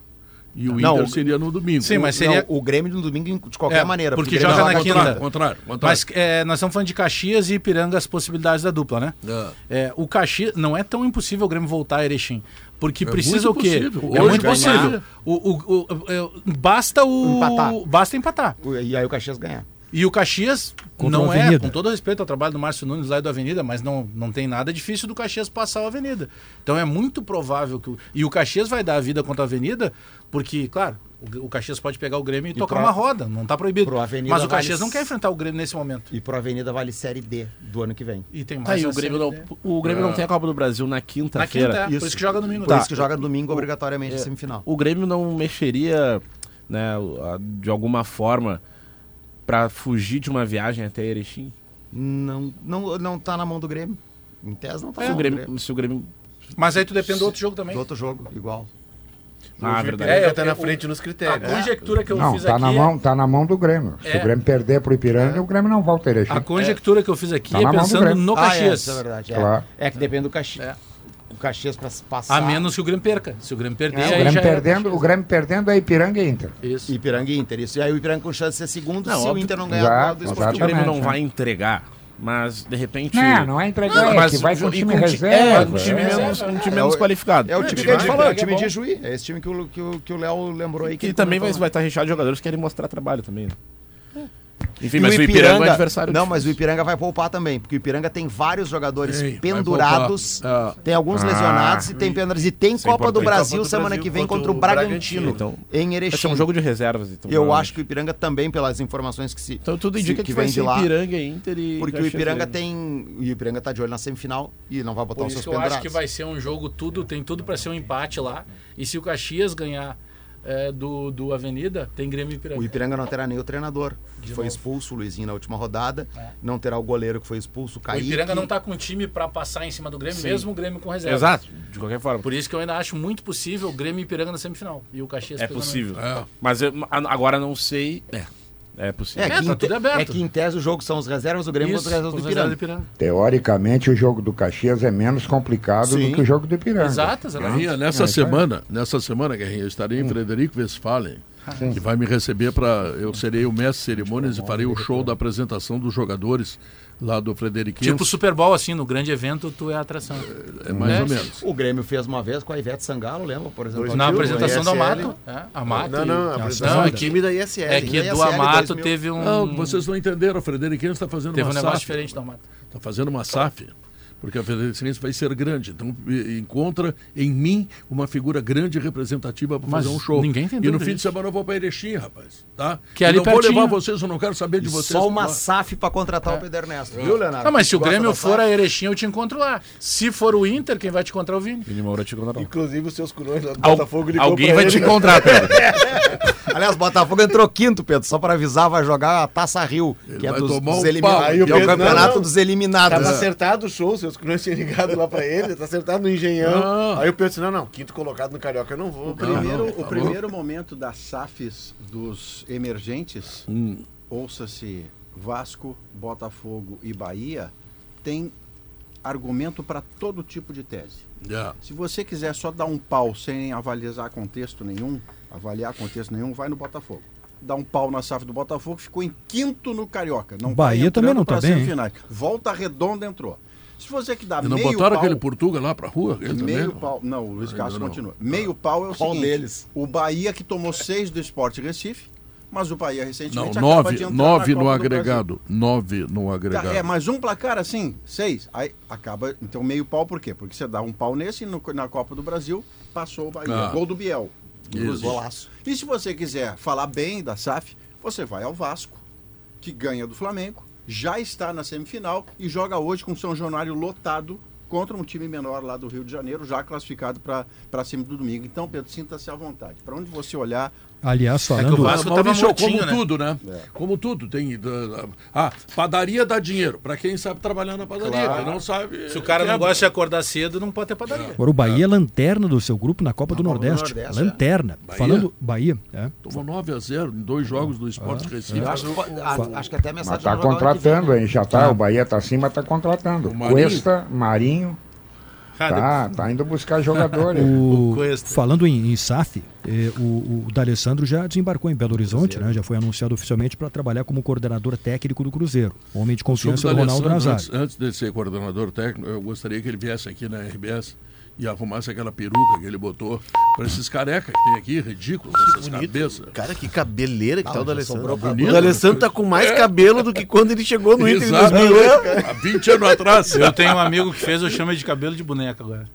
Speaker 1: e o
Speaker 9: Não,
Speaker 1: Inter seria no domingo.
Speaker 6: Sim, mas seria-
Speaker 9: Não, o Grêmio no domingo de qualquer
Speaker 6: É,
Speaker 9: maneira.
Speaker 6: porque
Speaker 9: Grêmio
Speaker 6: joga
Speaker 9: joga
Speaker 6: na
Speaker 9: contra-
Speaker 6: quinta.
Speaker 1: Contrário, contrário.
Speaker 6: Mas é, nós estamos falando de Caxias e Ipiranga, as possibilidades da dupla, né?
Speaker 1: É.
Speaker 6: É, o Caxias não é tão impossível o Grêmio voltar a Erechim. Porque
Speaker 1: É
Speaker 6: precisa o quê?
Speaker 1: possível.
Speaker 6: É
Speaker 1: Hoje
Speaker 6: muito
Speaker 1: ganhar-
Speaker 6: possível. O, o- o- é, basta o.
Speaker 9: Empatar.
Speaker 6: Basta empatar.
Speaker 9: E aí o Caxias ganhar.
Speaker 6: E o Caxias
Speaker 4: Contra
Speaker 6: não é, com todo respeito ao trabalho do Márcio Nunes lá e do Avenida, mas não, não tem nada difícil do Caxias passar o Avenida. Então é muito provável que. O, e o Caxias vai dar a vida contra a Avenida, porque, claro, o, o Caxias pode pegar o Grêmio e, tocar
Speaker 9: pro-
Speaker 6: uma roda, não tá proibido. Mas o
Speaker 9: vale-
Speaker 6: Caxias não quer enfrentar o Grêmio nesse momento.
Speaker 9: E pro Avenida vale Série D do ano que vem.
Speaker 6: E tem mais.
Speaker 7: Tá, e
Speaker 6: a
Speaker 7: o Grêmio, não, o Grêmio não
Speaker 1: É.
Speaker 7: tem a Copa do Brasil na
Speaker 6: Na
Speaker 7: quinta-feira.
Speaker 6: quinta, é, por isso que joga domingo.
Speaker 9: Por isso que joga domingo obrigatoriamente a semifinal.
Speaker 7: O Grêmio não mexeria, né, a- de alguma forma pra fugir de uma viagem até Erechim?
Speaker 9: Não, não, não tá na mão do Grêmio. Em tese não tá
Speaker 7: Se
Speaker 9: na
Speaker 7: o
Speaker 9: mão do
Speaker 7: Grêmio, se o Grêmio
Speaker 6: Mas aí tu depende do outro jogo também.
Speaker 9: Do outro jogo, igual.
Speaker 7: Ah,
Speaker 3: o
Speaker 7: verdade.
Speaker 6: É,
Speaker 3: tá
Speaker 6: eu-
Speaker 3: na frente nos
Speaker 6: A
Speaker 3: critérios.
Speaker 6: conjectura que eu
Speaker 5: Não,
Speaker 6: fiz
Speaker 5: tá
Speaker 6: aqui.
Speaker 5: na,
Speaker 6: é-
Speaker 5: mão, tá na mão do Grêmio. Se
Speaker 6: É.
Speaker 5: o Grêmio perder pro Ipiranga, o Grêmio não volta a Erechim.
Speaker 6: A conjectura que eu fiz aqui
Speaker 5: Tá
Speaker 6: é pensando no
Speaker 9: Ah, é,
Speaker 6: Caxias.
Speaker 9: é verdade. É,
Speaker 5: Claro.
Speaker 9: é que depende do Caxias.
Speaker 6: É.
Speaker 9: O Caxias pra passar.
Speaker 6: A menos que o Grêmio perca. Se o Grêmio perder,
Speaker 5: É, o
Speaker 6: aí
Speaker 5: Grêmio
Speaker 6: era
Speaker 5: perdendo, o Grêmio perdendo é Ipiranga e Inter.
Speaker 6: Isso.
Speaker 9: Ipiranga e Inter. Isso. E aí o Ipiranga com chance de ser segundo
Speaker 7: Não,
Speaker 9: se o
Speaker 7: óbvio.
Speaker 9: Inter não ganhar
Speaker 5: Exato,
Speaker 9: do
Speaker 7: O
Speaker 9: Esporte
Speaker 5: exatamente.
Speaker 7: Grêmio não
Speaker 5: né?
Speaker 7: vai entregar, mas de repente.
Speaker 5: Não, não é entregar,
Speaker 7: Não,
Speaker 5: é
Speaker 7: mas
Speaker 5: que vai com o time
Speaker 7: ti-
Speaker 5: reserva.
Speaker 7: É, um time
Speaker 5: é.
Speaker 7: menos, um time
Speaker 9: É
Speaker 7: menos
Speaker 9: o-
Speaker 7: qualificado.
Speaker 9: É o time que a gente
Speaker 6: de
Speaker 9: falou, é o time
Speaker 6: é
Speaker 9: de
Speaker 6: bom.
Speaker 9: Juí. É esse time que o, que o, que o Léo lembrou aí.
Speaker 7: Que também vai, vai estar recheado de jogadores que querem mostrar trabalho também. Enfim,
Speaker 9: E
Speaker 7: mas o Ipiranga, é um adversário.
Speaker 9: Não, mas o Ipiranga vai poupar também, porque o Ipiranga tem vários jogadores
Speaker 1: vai
Speaker 9: pendurados,
Speaker 1: poupar.
Speaker 9: tem alguns
Speaker 5: Ah.
Speaker 9: lesionados e tem pendurados. E tem
Speaker 7: é
Speaker 9: Copa do. Brasil
Speaker 3: Copa do
Speaker 9: semana
Speaker 3: Brasil
Speaker 9: que vem
Speaker 3: contra
Speaker 9: o
Speaker 3: o
Speaker 9: Bragantino,
Speaker 7: Então,
Speaker 9: em
Speaker 7: vai
Speaker 9: Erechim.
Speaker 7: ser um jogo de reservas. Então,
Speaker 9: Eu acho que o Ipiranga também, pelas informações que se.
Speaker 7: Então tudo
Speaker 9: se-
Speaker 7: indica que,
Speaker 9: que
Speaker 7: vai
Speaker 9: vem de
Speaker 7: ser
Speaker 9: lá.
Speaker 7: Ipiranga, Inter e.
Speaker 9: Porque o Ipiranga tem. O Ipiranga tá de olho na semifinal e não vai botar
Speaker 6: Por
Speaker 9: os seus
Speaker 6: que eu acho
Speaker 9: pendurados.
Speaker 6: que vai ser um jogo tudo, tem tudo para ser um empate lá. E se o Caxias ganhar é, do, do Avenida, tem Grêmio e Ipiranga.
Speaker 9: O Ipiranga não terá nem o treinador, que
Speaker 6: De
Speaker 9: foi
Speaker 6: novo.
Speaker 9: expulso, o Luizinho, na última rodada.
Speaker 6: É.
Speaker 9: Não terá o goleiro que foi expulso, o
Speaker 6: O
Speaker 9: Kaique.
Speaker 6: Ipiranga não tá com time para passar em cima do Grêmio,
Speaker 7: Sim.
Speaker 6: mesmo o Grêmio com reserva.
Speaker 7: Exato, de qualquer forma.
Speaker 6: Por isso que eu ainda acho muito possível o Grêmio e Ipiranga na semifinal. E o Caxias
Speaker 7: É possível.
Speaker 1: É.
Speaker 7: Mas eu, agora não sei. É. É possível.
Speaker 9: É,
Speaker 6: É,
Speaker 9: que,
Speaker 6: tá
Speaker 9: em te-
Speaker 6: tudo aberto.
Speaker 9: é que em tese o jogo são os reservas do Grêmio
Speaker 6: Isso,
Speaker 9: contra os reservas do Ipiranga.
Speaker 5: Teoricamente, o jogo do Caxias é menos complicado
Speaker 9: Sim.
Speaker 5: do que o jogo do Ipiranga.
Speaker 6: Exato.
Speaker 1: Guerrinha, nessa
Speaker 5: É,
Speaker 1: semana, nessa semana, Guerrinha, eu estarei em Frederico Westphalen, que vai me receber para. Eu serei o mestre de cerimônias e farei o show da apresentação dos jogadores lá do Frederiquense.
Speaker 6: Tipo Super Bowl, assim, no grande evento, tu é a atração.
Speaker 1: é mais
Speaker 6: É.
Speaker 1: ou menos.
Speaker 9: O Grêmio fez uma vez com a Ivete Sangalo, lembra? Por exemplo,
Speaker 6: Na apresentação do. Amato. É, Amato
Speaker 3: Não,
Speaker 6: e-
Speaker 3: não, a apresentação
Speaker 6: não,
Speaker 3: do
Speaker 6: é que-
Speaker 3: time da ISL.
Speaker 6: É que do Amato
Speaker 9: 2000.
Speaker 6: teve um.
Speaker 1: Não, vocês não entenderam. O Frederiquense está fazendo
Speaker 6: Teve um
Speaker 1: uma
Speaker 6: negócio
Speaker 1: SAF.
Speaker 6: diferente do Amato.
Speaker 1: Está fazendo uma SAF. Porque a Frederiquense vai ser grande. Então e- encontra em mim uma figura grande e representativa para fazer um show.
Speaker 6: ninguém tem
Speaker 1: E no fim de semana eu vou para Erechim, rapaz. Tá?
Speaker 6: Que é
Speaker 1: E
Speaker 6: ali
Speaker 1: não vou
Speaker 6: pertinho.
Speaker 1: levar vocês, eu não quero saber de vocês.
Speaker 9: Só uma? SAF pra contratar o Pedro Ernesto. Viu, Leonardo?
Speaker 6: Não, mas se o Grêmio for a? Erechim, eu te encontro lá. Se for o Inter, quem vai te encontrar é o Vini.
Speaker 7: Vini Moura te contratou.
Speaker 3: Inclusive os seus coroas lá do
Speaker 7: Al-
Speaker 3: Botafogo ligou
Speaker 7: alguém vai
Speaker 3: ele,
Speaker 7: te
Speaker 3: né?
Speaker 7: encontrar, Pedro.
Speaker 9: Aliás, Botafogo entrou quinto, Pedro, só pra avisar, vai jogar a Taça Rio, que é dos, dos
Speaker 1: um
Speaker 9: é o campeonato
Speaker 3: não, não.
Speaker 9: dos eliminados.
Speaker 3: Tava acertado o show, seus coroas tinham ligado lá pra ele, tá acertado no Engenhão.
Speaker 1: Ah.
Speaker 3: Aí o Pedro disse, não, não, quinto colocado no Carioca eu não vou.
Speaker 2: O primeiro,
Speaker 1: não, tá
Speaker 2: o primeiro momento das SAFs dos emergentes,
Speaker 1: Hum.
Speaker 2: ouça-se Vasco, Botafogo e Bahia, tem argumento para todo tipo de tese.
Speaker 1: É.
Speaker 2: Se você quiser só dar um pau sem avaliar contexto nenhum, avaliar contexto nenhum, vai no Botafogo. Dá um pau na SAF do Botafogo, ficou em quinto no Carioca. Não
Speaker 4: Bahia
Speaker 2: vai
Speaker 4: também não tá
Speaker 2: pra
Speaker 4: bem.
Speaker 2: Volta Redonda entrou. Se você que dá
Speaker 1: E não
Speaker 2: meio
Speaker 1: botaram
Speaker 2: pau,
Speaker 1: aquele Portuga lá pra rua?
Speaker 2: Meio
Speaker 1: também?
Speaker 2: pau. Não, o Luiz Castro
Speaker 1: não.
Speaker 2: continua. Meio pau é o
Speaker 9: Qual
Speaker 2: seguinte:
Speaker 9: deles?
Speaker 2: o Bahia que tomou seis do Esporte Recife, mas o Bahia
Speaker 1: Não,
Speaker 2: recentemente acaba
Speaker 1: nove,
Speaker 2: de
Speaker 1: nove no agregado. Nove no agregado.
Speaker 2: É, mas um placar assim, seis. Aí acaba, então meio pau por quê? Porque você dá um pau nesse e no- na Copa do Brasil passou o Bahia.
Speaker 1: Ah.
Speaker 2: Gol do Biel. Golaço. E se você quiser falar bem da SAF, você vai ao Vasco, que ganha do Flamengo, já está na semifinal e joga hoje com o São Januário lotado contra um time menor lá do Rio de Janeiro, já classificado para cima do domingo. Então, Pedro, sinta-se à vontade. Para onde você olhar,
Speaker 4: Aliás,
Speaker 6: É que
Speaker 4: falando.
Speaker 6: o Vasco tava
Speaker 1: Maurício,
Speaker 6: mortinho,
Speaker 1: como
Speaker 6: né?
Speaker 1: tudo, né?
Speaker 2: É.
Speaker 1: Como tudo. Tem. Ah, padaria dá dinheiro. Pra quem sabe trabalhar na padaria.
Speaker 2: Claro.
Speaker 1: Não sabe.
Speaker 6: Se o cara não gosta de acordar cedo, não pode ter padaria.
Speaker 4: Agora o Bahia é lanterna do seu grupo na Copa do
Speaker 9: Copa do
Speaker 4: Nordeste.
Speaker 9: Nordeste, é.
Speaker 4: lanterna.
Speaker 1: Bahia?
Speaker 4: Falando Bahia, é.
Speaker 1: Tomou 9 a 0 em dois jogos do
Speaker 2: Ah,
Speaker 1: Esporte Recife.
Speaker 9: Eu acho, que- a- acho que até a mensagem
Speaker 5: Mas tá
Speaker 9: o
Speaker 5: contratando, hein? Já tá, o Bahia tá acima, tá contratando.
Speaker 1: O Marinho?
Speaker 5: Cuesta, Marinho, tá, tá indo buscar jogadores.
Speaker 4: O,
Speaker 6: O Cuesta.
Speaker 4: falando em, em SAF, eh, o, o D'Alessandro já desembarcou em Belo Horizonte, né? Já foi anunciado oficialmente para trabalhar como coordenador técnico do Cruzeiro. Homem de confiança
Speaker 1: o
Speaker 4: do Ronaldo Nazário.
Speaker 1: antes, antes de ser coordenador técnico, eu gostaria que ele viesse aqui na RBS e arrumasse aquela peruca que ele botou pra esses carecas que tem aqui, ridículos, essas cabeças.
Speaker 3: Cara, que cabeleira que tá o do Alessandro. O
Speaker 1: bonito.
Speaker 3: do Alessandro tá com mais cabelo do que quando ele chegou no Inter em
Speaker 1: Exato,
Speaker 3: 2008, cara.
Speaker 1: há 20 anos atrás.
Speaker 6: Eu tenho um amigo que fez, eu chamo ele de cabelo de boneca agora.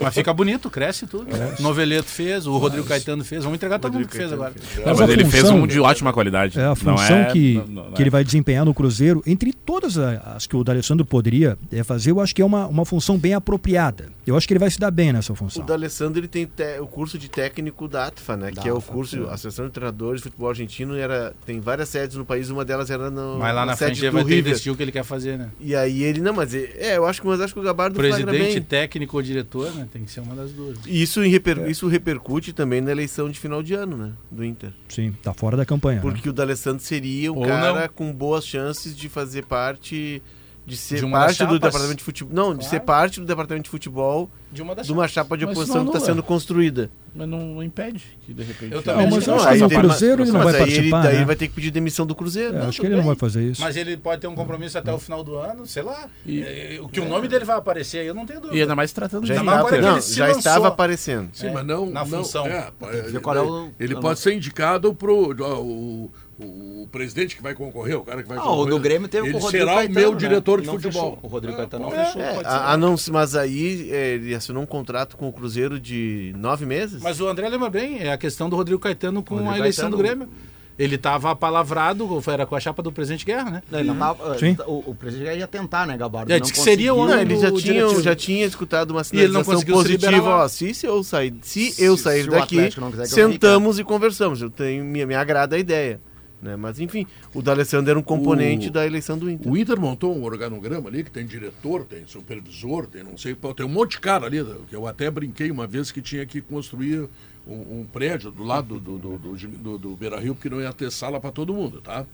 Speaker 6: Mas fica bonito, cresce tudo. Noveleto fez, o Rodrigo Caetano fez. Vamos entregar todo mundo que fez agora.
Speaker 7: Não,
Speaker 4: Mas
Speaker 7: mas ele fez
Speaker 4: função-
Speaker 7: um de ótima qualidade.
Speaker 4: É a
Speaker 7: Não
Speaker 4: função
Speaker 7: é-
Speaker 4: que,
Speaker 7: não- não
Speaker 4: que
Speaker 7: é.
Speaker 4: ele vai desempenhar no Cruzeiro, entre todas as que o D'Alessandro poderia é, fazer, eu acho que é uma, uma função bem apropriada. Eu acho que ele vai se dar bem nessa
Speaker 3: O
Speaker 4: função.
Speaker 3: D'Alessandro ele tem te- o curso de técnico da ATFA, né? que é o curso, a Associação de Treinadores de Futebol Argentino, era, tem várias sedes no país, uma delas era no,
Speaker 6: Mas lá na
Speaker 3: sede
Speaker 6: frente ele vai ter que o que ele quer fazer, né?
Speaker 3: E aí ele, não, mas é, é, eu acho que, mas acho que o Gabardo
Speaker 6: Presidente,
Speaker 3: bem.
Speaker 6: técnico ou diretor, né? Tem que ser uma das duas.
Speaker 3: E Isso, em reper- isso repercute também na eleição de final de ano, né? Do Inter.
Speaker 4: Sim, tá fora da campanha. né?
Speaker 3: Porque o D'Alessandro seria um
Speaker 6: Ou
Speaker 3: cara
Speaker 6: não.
Speaker 3: com boas chances de fazer parte. De ser
Speaker 6: De
Speaker 3: parte do departamento de futebol. Não, de
Speaker 6: Claro.
Speaker 3: ser parte do departamento de futebol
Speaker 6: De uma das
Speaker 3: de uma chapa de
Speaker 7: Mas
Speaker 3: oposição
Speaker 7: não
Speaker 3: que está sendo construída.
Speaker 7: Mas não, não impede que de repente.
Speaker 6: Eu
Speaker 4: Não,
Speaker 6: também
Speaker 4: mas
Speaker 6: Não,
Speaker 4: acho que no
Speaker 3: tem-
Speaker 4: Cruzeiro ele não
Speaker 3: mas
Speaker 4: vai
Speaker 3: aí
Speaker 4: participar,
Speaker 3: Ele, daí
Speaker 4: né?
Speaker 3: ele vai ter que pedir demissão do Cruzeiro.
Speaker 4: É,
Speaker 3: Não,
Speaker 4: acho que ele não
Speaker 3: bem.
Speaker 4: vai fazer isso.
Speaker 6: Mas ele pode ter um compromisso até o final do ano, sei lá. É, o que o nome dele vai aparecer aí, eu não tenho dúvida.
Speaker 7: E ainda mais tratando
Speaker 3: Já,
Speaker 7: de
Speaker 6: que
Speaker 3: não, já
Speaker 6: lançou.
Speaker 3: estava aparecendo.
Speaker 1: Sim,
Speaker 6: É,
Speaker 1: mas não.
Speaker 6: na
Speaker 1: não-
Speaker 6: função.
Speaker 1: é,
Speaker 9: é o-
Speaker 1: ele pode
Speaker 9: não-
Speaker 1: ser indicado pro. ó, O, o presidente que vai concorrer, o cara que vai
Speaker 9: Ah, o
Speaker 1: concorrer.
Speaker 9: do Grêmio teve
Speaker 1: ele
Speaker 9: o Rodrigo
Speaker 1: será
Speaker 9: Caetano,
Speaker 1: o meu
Speaker 9: né?
Speaker 1: diretor de
Speaker 9: Não
Speaker 1: futebol.
Speaker 9: fechou. O Rodrigo Caetano não
Speaker 1: É,
Speaker 9: fechou.
Speaker 3: É, a, a não, mas aí é, ele assinou um contrato com o Cruzeiro de nove meses.
Speaker 6: Mas o André lembra bem, é a questão do Rodrigo Caetano com
Speaker 9: Rodrigo
Speaker 6: a eleição do
Speaker 9: Caetano.
Speaker 6: Grêmio. Ele estava apalavrado, era com a chapa do presidente Guerra, né?
Speaker 9: Ele não tava,
Speaker 4: Sim.
Speaker 9: o, o presidente ia tentar, né, Gabardo?
Speaker 6: É,
Speaker 9: Não
Speaker 6: disse que seria o.
Speaker 3: Não, ele já
Speaker 6: do
Speaker 3: tinha, já tinha escutado uma
Speaker 6: ele
Speaker 3: sinalização
Speaker 6: se
Speaker 3: positiva. Ó, se, se eu sair, se,
Speaker 9: Se-
Speaker 3: eu
Speaker 9: se
Speaker 3: sair
Speaker 9: o
Speaker 3: daqui,
Speaker 9: eu
Speaker 3: sentamos e conversamos. Eu tenho, me, me agrada a ideia. Né? Mas enfim, o D'Alessandro era um componente
Speaker 1: O-
Speaker 3: da eleição do Inter.
Speaker 1: O Inter montou um organograma ali que tem diretor, tem supervisor, tem não sei, tem um monte de cara ali, que eu até brinquei uma vez que tinha que construir um, um prédio do lado do, do, do, do, do Beira Rio, porque não ia ter sala para todo mundo, tá?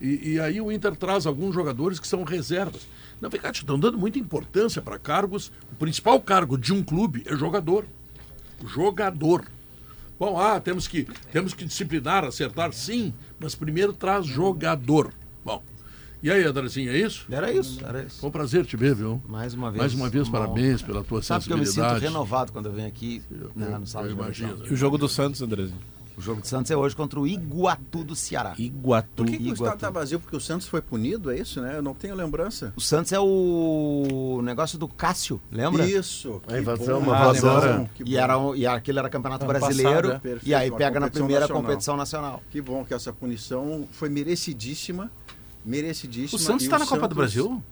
Speaker 1: E, e aí o Inter traz alguns jogadores que são reservas. Na verdade, estão dando muita importância para cargos. O principal cargo de um clube é jogador. Jogador. Bom, ah, temos que, temos que disciplinar, acertar, sim, mas primeiro traz jogador. Bom, e aí, Andrezinho, é isso?
Speaker 9: Era isso, era isso.
Speaker 1: Foi um prazer te ver, viu?
Speaker 9: Mais uma vez.
Speaker 1: Mais uma vez,
Speaker 9: uma
Speaker 1: parabéns
Speaker 9: honra.
Speaker 1: pela tua
Speaker 9: Sabe que eu me sinto
Speaker 1: sensibilidade.
Speaker 9: renovado quando eu venho aqui né, no sábado
Speaker 1: eu
Speaker 9: de
Speaker 1: imagino.
Speaker 7: E o jogo do Santos, Andrezinho?
Speaker 9: O jogo de Santos é hoje contra o Iguatu do Ceará.
Speaker 7: Iguatu.
Speaker 2: Por que, que o
Speaker 9: Iguatu.
Speaker 2: estado tá vazio? Porque o Santos foi punido, é isso, né? Eu não tenho lembrança.
Speaker 9: O Santos é o negócio do Cássio, lembra?
Speaker 2: Isso.
Speaker 3: A invasão,
Speaker 2: bom.
Speaker 3: uma
Speaker 2: Ah,
Speaker 9: E, era, e aquilo era campeonato
Speaker 6: Ano
Speaker 9: brasileiro.
Speaker 6: passado,
Speaker 2: é.
Speaker 9: e aí
Speaker 2: Perfeito,
Speaker 9: pega na primeira
Speaker 2: nacional.
Speaker 9: competição nacional.
Speaker 2: Que bom que essa punição foi merecidíssima. Merecidíssima.
Speaker 6: O Santos está na Copa do
Speaker 2: Santos-
Speaker 6: Brasil?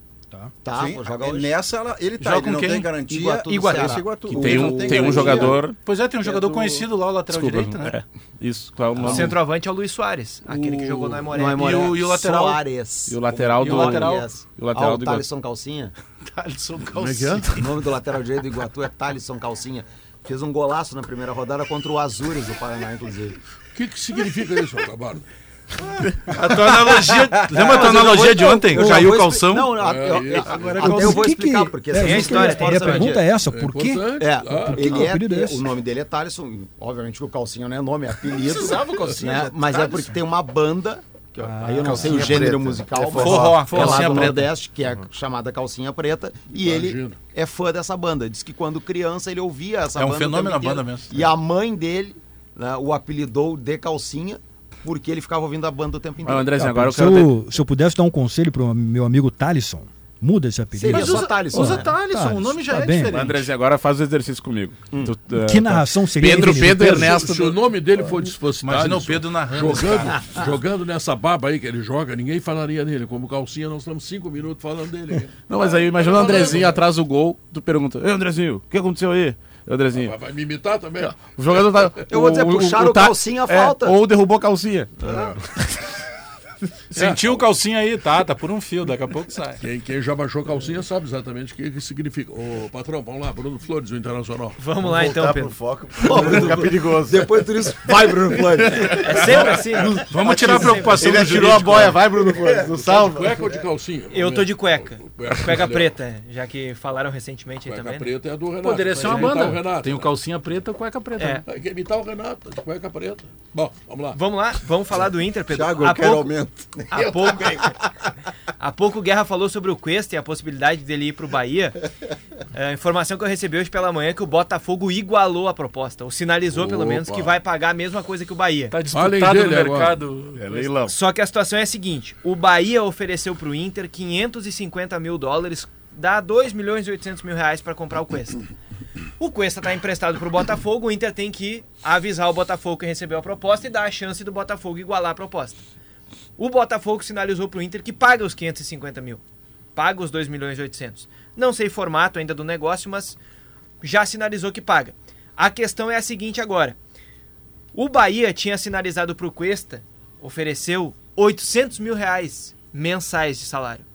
Speaker 9: Tá,
Speaker 2: Sim,
Speaker 9: vou jogar
Speaker 2: é,
Speaker 9: hoje.
Speaker 2: nessa ela- ele tá,
Speaker 6: Joga
Speaker 2: ele
Speaker 6: com
Speaker 2: não
Speaker 6: quem?
Speaker 2: tem garantia.
Speaker 9: Iguatu
Speaker 2: Iguatu. Iguatu.
Speaker 7: Que
Speaker 2: O
Speaker 7: tem um, tem um
Speaker 2: garantia.
Speaker 7: jogador.
Speaker 6: Pois é, tem um
Speaker 2: É
Speaker 6: jogador
Speaker 2: do-
Speaker 6: conhecido lá, o lateral
Speaker 7: Desculpa.
Speaker 6: direito, né?
Speaker 7: É, isso. Qual é o
Speaker 10: O centroavante é o Luiz Soares, aquele que jogou no Aimoré.
Speaker 6: E o- e o lateral?
Speaker 9: Soares.
Speaker 7: E o lateral do.
Speaker 6: o lateral?
Speaker 9: Yes.
Speaker 7: E o lateral
Speaker 9: ah, o
Speaker 7: do Iguatu.
Speaker 9: Thalisson Calcinha.
Speaker 6: Calcinha.
Speaker 9: O nome do lateral direito do Iguatu é Thalisson Calcinha. Fez um golaço na primeira rodada contra o Azures do Paraná, inclusive.
Speaker 1: O que, que significa isso, Gabardo?
Speaker 6: A tua analogia. Lembra a tua analogia de ontem?
Speaker 9: Eu
Speaker 6: Caiu o calção.
Speaker 9: Não, a-
Speaker 1: É,
Speaker 9: eu- agora
Speaker 6: é
Speaker 9: até eu vou
Speaker 4: Por que que-
Speaker 9: explicar, porque
Speaker 4: é,
Speaker 9: essas
Speaker 4: é a
Speaker 9: histórias
Speaker 4: história. a pergunta é essa,
Speaker 1: É
Speaker 4: por quê?
Speaker 9: É,
Speaker 1: Ah,
Speaker 9: ele
Speaker 4: que
Speaker 9: é,
Speaker 4: apelido é esse?
Speaker 9: o nome dele é Thalisson, obviamente que o Calcinha não é nome, é apelido.
Speaker 6: Precisava o Calcinha,
Speaker 9: né?
Speaker 6: já-
Speaker 9: Mas é porque tem uma banda, que eu- aí eu não sei o gênero
Speaker 3: Preta.
Speaker 9: musical,
Speaker 3: É
Speaker 9: mas
Speaker 6: forró,
Speaker 9: é lá
Speaker 6: Calcinha
Speaker 9: do
Speaker 6: Preta.
Speaker 9: Nordeste, que é chamada Calcinha Preta, e ele é fã dessa banda. Diz que quando criança ele ouvia essa
Speaker 6: É um
Speaker 9: banda. o
Speaker 6: fenômeno
Speaker 9: tempo
Speaker 6: a banda mesmo.
Speaker 9: E a mãe dele né, o apelidou de Calcinha, porque ele ficava ouvindo a banda o tempo
Speaker 7: Ah,
Speaker 9: inteiro.
Speaker 7: Andrezinho, agora eu
Speaker 4: se,
Speaker 7: quero.
Speaker 4: eu, se eu pudesse dar um conselho pro meu amigo Talisson, muda esse apelido.
Speaker 9: Seria
Speaker 6: Mas
Speaker 9: só
Speaker 6: usa,
Speaker 9: Thalisson,
Speaker 6: usa
Speaker 9: né?
Speaker 6: Thalisson, o nome já
Speaker 4: tá
Speaker 6: é
Speaker 4: bem.
Speaker 6: diferente.
Speaker 7: Andrezinho, agora faz o exercício comigo. Tu- uh,
Speaker 4: Que
Speaker 7: tá.
Speaker 4: narração seria
Speaker 7: Pedro, Pedro
Speaker 4: Pedro?
Speaker 7: Ernesto.
Speaker 1: Se o nome dele for fosse
Speaker 6: Imagina o
Speaker 1: Thalisson,
Speaker 6: Pedro narrando.
Speaker 1: Jogando, jogando nessa baba aí que ele joga, ninguém falaria nele. Como calcinha, nós estamos cinco minutos falando dele.
Speaker 7: Não, mas aí imagina o Andrezinho atrás do gol, tu pergunta: Ei, Andrezinho, o que aconteceu aí? Andrezinho.
Speaker 1: Vai, vai me imitar também?
Speaker 7: O jogador tá.
Speaker 9: Eu vou dizer, puxaram o
Speaker 7: tá-
Speaker 9: calcinha,
Speaker 7: é,
Speaker 9: falta.
Speaker 7: Ou derrubou a calcinha.
Speaker 6: Sentiu o calcinha aí, tá? Tá por um fio, daqui a pouco sai.
Speaker 1: Quem, quem já baixou calcinha sabe exatamente o que, que significa. Ô, patrão, vamos lá, Bruno Flores, do Internacional.
Speaker 10: Vamos lá então,
Speaker 3: Voltar pro
Speaker 10: Pedro.
Speaker 3: foco.
Speaker 9: Fica perigoso. Depois por isso, vai, Bruno Flores.
Speaker 10: É sempre assim.
Speaker 6: Vamos tirar a preocupação
Speaker 3: Ele
Speaker 6: do
Speaker 3: atirou a boia,
Speaker 6: né?
Speaker 3: vai, Bruno Flores. Não
Speaker 1: De
Speaker 3: salva.
Speaker 1: cueca ou de calcinha?
Speaker 10: Eu tô de cueca.
Speaker 1: Cueca,
Speaker 10: Cueca preta, já que falaram recentemente aí
Speaker 1: Cueca
Speaker 10: também. né?
Speaker 1: preta é a do Renato.
Speaker 6: Poderia ser uma banda.
Speaker 1: O Renato,
Speaker 6: Tem o
Speaker 1: né?
Speaker 6: calcinha preta e cueca preta.
Speaker 10: É.
Speaker 6: né?
Speaker 1: Tem que imitar o Renato, de cueca preta. Bom, vamos lá.
Speaker 10: Vamos lá, vamos falar do Inter, Pedro.
Speaker 2: Thiago, eu quero aumento.
Speaker 10: Há pouco, há pouco o Guerra falou sobre o Cuesta e a possibilidade dele ir pro Bahia. É, a informação que eu recebi hoje pela manhã é que o Botafogo igualou a proposta, ou sinalizou pelo menos que vai pagar a mesma coisa que o Bahia.
Speaker 6: Tá
Speaker 1: Falem
Speaker 6: disputado no mercado.
Speaker 7: É leilão.
Speaker 10: Só que a situação é a seguinte: o Bahia ofereceu pro Inter 550 mil dólares, dá 2 milhões e 800 mil reais para comprar o Cuesta. O Cuesta tá emprestado pro Botafogo, o Inter tem que avisar o Botafogo que recebeu a proposta e dar a chance do Botafogo igualar a proposta. O Botafogo sinalizou pro Inter que paga os 550 mil. Paga os 2 milhões e 800. Não sei formato ainda do negócio, mas já sinalizou que paga. A questão é a seguinte agora. O Bahia tinha sinalizado pro Cuesta, ofereceu 800 mil reais mensais de salário.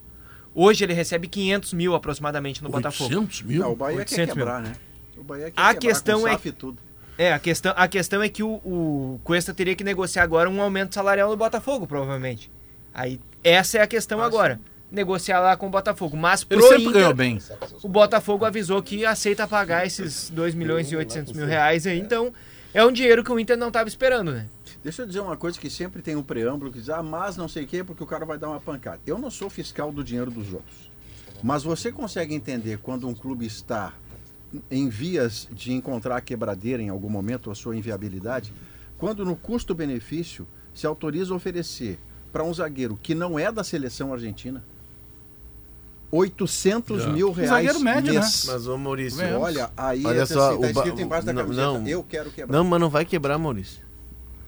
Speaker 10: Hoje ele recebe 500 mil aproximadamente no Botafogo.
Speaker 1: 800 mil?
Speaker 2: Não, o Bahia quer
Speaker 10: 800 mil.
Speaker 2: quebrar, né? O Bahia quer
Speaker 10: A
Speaker 2: quebrar
Speaker 10: questão
Speaker 2: com
Speaker 10: é-
Speaker 2: tudo.
Speaker 10: É, a questão, a questão é que o, o Cuesta teria que negociar agora um aumento salarial no Botafogo, provavelmente. Aí, essa é a questão agora. Negociar lá com o Botafogo. Mas
Speaker 6: Ele
Speaker 10: pro
Speaker 6: sempre
Speaker 10: Inter,
Speaker 6: ganhou bem.
Speaker 10: o Botafogo avisou que aceita pagar esses 2 milhões e 800 mil reais aí. Então, é um dinheiro que o Inter não estava esperando, né?
Speaker 2: Deixa eu dizer uma coisa que sempre tem um preâmbulo que diz, ah, mas não sei o quê, porque o cara vai dar uma pancada. Eu não sou fiscal do dinheiro dos outros. Mas você consegue entender quando um clube está em vias de encontrar a quebradeira em algum momento, a sua inviabilidade, quando no custo-benefício se autoriza a oferecer para um zagueiro que não é da seleção argentina 800 mil reais
Speaker 6: zagueiro médio, né?
Speaker 2: mês.
Speaker 3: Mas, ô Maurício,
Speaker 6: Vemos.
Speaker 2: Olha, aí
Speaker 3: Olha
Speaker 2: é
Speaker 3: só,
Speaker 2: assim, tá
Speaker 3: o ba-
Speaker 2: escrito embaixo da
Speaker 3: não,
Speaker 2: camiseta,
Speaker 3: não.
Speaker 2: eu quero quebrar.
Speaker 3: Não, mas não vai quebrar, Maurício.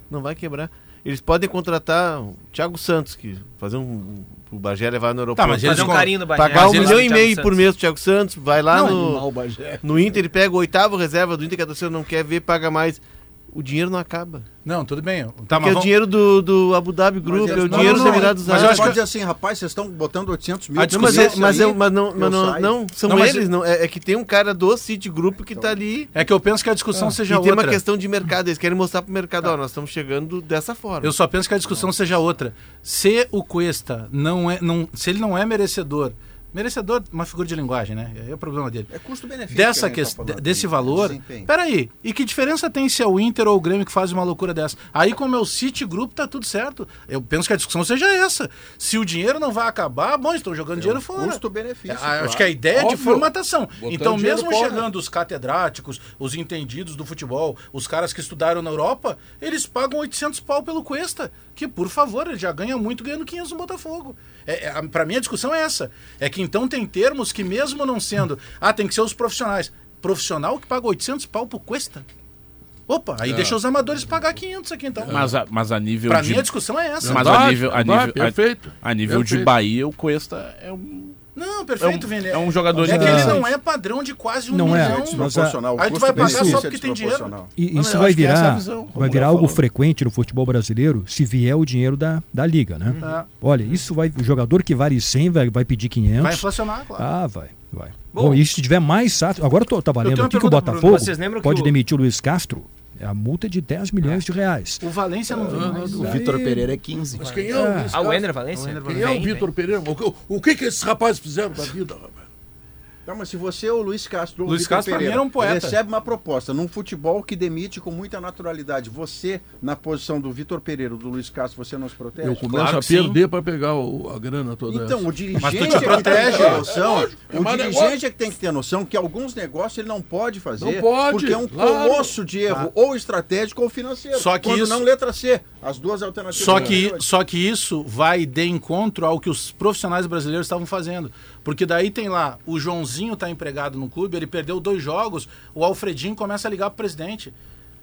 Speaker 3: Não vai quebrar. Eles podem contratar o Thiago Santos, que fazer um. O Bagé levar no aeroporto.
Speaker 6: Tá, mas eles
Speaker 10: Fazer um carinho no Bahia.
Speaker 3: Pagar um milhão e meio
Speaker 10: Santos.
Speaker 3: por mês pro Thiago Santos, vai lá no,
Speaker 8: Mal Bagé.
Speaker 3: no Inter, ele pega o oitavo reserva do Inter que a torcida não quer ver, paga mais. O dinheiro não acaba.
Speaker 6: Não, tudo bem. Tá,
Speaker 3: Porque é o dinheiro do, do Abu Dhabi Group, é o
Speaker 2: não,
Speaker 3: dinheiro dos Emirados
Speaker 6: mas eu
Speaker 2: Mas
Speaker 3: Árabes.
Speaker 6: acho
Speaker 2: pode
Speaker 6: que-
Speaker 2: dizer assim, rapaz, vocês estão botando 800 mil.
Speaker 6: A
Speaker 3: Não, mas, é, mas, eu- mas não, mas
Speaker 2: eu
Speaker 3: não, não, são
Speaker 6: Não,
Speaker 3: eles. Não, é, é que tem um cara do City Group que tá ali.
Speaker 6: É que eu penso que a discussão seja
Speaker 3: e tem
Speaker 6: outra.
Speaker 3: uma questão de mercado. Eles querem mostrar pro mercado, ó, nós estamos chegando dessa forma.
Speaker 6: Eu só penso que a discussão seja outra. Se o Cuesta não é, não, se ele não é merecedor, merecedor, uma figura de linguagem, né? É o problema dele.
Speaker 2: É custo-benefício.
Speaker 6: Dessa
Speaker 2: que
Speaker 6: questão,
Speaker 2: tá
Speaker 6: desse
Speaker 2: de
Speaker 6: valor.
Speaker 2: desempenho.
Speaker 6: Peraí, e que diferença tem se é o Inter ou o Grêmio que faz uma loucura dessa? Aí, como é o City Group, tá tudo certo. Eu penso que a discussão seja essa. Se o dinheiro não vai acabar, bom, estão jogando dinheiro fora.
Speaker 2: Custo-benefício.
Speaker 6: É,
Speaker 2: claro.
Speaker 6: Acho que a ideia é de
Speaker 1: Óbvio.
Speaker 6: formatação.
Speaker 1: Botando
Speaker 6: então, mesmo
Speaker 1: fora.
Speaker 6: chegando os catedráticos, os entendidos do futebol, os caras que estudaram na Europa, eles pagam 800 pau pelo Cuesta. Que, por favor, ele já ganha muito ganhando 500 no Botafogo. É, é, a- pra mim, a discussão é essa. É que então tem termos que, mesmo não sendo. Ah, tem que ser os profissionais. Profissional que paga 800 pau pro Cuesta? Opa, aí deixa os amadores pagar 500 aqui então.
Speaker 7: Mas a, mas a nível
Speaker 6: Pra
Speaker 7: de...
Speaker 6: mim, a discussão é essa.
Speaker 7: Mas a nível, a nível,
Speaker 1: perfeito.
Speaker 7: a, a nível de. Bahia, o Cuesta é um...
Speaker 6: Não, perfeito,
Speaker 7: É um-
Speaker 6: Vini.
Speaker 7: é um jogador
Speaker 6: É que ele não é padrão de quase um
Speaker 4: Não é,
Speaker 6: milhão.
Speaker 4: a-
Speaker 2: Desproporcional.
Speaker 6: Aí tu vai pagar só
Speaker 2: é
Speaker 6: porque tem dinheiro.
Speaker 4: E isso
Speaker 7: eu
Speaker 4: vai
Speaker 7: é
Speaker 4: virar, vai virar algo frequente no futebol brasileiro se vier o dinheiro da, da liga, né?
Speaker 6: É.
Speaker 4: Olha, isso vai. O jogador que vale 100 vai, vai pedir 500.
Speaker 6: Vai inflacionar, claro.
Speaker 4: Ah, vai, vai.
Speaker 10: Bom,
Speaker 4: Bom, e se tiver mais agora tô, tá valendo aqui que o Botafogo pode
Speaker 10: o-
Speaker 4: demitir o Luiz Castro. É a multa de 10 milhões de reais.
Speaker 6: O Valência não vem mais.
Speaker 9: O Vitor Pereira é 15.
Speaker 1: Mas quem é, o Luiz
Speaker 10: Ah, o? Ender Valência?
Speaker 1: Quem é o Vitor Pereira? O, que- o que que esses rapazes fizeram da vida, rapaz?
Speaker 2: Tá, mas se você é o Luiz Castro ou o
Speaker 6: Luiz Castro, mim,
Speaker 2: Pereira,
Speaker 6: era um poeta.
Speaker 2: recebe uma proposta num futebol que demite com muita naturalidade, você, na posição do Vitor Pereira ou do Luiz Castro, você não se protege?
Speaker 1: Eu começo
Speaker 6: Claro
Speaker 1: a perder para pegar o- a grana toda
Speaker 2: Então,
Speaker 1: essa.
Speaker 2: o dirigente é que tem que
Speaker 6: protege.
Speaker 2: ter noção.
Speaker 1: Lógico, é
Speaker 2: o dirigente
Speaker 1: negócio.
Speaker 2: é que tem que ter noção que alguns negócios ele não pode fazer.
Speaker 1: Não pode,
Speaker 2: Porque é um
Speaker 1: claro.
Speaker 2: colosso de erro, ou estratégico ou financeiro.
Speaker 6: Só que
Speaker 2: Quando
Speaker 6: isso-
Speaker 2: não, letra C. As duas alternativas.
Speaker 6: Só que, só que isso vai de encontro ao que os profissionais brasileiros estavam fazendo. Porque daí tem lá, o Joãozinho tá empregado no clube, ele perdeu dois jogos, o Alfredinho começa a ligar pro presidente.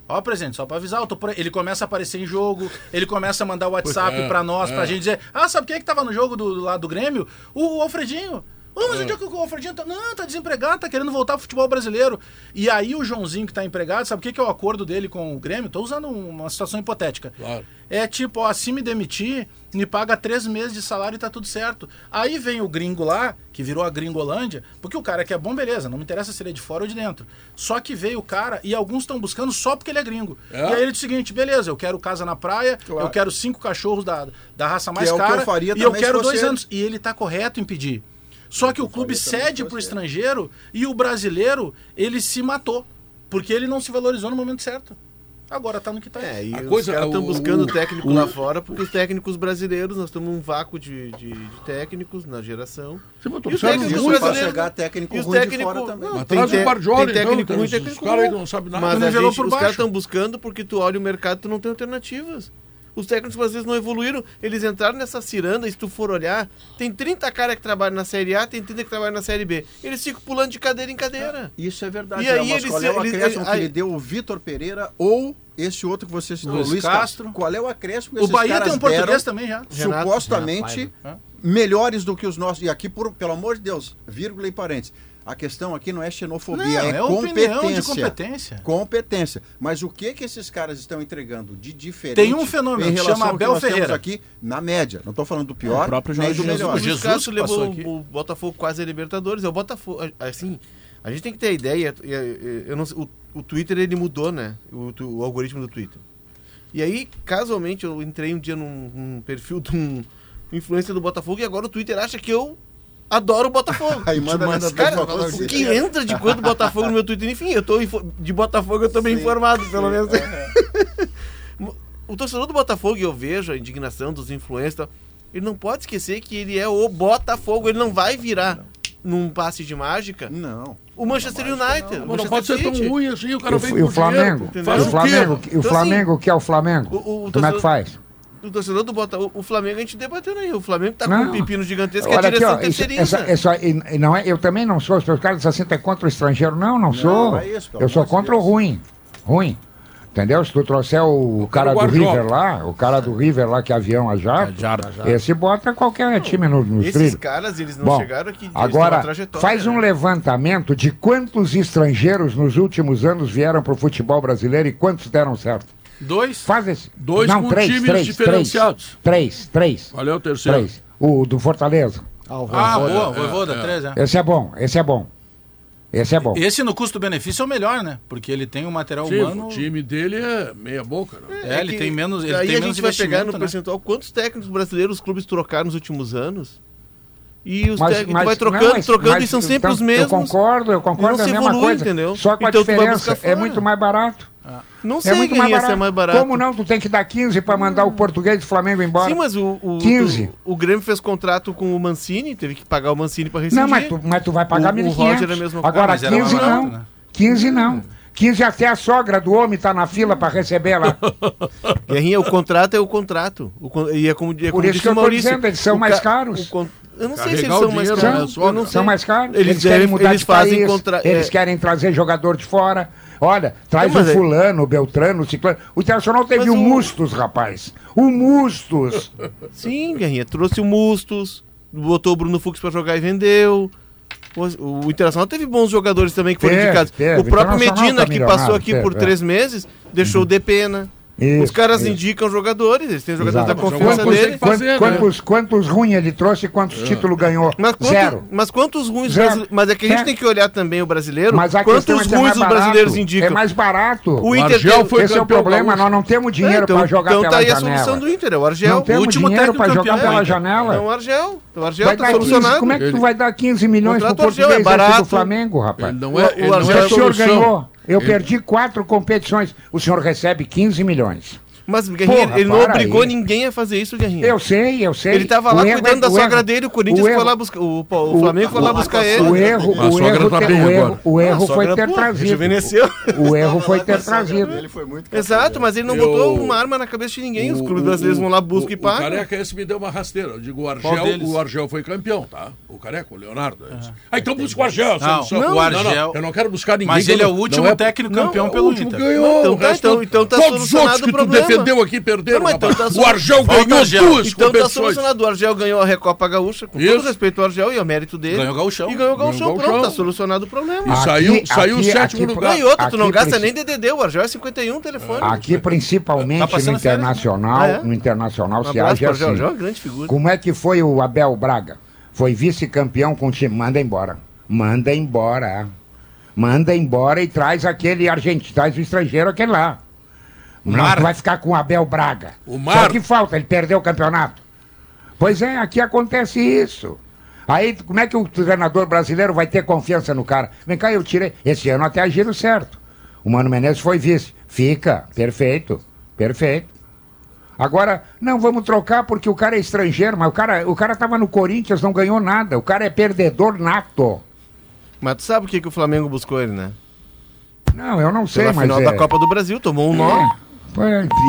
Speaker 6: Ó, presidente, só pra avisar, ele começa a aparecer em jogo, ele começa a mandar o WhatsApp
Speaker 1: é,
Speaker 6: pra nós,
Speaker 1: é.
Speaker 6: pra gente dizer, ah, sabe quem é que tava no jogo do, do lado do Grêmio? O, Alfredinho. Ô, mas onde é que o Alfredinho tá? Não, tá desempregado, tá querendo voltar pro futebol brasileiro. E aí o Joãozinho que tá empregado, sabe o que, que é o acordo dele com o Grêmio? Tô usando uma situação hipotética.
Speaker 1: Claro.
Speaker 6: É tipo, ó, se me demitir, me paga três meses de salário e tá tudo certo. Aí vem o gringo lá, que virou a gringolândia, porque o cara que é bom, beleza, não me interessa se ele é de fora ou de dentro. Só que veio o cara, e alguns estão buscando só porque ele é gringo.
Speaker 1: É.
Speaker 6: E aí ele diz o seguinte, beleza, eu quero casa na praia,
Speaker 2: Claro.
Speaker 6: eu quero cinco cachorros da, da raça mais
Speaker 2: é o que eu
Speaker 6: cara,
Speaker 2: faria
Speaker 6: e eu quero dois anos. E ele tá correto em pedir. Só que o clube cede
Speaker 2: para
Speaker 6: o
Speaker 2: é.
Speaker 6: estrangeiro e o brasileiro, ele se matou. Porque ele não se valorizou no momento certo. Agora tá no que tá.
Speaker 3: É, e
Speaker 1: a
Speaker 3: os
Speaker 1: coisa,
Speaker 3: caras estão buscando
Speaker 1: o,
Speaker 3: técnico
Speaker 1: o,
Speaker 3: lá fora, porque os técnicos brasileiros, nós temos um vácuo de, de, de técnicos na geração.
Speaker 1: Você botou
Speaker 3: e os técnicos brasileiros...
Speaker 2: chegar técnico
Speaker 3: ruim os
Speaker 2: técnico, de também.
Speaker 3: Não, tem, te,
Speaker 1: Bardioli,
Speaker 3: tem
Speaker 1: então,
Speaker 3: técnico
Speaker 1: então,
Speaker 3: ruim,
Speaker 1: Os caras não sabem nada.
Speaker 3: Mas gente, os caras estão buscando porque tu olha o mercado, tu não tem alternativas. Os técnicos brasileiros não evoluíram, eles entraram nessa ciranda, se tu for olhar, tem 30 caras que trabalham na Série A, tem 30 que trabalham na Série B. Eles ficam pulando de cadeira em cadeira.
Speaker 2: É, isso é verdade.
Speaker 3: E aí
Speaker 2: é,
Speaker 3: eles,
Speaker 2: qual é o acréscimo que ele deu o Vitor Pereira ou esse outro que você citou,
Speaker 6: Luiz,
Speaker 2: Luiz
Speaker 6: Castro.
Speaker 2: Castro. Qual é o acréscimo que
Speaker 6: O Bahia tem um português também já.
Speaker 2: Supostamente
Speaker 6: Renato, Renato,
Speaker 2: melhores do que os nossos. E aqui, por, pelo amor de Deus, vírgula e parênteses a questão aqui não é xenofobia,
Speaker 6: não,
Speaker 2: é,
Speaker 6: é
Speaker 2: competência.
Speaker 6: competência.
Speaker 2: Competência. Mas o que que esses caras estão entregando de diferente?
Speaker 6: Tem um fenômeno que chama Abel Ferreira
Speaker 2: aqui na média. Não estou falando do pior,
Speaker 7: o próprio Jorge Jesus.
Speaker 3: O
Speaker 6: Jesus,
Speaker 3: levou
Speaker 6: aqui.
Speaker 3: o Botafogo quase a Libertadores. É o Botafogo, assim, a gente tem que ter a ideia, eu não, o, o Twitter ele mudou, né? O, o, algoritmo do Twitter. E aí, casualmente, eu entrei um dia num, num perfil de um influencer do Botafogo e agora o Twitter acha que eu adoro o Botafogo.
Speaker 2: Aí manda, manda
Speaker 3: cara, o que entra de quanto Botafogo no meu Twitter. Enfim, eu tô de Botafogo, eu tô bem Sim. informado, pelo menos. O torcedor do Botafogo, eu vejo a indignação dos influencers, ele não pode esquecer que ele é o Botafogo, ele não vai virar. Não. Num passe de mágica?
Speaker 2: Não.
Speaker 3: O Manchester United. Não, o
Speaker 1: Manchester não pode ser tão ruim assim, o cara vem
Speaker 5: com o Flamengo.
Speaker 1: Dinheiro,
Speaker 5: o
Speaker 1: então,
Speaker 5: assim, Flamengo,
Speaker 1: o
Speaker 5: Flamengo, então, o Flamengo assim, que é o Flamengo.
Speaker 3: O, o,
Speaker 5: Como é que faz?
Speaker 3: do torcedor do Botafogo. O Flamengo a gente debatendo aí. O Flamengo tá
Speaker 5: não.
Speaker 3: com um pepino gigantesco é Olha que a
Speaker 5: direção aqui, ó. Isso,
Speaker 3: é
Speaker 5: essa, é essa, e, não é, eu também não sou. Os caras assim, é contra o estrangeiro. Não, não, não sou.
Speaker 2: É isso,
Speaker 5: eu sou contra
Speaker 2: Deus.
Speaker 5: o ruim. Ruim. Entendeu? Se tu trouxer o, o cara do River lá, o cara do River lá que é avião a jato, jato. esse bota qualquer não, time no, no
Speaker 3: Esses
Speaker 5: trilho.
Speaker 3: caras, eles não
Speaker 5: Bom,
Speaker 3: chegaram aqui.
Speaker 5: Agora, faz
Speaker 3: né?
Speaker 5: um levantamento de quantos estrangeiros nos últimos anos vieram pro futebol brasileiro e quantos deram certo.
Speaker 6: Dois?
Speaker 5: Faz.
Speaker 1: Dois
Speaker 5: Não,
Speaker 1: com
Speaker 5: três,
Speaker 1: times
Speaker 5: três,
Speaker 1: diferenciados.
Speaker 5: Três, três.
Speaker 1: Olha o terceiro.
Speaker 5: Três. O do Fortaleza.
Speaker 6: Ah, o Ah, boa,
Speaker 1: é, é,
Speaker 6: três, é.
Speaker 5: Esse é bom, esse é bom. Esse é bom.
Speaker 6: Esse no custo-benefício é o melhor, né? Porque ele tem um material
Speaker 1: Sim,
Speaker 6: humano.
Speaker 1: O time dele é meia boca, né?
Speaker 6: É, é
Speaker 3: ele
Speaker 6: tem menos. Ele
Speaker 3: aí
Speaker 6: tem
Speaker 3: a
Speaker 6: menos
Speaker 3: gente vai pegar no
Speaker 6: né?
Speaker 3: percentual quantos técnicos brasileiros os clubes trocaram nos últimos anos. E os
Speaker 5: mas,
Speaker 3: técnicos
Speaker 5: mas,
Speaker 3: vai trocando,
Speaker 5: não, mas,
Speaker 3: trocando
Speaker 5: mas,
Speaker 3: e são então sempre
Speaker 5: então,
Speaker 3: os mesmos.
Speaker 5: Eu concordo, eu concordo, é a
Speaker 3: evolui,
Speaker 5: coisa.
Speaker 3: Entendeu?
Speaker 5: Só que
Speaker 3: então
Speaker 5: a diferença é muito mais barato.
Speaker 3: Não sei
Speaker 5: é
Speaker 3: muito
Speaker 5: mais barato.
Speaker 3: mais barato.
Speaker 5: Como não? Tu tem que dar 15 para mandar hum. o português do Flamengo embora.
Speaker 3: Sim, mas o, o,
Speaker 5: 15.
Speaker 3: O, o Grêmio fez contrato com o Mancini, teve que pagar o Mancini para receber.
Speaker 5: Não, mas tu, mas tu vai pagar
Speaker 3: 1.500. O Roger é
Speaker 5: Agora, 15, não.
Speaker 6: Né?
Speaker 5: 15 não. 15 até a sogra do homem está na fila para receber lá
Speaker 3: Guerrinha, o contrato é o contrato. O, e é como, é como
Speaker 5: Por
Speaker 3: isso
Speaker 5: que eu
Speaker 3: estou
Speaker 5: dizendo, eles são mais caros.
Speaker 3: O, eu não sei se eles são mais caros. São,
Speaker 5: são mais caros?
Speaker 3: Eles,
Speaker 5: eles querem mudar
Speaker 3: eles
Speaker 5: de
Speaker 3: fazem
Speaker 5: país,
Speaker 3: contra... É.
Speaker 5: eles querem trazer jogador de fora. Olha, traz
Speaker 3: não,
Speaker 5: o
Speaker 3: é-
Speaker 5: fulano, o Beltrano, o ciclano. O Internacional teve o... Mustos, rapaz. O Mustos.
Speaker 3: Sim, Guerrinha, trouxe o Mustos, botou o Bruno Fux para jogar e vendeu. O, o, Internacional teve bons jogadores também que foram
Speaker 5: teve,
Speaker 3: indicados.
Speaker 5: Teve.
Speaker 3: O próprio Medina,
Speaker 5: tá
Speaker 3: que passou aqui
Speaker 5: teve,
Speaker 3: por
Speaker 5: é.
Speaker 3: três meses, deixou o o Depena.
Speaker 5: Isso,
Speaker 3: Os caras
Speaker 5: isso.
Speaker 3: indicam jogadores, eles têm jogadores
Speaker 5: Exato.
Speaker 3: da confiança
Speaker 1: quantos,
Speaker 3: dele.
Speaker 1: Fazer, né?
Speaker 5: quantos, quantos ruins ele trouxe e quantos é. títulos ganhou?
Speaker 3: Mas quanto,
Speaker 5: Zero.
Speaker 3: Mas quantos ruins. Mas é que a gente
Speaker 5: é.
Speaker 3: tem que olhar também o brasileiro.
Speaker 5: Mas a
Speaker 3: quantos
Speaker 5: é é
Speaker 3: ruins
Speaker 5: é
Speaker 3: os brasileiros é indicam?
Speaker 5: É mais barato.
Speaker 3: O, Inter
Speaker 1: Argel foi
Speaker 5: Esse é o problema, nós não temos dinheiro é,
Speaker 3: então,
Speaker 5: para jogar
Speaker 3: então tá
Speaker 5: pela janela.
Speaker 3: Então tá aí a solução do Inter, é o Argel.
Speaker 5: Não temos o
Speaker 6: último
Speaker 5: dinheiro para jogar pela janela.
Speaker 3: É o Argel. O Argel tá solucionado.
Speaker 5: Como é que tu vai dar 15 milhões pro português do Flamengo, rapaz?
Speaker 1: Não é,
Speaker 3: o Argel
Speaker 5: se. Eu perdi quatro competições. O senhor recebe 15 milhões.
Speaker 3: Mas, Guerrinha,
Speaker 5: Porra,
Speaker 3: ele não obrigou
Speaker 5: aí.
Speaker 3: ninguém a fazer isso, Guerrinha.
Speaker 5: Eu sei, eu sei.
Speaker 3: Ele tava lá
Speaker 5: o
Speaker 3: cuidando
Speaker 5: erro,
Speaker 3: da sogra dele, o Corinthians
Speaker 5: o
Speaker 3: foi lá buscar. O, o Flamengo foi lá buscar ele.
Speaker 5: O
Speaker 3: tá
Speaker 5: erro, o erro,
Speaker 1: tá bem
Speaker 5: o erro, o erro foi ter
Speaker 3: pô,
Speaker 5: trazido. O erro foi ter trazido.
Speaker 2: Ele foi muito
Speaker 3: Exato, mas ele não botou uma arma na cabeça de ninguém. Os clubes brasileiros vão lá,
Speaker 1: buscar
Speaker 3: e pagam.
Speaker 1: O careca esse me deu uma rasteira. Eu digo, o Argel, o Argel foi campeão, tá? O careca, o Leonardo. É ah. ah, então busca o Argel.
Speaker 6: Não, o Argel.
Speaker 1: Eu não quero buscar ninguém.
Speaker 6: Mas ele é o último
Speaker 1: é
Speaker 6: técnico campeão
Speaker 1: é
Speaker 6: pelo Inter.
Speaker 3: Então, tá, então, então tá solucionado o problema
Speaker 1: perdeu aqui, perdeu.
Speaker 3: Não, então tá
Speaker 1: o Argel ganhou duas
Speaker 3: Então tá solucionado. O Argel ganhou a Recopa Gaúcha, com
Speaker 1: Isso.
Speaker 3: todo respeito ao Argel e ao mérito dele.
Speaker 6: Ganhou o Gauchão.
Speaker 3: E ganhou o Gauchão, pronto, tá solucionado o problema.
Speaker 1: E saiu, saiu o sétimo lugar.
Speaker 3: Ganhou, tu não gasta nem DDD, o Argel é 51 telefone.
Speaker 5: Aqui, é. principalmente
Speaker 6: tá
Speaker 3: ah, é?
Speaker 5: no Internacional,
Speaker 3: no
Speaker 5: Internacional
Speaker 3: se
Speaker 5: age assim.
Speaker 3: O Argel é uma grande figura.
Speaker 5: Como é que foi o Abel Braga? Foi vice-campeão com o time, manda embora. Manda embora manda embora e traz aquele argentino, traz o estrangeiro aquele lá. O
Speaker 6: Marco
Speaker 5: Mar... vai ficar com o Abel Braga.
Speaker 1: O Mar...
Speaker 5: Só que falta, ele perdeu o campeonato. Pois é, aqui acontece isso. Aí, como é que o treinador brasileiro vai ter confiança no cara? Vem cá, eu tirei. Esse ano até agiram certo. O Mano Menezes foi vice. Fica, perfeito, perfeito. Agora, não, vamos trocar porque o cara é estrangeiro, mas o cara, o cara tava no Corinthians, não ganhou nada. O cara é perdedor nato.
Speaker 3: Mas tu sabe o que, que o Flamengo buscou ele, né?
Speaker 5: Não, eu não sei,
Speaker 3: Pela
Speaker 5: mas.
Speaker 3: final
Speaker 5: é...
Speaker 3: da Copa do Brasil, tomou um nó.
Speaker 5: É.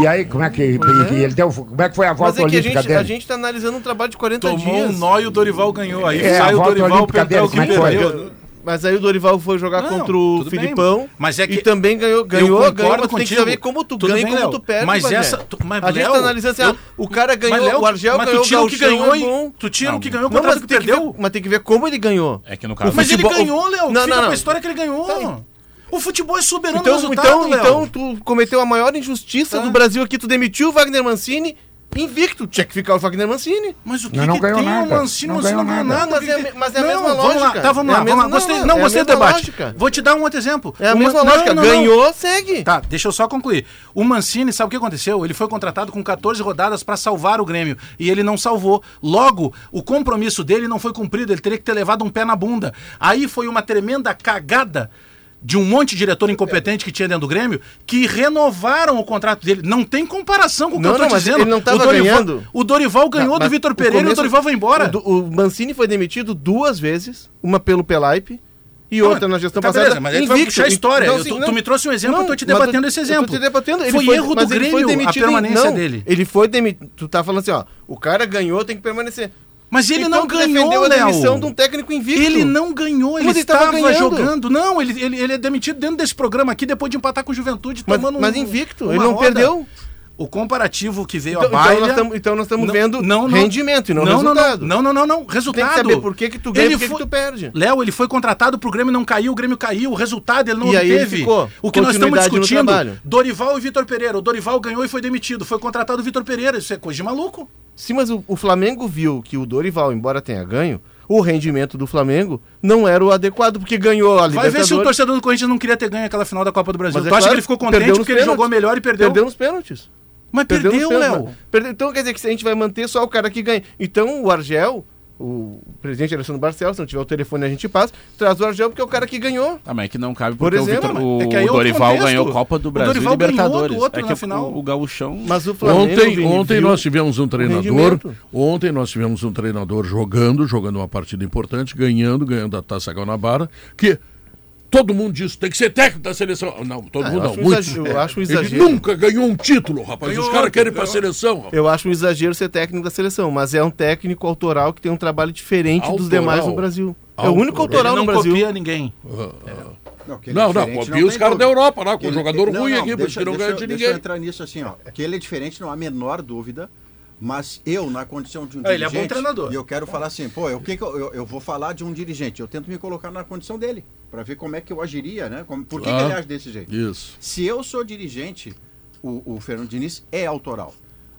Speaker 5: E aí, como é que e-
Speaker 3: Pois é.
Speaker 5: e ele deu, como é que foi a
Speaker 3: Mas
Speaker 5: volta
Speaker 3: é que a
Speaker 5: olímpica
Speaker 3: gente,
Speaker 5: dele?
Speaker 3: a gente tá analisando um trabalho de 40
Speaker 6: Tomou
Speaker 3: dias.
Speaker 6: um nó e o Dorival ganhou. Aí
Speaker 5: É,
Speaker 6: sai
Speaker 5: a
Speaker 6: o
Speaker 5: volta
Speaker 6: Dorival
Speaker 5: olímpica
Speaker 6: perdeu o que
Speaker 5: é que
Speaker 6: perdeu.
Speaker 3: Mas aí o Dorival foi jogar
Speaker 6: Não,
Speaker 3: contra o
Speaker 6: tudo bem.
Speaker 3: Filipão.
Speaker 6: Mas é que
Speaker 3: E também ganhou, ganhou,
Speaker 6: concordo
Speaker 3: ganhou, mas tu tem que saber como tu
Speaker 6: Tudo
Speaker 3: ganha e como
Speaker 6: Léo.
Speaker 3: tu perde.
Speaker 6: Mas essa- tu- mas,
Speaker 3: a gente
Speaker 6: Léo,
Speaker 3: tá analisando assim,
Speaker 6: eu-
Speaker 3: ah, o cara ganhou,
Speaker 6: Mas, Léo,
Speaker 3: o Argel
Speaker 6: mas tu
Speaker 3: ganhou,
Speaker 6: tira o que ganhou
Speaker 3: é
Speaker 6: e-
Speaker 3: bom.
Speaker 6: tu tira o que ganhou
Speaker 3: Não,
Speaker 6: contra
Speaker 3: mas
Speaker 6: o que perdeu.
Speaker 3: ver- Mas tem que ver como ele ganhou.
Speaker 7: É que no caso.
Speaker 6: Mas ele ganhou, Léo.
Speaker 3: Não, não, não.
Speaker 6: a história que ele ganhou. O futebol é soberano
Speaker 3: Então,
Speaker 6: no resultado,
Speaker 3: então,
Speaker 6: Léo.
Speaker 3: então tu cometeu a maior injustiça
Speaker 6: Tá.
Speaker 3: do Brasil aqui, tu demitiu o Wagner Mancini invicto. Tinha que ficar o Wagner Mancini.
Speaker 6: Mas o que,
Speaker 5: Não, não
Speaker 6: que
Speaker 5: ganhou
Speaker 6: tem
Speaker 5: nada.
Speaker 6: o Mancini?
Speaker 5: Não
Speaker 6: Mancini não
Speaker 5: ganhou nada.
Speaker 6: nada.
Speaker 3: Mas é mas é a mesma
Speaker 6: vamos
Speaker 3: lógica.
Speaker 6: Lá. Tá, vamos
Speaker 3: É
Speaker 6: lá,
Speaker 3: mesma-
Speaker 6: vamos lá. Gostei.
Speaker 3: não,
Speaker 6: Não,
Speaker 3: é
Speaker 6: gostei do debate.
Speaker 3: lógica.
Speaker 6: Vou te dar um outro exemplo.
Speaker 3: É a
Speaker 6: Uma-
Speaker 3: mesma
Speaker 6: não,
Speaker 3: lógica.
Speaker 6: não, não.
Speaker 3: Ganhou, segue.
Speaker 6: Tá, deixa eu só concluir. O Mancini, sabe o que aconteceu? Ele foi contratado com 14 rodadas para salvar o Grêmio e ele não salvou. Logo, o compromisso dele não foi cumprido, ele teria que ter levado um pé na bunda. Aí foi uma tremenda cagada de um monte de diretor incompetente que tinha dentro do Grêmio que renovaram o contrato dele. Não tem comparação com o que
Speaker 3: Não,
Speaker 6: eu tô
Speaker 3: não,
Speaker 6: dizendo.
Speaker 3: ele não tava
Speaker 6: o Dorival,
Speaker 3: ganhando.
Speaker 6: O Dorival ganhou
Speaker 3: Tá,
Speaker 6: do Vitor Pereira e o
Speaker 3: começo-
Speaker 6: Dorival foi embora.
Speaker 3: O, o Mancini foi demitido duas vezes, uma pelo Pelaipe e outra na gestão
Speaker 6: tá,
Speaker 3: passada.
Speaker 6: beleza, mas tu vai puxar a história.
Speaker 3: Não,
Speaker 6: Eu-
Speaker 3: sim,
Speaker 6: tu-
Speaker 3: não.
Speaker 6: tu me trouxe um exemplo, eu tô te debatendo
Speaker 3: eu-
Speaker 6: esse
Speaker 3: eu
Speaker 6: exemplo.
Speaker 3: te debatendo. Ele
Speaker 6: Foi
Speaker 3: foi,
Speaker 6: erro do
Speaker 3: ele foi
Speaker 6: Grêmio a
Speaker 3: demitido em-
Speaker 6: permanência
Speaker 3: não,
Speaker 6: dele.
Speaker 3: Ele foi demitido. Tu tá falando assim, ó, o cara ganhou, tem que permanecer.
Speaker 6: Mas ele
Speaker 3: Então
Speaker 6: não ganhou,
Speaker 3: defendeu a
Speaker 6: Léo.
Speaker 3: demissão de um técnico invicto.
Speaker 6: Ele não ganhou, ele
Speaker 3: Mas
Speaker 6: estava
Speaker 3: ganhando.
Speaker 6: jogando. Não, ele, ele, ele é demitido dentro desse programa aqui depois de empatar com o Juventude,
Speaker 3: Mas,
Speaker 6: tomando um-
Speaker 3: mas invicto, ele não
Speaker 6: roda.
Speaker 3: perdeu.
Speaker 6: O comparativo que veio
Speaker 3: Então,
Speaker 6: a baila...
Speaker 3: então nós então nós estamos
Speaker 6: Não,
Speaker 3: vendo
Speaker 6: não, não.
Speaker 3: rendimento e não,
Speaker 6: não,
Speaker 3: resultado.
Speaker 6: Não, não, não, não, Resultado.
Speaker 3: tem que saber por que, que tu ganha e por que,
Speaker 6: foi-
Speaker 3: que tu perde.
Speaker 6: Léo, ele foi contratado pro Grêmio não caiu, o Grêmio caiu, o resultado ele não
Speaker 3: E aí ele
Speaker 6: obteve.
Speaker 3: ficou.
Speaker 6: O que nós estamos discutindo. Dorival e Vitor Pereira. O Dorival ganhou e foi demitido. Foi contratado o Vitor Pereira. Isso é coisa de maluco.
Speaker 3: Sim, mas o, o Flamengo viu que o Dorival, embora tenha ganho, o rendimento do Flamengo não era o adequado, porque ganhou a
Speaker 6: Vai
Speaker 3: Libertadores.
Speaker 6: ver se o torcedor do Corinthians não queria ter ganho aquela final da Copa do Brasil.
Speaker 3: Mas
Speaker 6: tu
Speaker 3: é
Speaker 6: acha
Speaker 3: claro,
Speaker 6: que ele ficou contente porque ele jogou melhor e perdeu?
Speaker 3: Perdeu nos pênaltis.
Speaker 6: Mas
Speaker 3: Perdeu
Speaker 6: perdeu, Léo.
Speaker 3: Perdeu- Então quer dizer que a gente vai manter só o cara que ganha. Então o Argel, o presidente Alessandro Barcelos, se não tiver o telefone a gente passa, traz o Argel porque é o cara que ganhou.
Speaker 7: Ah, mas é que não cabe
Speaker 3: Por
Speaker 7: porque
Speaker 3: exemplo,
Speaker 7: o, Vitor, o,
Speaker 6: é que aí é
Speaker 7: o Dorival
Speaker 6: contexto.
Speaker 7: ganhou Copa do
Speaker 6: O
Speaker 7: Brasil
Speaker 6: Dorival
Speaker 7: e
Speaker 6: ganhou do
Speaker 7: Libertadores.
Speaker 6: outro
Speaker 7: é que o-
Speaker 6: final.
Speaker 7: o, gauchão...
Speaker 3: Mas o Flamengo.
Speaker 1: Ontem,
Speaker 3: Vini,
Speaker 1: ontem nós tivemos um treinador. Ontem nós tivemos um treinador jogando, jogando uma partida importante, ganhando, ganhando a Taça Guanabara, que todo mundo diz tem que ser técnico da seleção. Não, todo
Speaker 3: Ah,
Speaker 1: mundo não.
Speaker 3: acho um eu acho um
Speaker 1: Ele
Speaker 3: exagero.
Speaker 1: nunca ganhou um título, rapaz.
Speaker 6: Ganhou
Speaker 1: Os caras querem ir pra seleção. rapaz.
Speaker 3: Eu acho um exagero ser técnico da seleção, mas é um técnico autoral que tem um trabalho diferente dos
Speaker 1: Autoral.
Speaker 3: demais no Brasil. É o
Speaker 1: Autoral.
Speaker 3: único autoral
Speaker 6: Ele
Speaker 3: no
Speaker 6: não
Speaker 3: Brasil.
Speaker 6: copia ninguém.
Speaker 2: Não, ele é
Speaker 1: Não, não,
Speaker 2: diferente,
Speaker 1: copia os caras da. Europa lá, com
Speaker 2: ele-
Speaker 1: jogador
Speaker 2: não,
Speaker 1: ruim
Speaker 2: não,
Speaker 1: aqui, porque
Speaker 2: deixa,
Speaker 1: não
Speaker 2: deixa
Speaker 1: ganha de
Speaker 2: deixa eu
Speaker 1: ninguém.
Speaker 2: entrar nisso assim, ó. Que ele é diferente, não há a menor dúvida. Mas eu, na condição de um
Speaker 6: Ah, ele é bom
Speaker 2: dirigente,
Speaker 6: treinador.
Speaker 2: e eu quero falar assim, pô, o que que eu, eu, eu vou falar de um dirigente? Eu tento me colocar na condição dele, para ver como é que eu agiria, né? Como, por que, que
Speaker 1: Ah.
Speaker 2: ele age desse jeito?
Speaker 1: Isso.
Speaker 2: Se eu sou dirigente, o, o Fernando Diniz é autoral.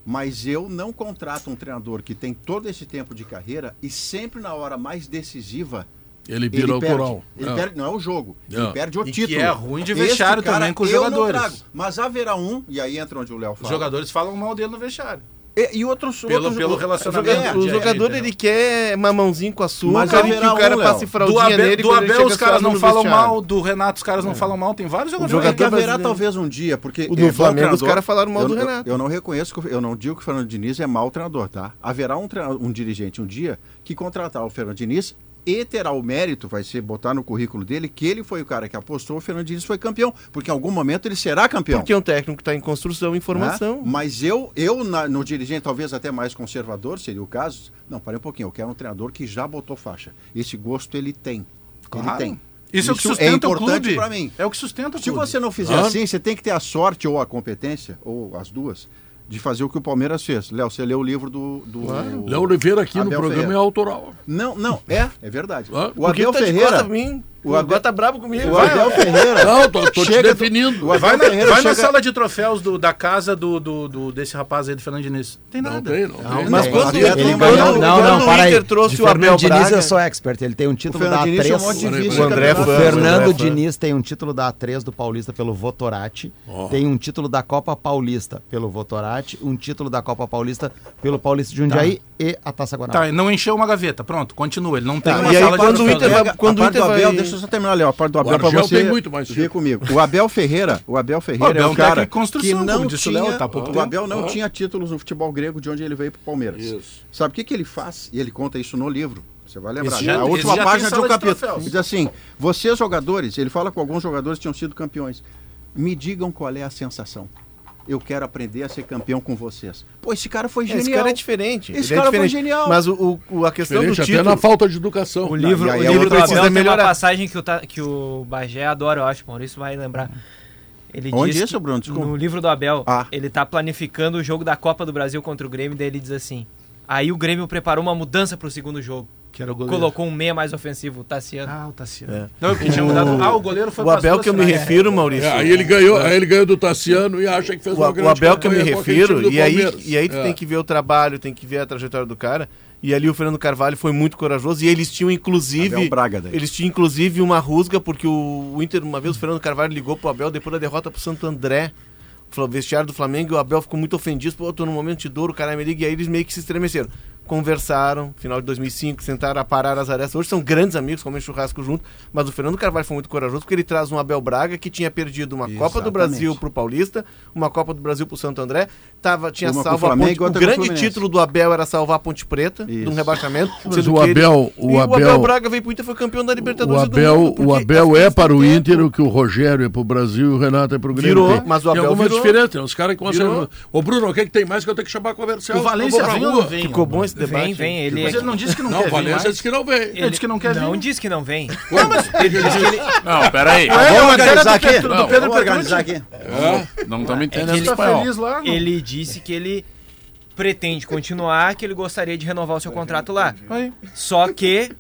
Speaker 2: Mas eu não contrato um treinador que tem todo esse tempo de carreira e sempre na hora mais decisiva
Speaker 1: Ele vira
Speaker 2: ele
Speaker 1: autoral.
Speaker 2: Perde. Ele
Speaker 1: É.
Speaker 2: perde, não é o jogo. Ele
Speaker 1: É.
Speaker 2: perde o
Speaker 6: E que
Speaker 2: título.
Speaker 6: é ruim de vestiário
Speaker 2: cara
Speaker 6: também com os
Speaker 2: eu não
Speaker 6: jogadores.
Speaker 2: trago. Mas haverá um, e aí entra onde o Léo
Speaker 6: Os
Speaker 2: fala.
Speaker 6: jogadores falam mal dele no vestiário.
Speaker 2: E, e outros,
Speaker 6: Pelo-
Speaker 2: outros
Speaker 6: pelo
Speaker 2: o-
Speaker 6: relacionamento.
Speaker 2: É,
Speaker 3: O
Speaker 6: de-
Speaker 3: jogador
Speaker 6: de-
Speaker 3: ele quer mamãozinho com açúcar
Speaker 2: Mas
Speaker 3: e que
Speaker 2: haverá
Speaker 3: o cara
Speaker 2: um,
Speaker 3: passe fraldinha
Speaker 6: Do Abel,
Speaker 3: nele
Speaker 6: do Abel os caras não falam
Speaker 3: vestiário.
Speaker 6: mal, do Renato os caras não falam mal. Tem vários
Speaker 2: O
Speaker 6: jogadores.
Speaker 2: jogador
Speaker 3: jogador
Speaker 2: haverá
Speaker 3: brasileiro.
Speaker 2: talvez um dia, porque
Speaker 3: O do
Speaker 2: é
Speaker 3: Flamengo, os caras falaram mal
Speaker 2: eu,
Speaker 3: do
Speaker 2: eu-
Speaker 3: Renato.
Speaker 2: Eu, não reconheço, que o- eu não digo que o Fernando Diniz é mau treinador, tá? Haverá um, treinador- um dirigente um dia que contratar o Fernando Diniz e terá o mérito, vai ser botar no currículo dele, que ele foi o cara que apostou, o Fernando Diniz foi campeão, porque em algum momento ele será campeão.
Speaker 3: Porque é um técnico que está em construção, em formação.
Speaker 2: Né? Mas eu, eu na- no dirigente, talvez até mais conservador, seria o caso. Não, parei um pouquinho. Eu quero um treinador que já botou faixa. Esse gosto ele tem. Ele
Speaker 6: Claro.
Speaker 2: tem.
Speaker 6: Isso, é o que sustenta o
Speaker 2: importante
Speaker 6: clube.
Speaker 2: para mim.
Speaker 6: É o que sustenta o
Speaker 2: Se
Speaker 6: clube.
Speaker 2: você não fizer
Speaker 1: Claro.
Speaker 2: assim, você tem que ter a sorte ou a competência, ou as duas, de fazer o que o Palmeiras fez. Léo, você leu o livro do. do
Speaker 1: Léo Oliveira aqui no
Speaker 2: Abel
Speaker 1: programa
Speaker 2: Ferreira.
Speaker 1: é autoral.
Speaker 2: Não, não, é, é verdade.
Speaker 1: Ah,
Speaker 2: o Abel
Speaker 3: tá
Speaker 2: Ferreira.
Speaker 3: mim?
Speaker 2: O Abel-
Speaker 3: tá bravo comigo.
Speaker 2: O
Speaker 3: Vai,
Speaker 2: Abel. Ferreira.
Speaker 1: Não, tô, tô te
Speaker 2: Chega do-
Speaker 1: definindo.
Speaker 2: o Abel
Speaker 6: Vai na,
Speaker 2: Ferreira
Speaker 6: vai na
Speaker 2: chega-
Speaker 6: sala de troféus do- da casa do, do, do- desse rapaz aí do Fernando Diniz. Tem
Speaker 1: Não
Speaker 6: nada.
Speaker 1: tem, não, tem.
Speaker 3: Mas
Speaker 2: Não,
Speaker 3: quando,
Speaker 2: ele
Speaker 3: quando,
Speaker 2: ganhou- não,
Speaker 9: Não, não, para
Speaker 3: o
Speaker 9: aí.
Speaker 3: Trouxe
Speaker 9: De
Speaker 3: o Abel
Speaker 9: Fernando Diniz
Speaker 3: Braga...
Speaker 9: eu sou expert. Ele tem um título
Speaker 2: Fernando
Speaker 9: da
Speaker 2: Diniz
Speaker 9: A3.
Speaker 2: chamou de
Speaker 1: O
Speaker 3: André. Fã,
Speaker 9: O Fernando. Diniz tem um título da A3 do Paulista pelo Votorati, tem um título da Copa Paulista pelo Votorati, um título da Copa Paulista pelo Paulista de Jundiaí e a Taça Guanabara.
Speaker 6: Tá, e não encheu uma gaveta. Pronto, continua. Ele não tem
Speaker 2: Tá,
Speaker 6: uma
Speaker 3: e aí
Speaker 6: sala
Speaker 3: quando
Speaker 6: de
Speaker 3: o. Inter vai- quando
Speaker 2: a
Speaker 3: o
Speaker 2: parte do
Speaker 3: Inter
Speaker 2: Abel,
Speaker 3: vai-
Speaker 2: deixa eu só terminar ali, ó, a parte do Abel
Speaker 1: Argel
Speaker 2: você
Speaker 1: tem muito mais tempo.
Speaker 2: comigo. O Abel Ferreira, o Abel Ferreira
Speaker 6: O Abel
Speaker 2: é
Speaker 6: é
Speaker 2: um cara que não
Speaker 6: o
Speaker 2: tinha,
Speaker 6: Léo, tá
Speaker 2: o. Abel não
Speaker 1: Ah.
Speaker 2: tinha títulos no futebol grego de onde ele veio pro Palmeiras.
Speaker 1: Isso.
Speaker 2: Sabe o que que ele faz? E ele conta isso no livro. Você vai lembrar.
Speaker 6: Esse já-
Speaker 2: a última página de um capítulo. Ele diz assim: vocês jogadores, ele fala com alguns jogadores que tinham sido campeões. Me digam qual é a sensação. Eu quero aprender a ser campeão com vocês. Pô, esse cara foi
Speaker 3: É,
Speaker 2: genial.
Speaker 3: Esse cara é diferente.
Speaker 2: Esse
Speaker 3: ele
Speaker 2: cara
Speaker 3: é
Speaker 2: foi
Speaker 3: diferente.
Speaker 2: genial.
Speaker 3: Mas o, o- a questão
Speaker 1: Diferente
Speaker 3: do
Speaker 1: até
Speaker 3: título...
Speaker 1: na falta de educação.
Speaker 10: O livro,
Speaker 2: e aí
Speaker 10: o
Speaker 2: é
Speaker 10: livro do Abel tem uma
Speaker 3: melhorar.
Speaker 10: passagem que o, que o Bagé adora, eu acho, Maurício vai lembrar. Ele
Speaker 2: Onde
Speaker 10: diz
Speaker 2: isso, Bruno? Desculpa.
Speaker 10: No livro do Abel,
Speaker 2: Ah.
Speaker 10: ele tá planificando o jogo da Copa do Brasil contra o Grêmio, daí ele diz assim: aí o Grêmio preparou uma mudança pro segundo jogo.
Speaker 6: Que era o goleiro.
Speaker 10: Colocou um meia mais ofensivo, o Tassiano.
Speaker 6: Ah, o Tassiano.
Speaker 3: É.
Speaker 6: Não, porque tinha mudado. Ah, o goleiro foi
Speaker 3: O Abel que eu me refiro, Maurício...
Speaker 1: É, aí ele ganhou, aí ele ganhou do Tassiano e acha que fez
Speaker 3: o,
Speaker 1: uma
Speaker 3: o
Speaker 1: grande
Speaker 3: Abel que eu me refiro, e aí, e aí tu
Speaker 1: É.
Speaker 3: tem que ver o trabalho, tem que ver a trajetória do cara. E ali o Fernando Carvalho foi muito corajoso e eles tinham inclusive.
Speaker 2: Abel Braga daí.
Speaker 3: Eles tinham inclusive uma rusga, porque o, o Inter, uma vez o Fernando Carvalho ligou pro Abel depois da derrota pro Santo André. O vestiário do Flamengo e o Abel ficou muito ofendido. Pô, eu tô num momento de dor, o cara me liga. E aí eles meio que se estremeceram. Conversaram, final de 2005, sentaram a parar as arestas. Hoje são grandes amigos, comem churrasco junto. Mas o Fernando Carvalho foi muito corajoso porque ele traz um Abel Braga que tinha perdido uma Copa do
Speaker 2: Exatamente.
Speaker 3: Brasil pro Paulista, uma Copa do Brasil pro Santo André. Tava, tinha
Speaker 2: Uma o
Speaker 3: salvo a Ponte. O
Speaker 2: o
Speaker 3: grande título do Abel era salvar a Ponte Preta de um
Speaker 2: Isso.
Speaker 3: rebaixamento.
Speaker 1: Mas o
Speaker 3: que ele-
Speaker 1: Abel- o
Speaker 3: e o
Speaker 1: Abel-
Speaker 3: Abel Braga veio pro Inter e foi campeão da
Speaker 1: O
Speaker 3: Libertadores do
Speaker 1: Abel,
Speaker 3: Mundo,
Speaker 1: o Abel é para o Inter o que o Rogério é para o Brasil e o Renato é para o Grêmio.
Speaker 3: Virou,
Speaker 1: Tem-
Speaker 3: mas o
Speaker 1: tem
Speaker 3: Abel
Speaker 1: algumas
Speaker 3: virou.
Speaker 1: diferenças. Tem uns caras que conseguem. Ô Bruno, o que, que tem mais que eu tenho que chamar comercial?
Speaker 6: O Valência vem vem?
Speaker 3: Ficou bom esse debate.
Speaker 10: Vem, vem, ele.
Speaker 6: Mas ele não disse que não,
Speaker 1: Não,
Speaker 6: quer vir
Speaker 1: Valência
Speaker 6: mais.
Speaker 1: disse que não vem.
Speaker 6: Ele disse que não quer vir.
Speaker 10: Não disse que não vem.
Speaker 7: Não, peraí.
Speaker 2: Vamos organizar aqui?
Speaker 6: Pedro- do Pedro
Speaker 2: Vamos organizar aqui.
Speaker 7: Não estamos
Speaker 10: É
Speaker 7: entendendo
Speaker 10: que ele,
Speaker 7: espanhol.
Speaker 6: feliz lá. não?
Speaker 10: ele disse que ele pretende continuar, que ele gostaria de renovar o seu contrato lá.
Speaker 6: Aí.
Speaker 10: Só que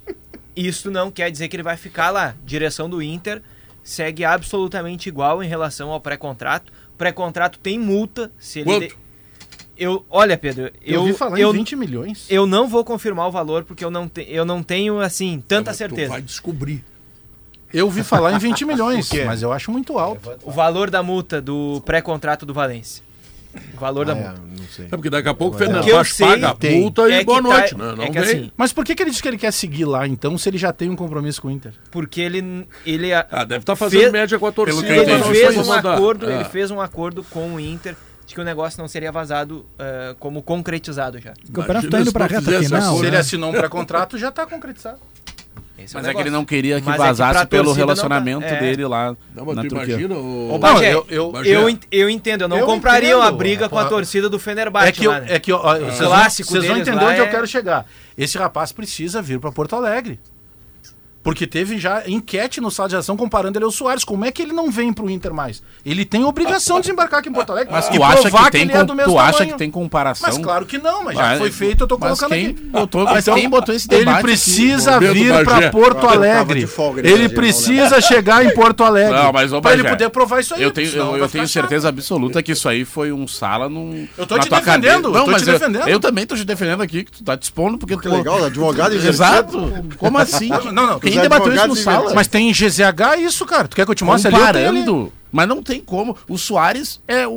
Speaker 10: isso não quer dizer que ele vai ficar lá. Direção do Inter segue absolutamente igual em relação ao pré-contrato. Pré-contrato tem multa se ele.
Speaker 1: Quanto?
Speaker 10: Eu, olha, Pedro,
Speaker 6: Eu,
Speaker 10: eu,
Speaker 6: ouvi falar
Speaker 10: eu,
Speaker 6: em 20 milhões.
Speaker 10: eu não vou confirmar o valor porque eu não, te- eu não tenho assim tanta
Speaker 1: Tu
Speaker 10: certeza.
Speaker 1: vai descobrir.
Speaker 6: Eu ouvi falar em 20 milhões, mas eu acho muito alto.
Speaker 10: O valor da multa do pré-contrato do Valência. O valor da
Speaker 3: É,
Speaker 10: multa.
Speaker 3: não sei.
Speaker 1: É porque daqui a pouco o Fernando
Speaker 10: que eu
Speaker 1: Vaz
Speaker 10: sei
Speaker 1: paga a
Speaker 3: tem.
Speaker 1: multa e
Speaker 10: É que
Speaker 1: boa
Speaker 10: tá-
Speaker 1: noite. né? Não
Speaker 10: é assim,
Speaker 6: Mas por que, que ele disse que ele quer seguir lá, então, se ele já tem um compromisso com o Inter?
Speaker 10: porque ele ele
Speaker 1: Ah, deve estar fazendo
Speaker 10: Fez-
Speaker 1: média com a torcida.
Speaker 7: eu
Speaker 10: ele
Speaker 1: não
Speaker 10: fez um acordo,
Speaker 1: É.
Speaker 10: ele fez um acordo com o Inter de que o negócio não seria vazado eh, como concretizado já.
Speaker 4: O campeonato
Speaker 1: Imagina
Speaker 4: tá indo pra
Speaker 1: não
Speaker 4: reta final.
Speaker 1: acordo.
Speaker 6: Se ele
Speaker 4: né?
Speaker 6: assinou um pré-contrato, já está concretizado.
Speaker 10: Esse
Speaker 7: Mas
Speaker 10: o
Speaker 7: é que ele não queria que
Speaker 10: Mas é que
Speaker 7: vazasse pelo
Speaker 10: tá-
Speaker 7: relacionamento
Speaker 10: é.
Speaker 7: dele lá
Speaker 1: Não, mas
Speaker 7: na
Speaker 1: tu
Speaker 7: Turquia.
Speaker 1: imagina o...
Speaker 10: Ô, Bagé,
Speaker 6: eu- eu-.
Speaker 10: Eu, ent- eu entendo, eu não
Speaker 6: Eu
Speaker 10: compraria uma
Speaker 6: entendo.
Speaker 10: briga com a
Speaker 6: Ah,
Speaker 10: torcida do Fenerbahçe
Speaker 6: É que, eu,
Speaker 10: lá, né?
Speaker 6: é que ó, ó, vocês, vão, vocês vão entender onde eu
Speaker 10: é-
Speaker 6: quero chegar. Esse rapaz precisa vir para Porto Alegre. Porque teve já enquete no sala de ação comparando ele ao Soares. Como é que ele não vem pro Inter mais? Ele tem obrigação de desembarcar aqui em Porto Alegre.
Speaker 7: Mas tu acha que tem,
Speaker 6: ele é
Speaker 7: com-
Speaker 6: mesmo
Speaker 7: tu acha
Speaker 6: tamanho.
Speaker 7: que tem comparação?
Speaker 6: Mas claro que não, mas já
Speaker 7: Ah,
Speaker 6: foi feito, eu tô
Speaker 7: mas
Speaker 6: colocando
Speaker 7: quem
Speaker 6: aqui.
Speaker 7: Botou, mas
Speaker 6: Então,
Speaker 7: quem botou esse
Speaker 6: Ele
Speaker 7: debate
Speaker 6: precisa
Speaker 1: Momento
Speaker 6: vir
Speaker 1: Bagé.
Speaker 6: para Porto Alegre.
Speaker 2: folga
Speaker 6: Ele
Speaker 2: não
Speaker 6: precisa chegar em Porto Alegre.
Speaker 7: Não, mas, ô,
Speaker 6: pra ele
Speaker 7: Bagé,
Speaker 6: poder provar isso aí.
Speaker 7: Eu tenho, eu, eu tenho
Speaker 6: chato.
Speaker 7: certeza absoluta que isso aí foi um sala num.
Speaker 6: Eu tô te defendendo,
Speaker 7: Não,
Speaker 6: tô
Speaker 7: mas
Speaker 6: te
Speaker 7: eu,
Speaker 6: defendendo.
Speaker 7: eu também tô te defendendo aqui, que tu tá te expondo porque
Speaker 2: Que
Speaker 7: tu.
Speaker 2: legal, advogado e
Speaker 7: Exato. Como assim?
Speaker 6: Não, não,
Speaker 7: Quem
Speaker 2: os
Speaker 7: debateu isso no sala?
Speaker 6: Mas tem GZH isso, cara. Tu quer que eu te mostre ali? Eu tenho ali.
Speaker 7: Comparando. Mas não tem como. O Soares é um,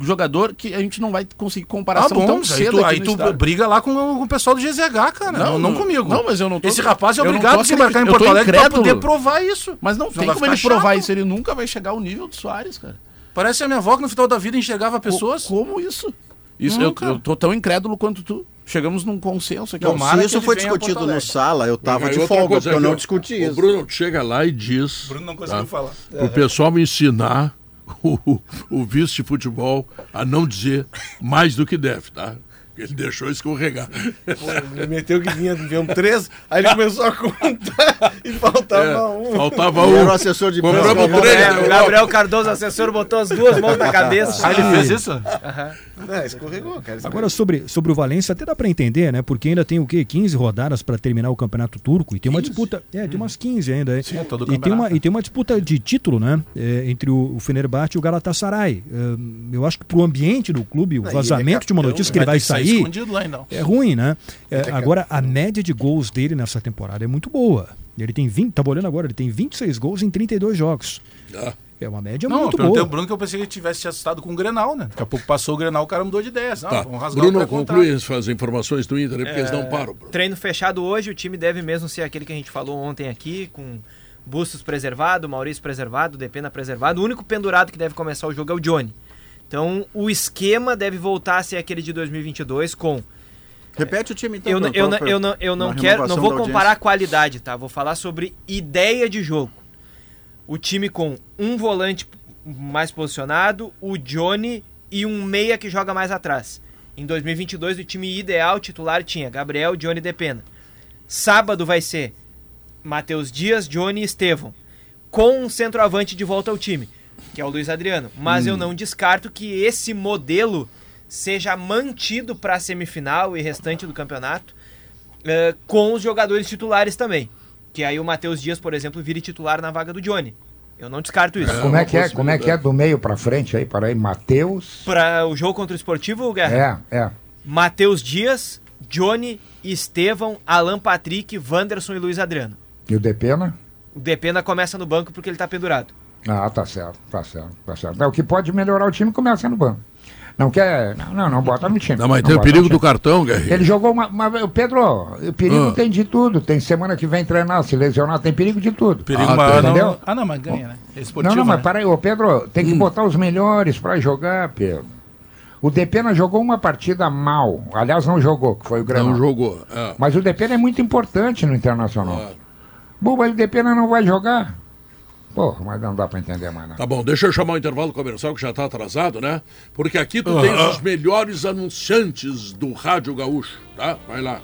Speaker 7: um jogador que a gente não vai conseguir
Speaker 6: Ah,
Speaker 7: comparação
Speaker 6: bom,
Speaker 7: tão
Speaker 6: aí
Speaker 7: cedo.
Speaker 6: tu,
Speaker 7: aqui
Speaker 6: aí
Speaker 7: no
Speaker 6: tu briga lá com, o- com o pessoal do GZH, cara. Não, não, comigo.
Speaker 7: Não, mas eu não tô.
Speaker 6: Esse rapaz é
Speaker 7: eu não
Speaker 6: obrigado a desembarcar em
Speaker 7: acreditando.
Speaker 6: Porto
Speaker 7: Eu tô
Speaker 6: Alegre pra
Speaker 7: incrédulo.
Speaker 6: poder provar isso.
Speaker 7: Mas não tem como ele provar
Speaker 6: chato.
Speaker 7: isso. Ele nunca vai chegar ao nível do Soares, cara.
Speaker 6: Parece a minha avó que no final da vida enxergava pessoas.
Speaker 7: Co- Como isso? Isso eu,
Speaker 6: Nunca.
Speaker 7: eu tô tão incrédulo quanto tu. Chegamos num consenso aqui.
Speaker 6: Tomara
Speaker 2: se
Speaker 6: que
Speaker 2: isso foi discutido no sala, eu tava de folga, porque eu
Speaker 1: aqui,
Speaker 2: não discuti
Speaker 1: O
Speaker 2: isso.
Speaker 1: Bruno chega lá e diz.
Speaker 6: Bruno não
Speaker 1: conseguiu
Speaker 6: falar.
Speaker 1: O pessoal me ensinar o, o vice de futebol a não dizer mais do que deve, tá? Ele deixou escorregar.
Speaker 3: Ele meteu que vinha, vinham três, aí ele começou a contar e faltava
Speaker 1: É,
Speaker 3: um.
Speaker 1: faltava
Speaker 2: Ele era o
Speaker 1: um.
Speaker 2: assessor de
Speaker 1: Compramos
Speaker 2: imprensa.
Speaker 1: três.
Speaker 10: É, o Gabriel Cardoso, assessor, botou as duas mãos na cabeça.
Speaker 6: Ah, ele fez isso?
Speaker 3: É, escorregou, cara.
Speaker 4: Agora, sobre, sobre o Valência, até dá pra entender, né? Porque ainda tem o quê? 15 rodadas pra terminar o campeonato turco. E tem uma disputa. É, tem umas 15 ainda. é.
Speaker 6: Sim, é todo
Speaker 4: e, tem uma, e tem uma disputa de título, né? é, entre o, o Fenerbahçe e o Galatasaray. É, eu acho que pro ambiente do clube, o
Speaker 2: é
Speaker 4: vazamento de uma notícia que ele vai
Speaker 6: ter sair lá, então.
Speaker 4: É ruim, né? É, agora, a média de gols dele nessa temporada é muito boa. Ele tem 20, tava olhando agora, ele tem 26 gols em 32 jogos.
Speaker 1: Ah,
Speaker 4: É uma média
Speaker 6: Não, eu
Speaker 4: muito boa.
Speaker 6: ao Bruno que eu pensei que ele tivesse te assustado com o Grenal, né? Daqui a pouco passou o Grenal, o cara mudou de ideia. Não,
Speaker 1: Tá.
Speaker 6: vamos rasgar
Speaker 1: Bruno, conclui as informações do Inter, aí, porque eles não param. Bruno.
Speaker 10: Treino fechado hoje, o time deve mesmo ser aquele que a gente falou ontem aqui, com Bustos preservado, Maurício preservado, Depena preservado. O único pendurado que deve começar o jogo é o Johnny. Então, o esquema deve voltar a ser aquele de 2022 com
Speaker 2: Repete o time então.
Speaker 10: eu, não- eu, não- eu não, eu não quero, não vou comparar a qualidade, tá? Vou falar sobre ideia de jogo. O time com um volante mais posicionado, o Johnny e um meia que joga mais atrás. Em 2022, o time ideal titular tinha Gabriel, Johnny e Depena. Sábado vai ser Matheus Dias, Johnny e Estevão. Com um centroavante de volta ao time, que é o Luiz Adriano. Mas eu não descarto que esse modelo seja mantido para a semifinal e restante do campeonato eh, com os jogadores titulares também. Que aí o Matheus Dias, por exemplo, vire titular na vaga do Johnny. Eu não descarto isso.
Speaker 5: Como é que é? Como é que é do meio pra frente aí? Para aí, Matheus.
Speaker 10: Para o jogo contra o Esportivo, Guerra?
Speaker 5: É, é.
Speaker 10: Matheus Dias, Johnny, Estevão, Alan Patrick, Wanderson e Luiz Adriano.
Speaker 5: E o Depena?
Speaker 10: O Depena começa no banco porque ele tá pendurado.
Speaker 5: Ah, tá certo, tá certo, tá certo. É, o que pode melhorar o time começa no banco. Não quer. Não, não, não bota no time.
Speaker 1: Não, mas tem o perigo do cartão, Guerreiro.
Speaker 5: Ele jogou uma. uma- Pedro, o perigo
Speaker 1: Ah.
Speaker 5: tem de tudo. Tem semana que vem treinar, se lesionar, tem perigo de tudo.
Speaker 6: Perigo
Speaker 1: Ah,
Speaker 6: maior
Speaker 5: entendeu?
Speaker 6: não. Ah, não, mas ganha, né? É esportivo,
Speaker 5: não, não, mas
Speaker 6: né?
Speaker 5: para aí, ô Pedro, tem
Speaker 1: Hum.
Speaker 5: que botar os melhores pra jogar, Pedro. O Depena jogou uma partida mal. Aliás, não jogou, que foi o Granal.
Speaker 1: Não jogou. É.
Speaker 5: Mas o Depena é muito importante no Internacional.
Speaker 1: Claro.
Speaker 5: Bom, mas o Depena não vai jogar. Pô, mas não dá pra entender mais nada.
Speaker 1: Tá bom, deixa eu chamar o intervalo comercial que já tá atrasado, né? Porque aqui tu tens os melhores anunciantes do Rádio Gaúcho, tá? Vai lá.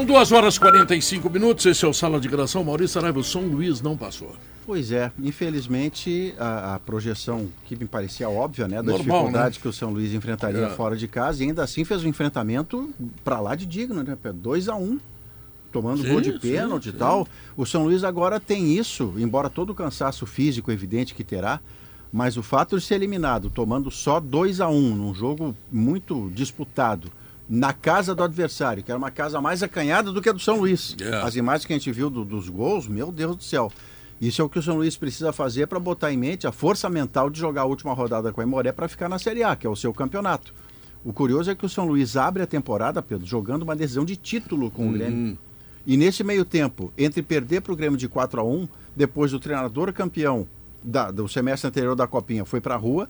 Speaker 1: São duas horas e 45 minutos, esse é o Sala de Gração. Maurício Saraiva, o São Luís não passou.
Speaker 2: Pois é, infelizmente a, a projeção que me parecia óbvia, né, das
Speaker 1: Normal,
Speaker 2: dificuldades
Speaker 1: né?
Speaker 2: que o São Luís enfrentaria
Speaker 1: É.
Speaker 2: fora de casa, e ainda assim fez um enfrentamento pra lá de digno, né? 2 a 1 um, tomando
Speaker 1: Sim,
Speaker 2: gol de pênalti e tal. O São Luís agora tem isso, embora todo o cansaço físico evidente que terá, mas o fato de ser eliminado tomando só 2 a 1 um, num jogo muito disputado, na casa do adversário, que era uma casa mais acanhada do que a do São Luís.
Speaker 1: É.
Speaker 2: As imagens que a gente viu do- dos gols, meu Deus do céu. Isso é o que o São Luís precisa fazer para botar em mente a força mental de jogar a última rodada com a Imoré para ficar na Série A, que é o seu campeonato. O curioso é que o São Luís abre a temporada, Pedro, jogando uma decisão de título com o Grêmio. E nesse meio tempo, entre perder para o Grêmio de 4 a 1 depois o treinador campeão da- do semestre anterior da Copinha foi para a rua,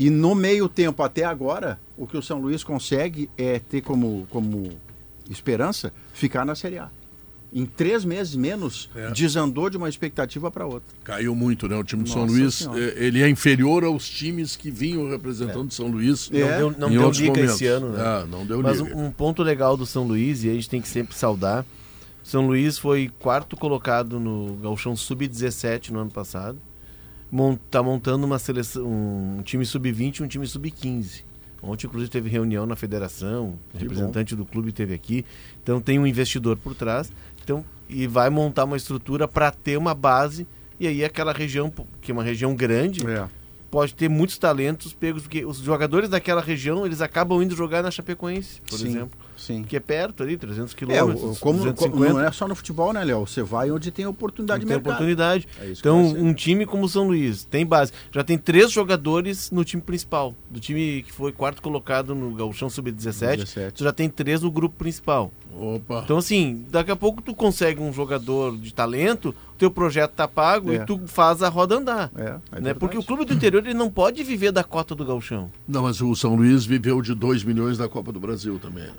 Speaker 2: e no meio tempo até agora, o que o São Luís consegue é ter como, como esperança ficar na Série A. Em três meses menos,
Speaker 1: É.
Speaker 2: desandou de uma expectativa para outra.
Speaker 1: Caiu muito, né? O time do São Luís,
Speaker 2: Senhora.
Speaker 1: ele é inferior aos times que vinham representando o São Luís.
Speaker 5: É.
Speaker 9: É.
Speaker 3: Não deu, não
Speaker 1: em
Speaker 3: deu
Speaker 1: outros
Speaker 3: liga
Speaker 1: momentos.
Speaker 3: esse ano, né?
Speaker 1: Ah, não deu
Speaker 3: Mas
Speaker 1: liga.
Speaker 3: um, um ponto legal do São Luís, e a gente tem que sempre saudar, São Luís foi quarto colocado no Gauchão Sub-17 no ano passado. Mon, tá montando uma seleção, um time Sub-20 e um time Sub-15. Ontem, inclusive, teve reunião na federação, o representante do clube esteve aqui. Então tem um investidor por trás. Então, e vai montar uma estrutura para ter uma base. E aí aquela região, que é uma região grande,
Speaker 2: É.
Speaker 3: pode ter muitos talentos pegos, porque os jogadores daquela região, eles acabam indo jogar na Chapecoense, por
Speaker 2: Sim,
Speaker 3: exemplo.
Speaker 2: Sim.
Speaker 3: Que é perto ali, 300
Speaker 2: É,
Speaker 3: quilômetros,
Speaker 2: o- como,
Speaker 3: 250.
Speaker 2: como- não é só no futebol, né, Léo? Você vai onde tem oportunidade
Speaker 3: Não
Speaker 2: de
Speaker 3: tem
Speaker 2: mercado.
Speaker 3: oportunidade.
Speaker 2: É
Speaker 3: então, um time como o São Luís tem base. Já tem três jogadores no time principal. Do time que foi quarto colocado no Gauchão Sub-17,
Speaker 2: 17.
Speaker 3: tu já tem três no grupo principal.
Speaker 1: Opa.
Speaker 3: Então, assim, daqui a pouco tu consegue um jogador de talento, teu projeto tá pago
Speaker 2: É.
Speaker 3: e tu faz a roda andar.
Speaker 2: É, é
Speaker 3: né? Porque o clube do interior ele não pode viver da cota do Gauchão.
Speaker 1: Não, mas o São Luís viveu de 2 milhões da Copa do Brasil também, né?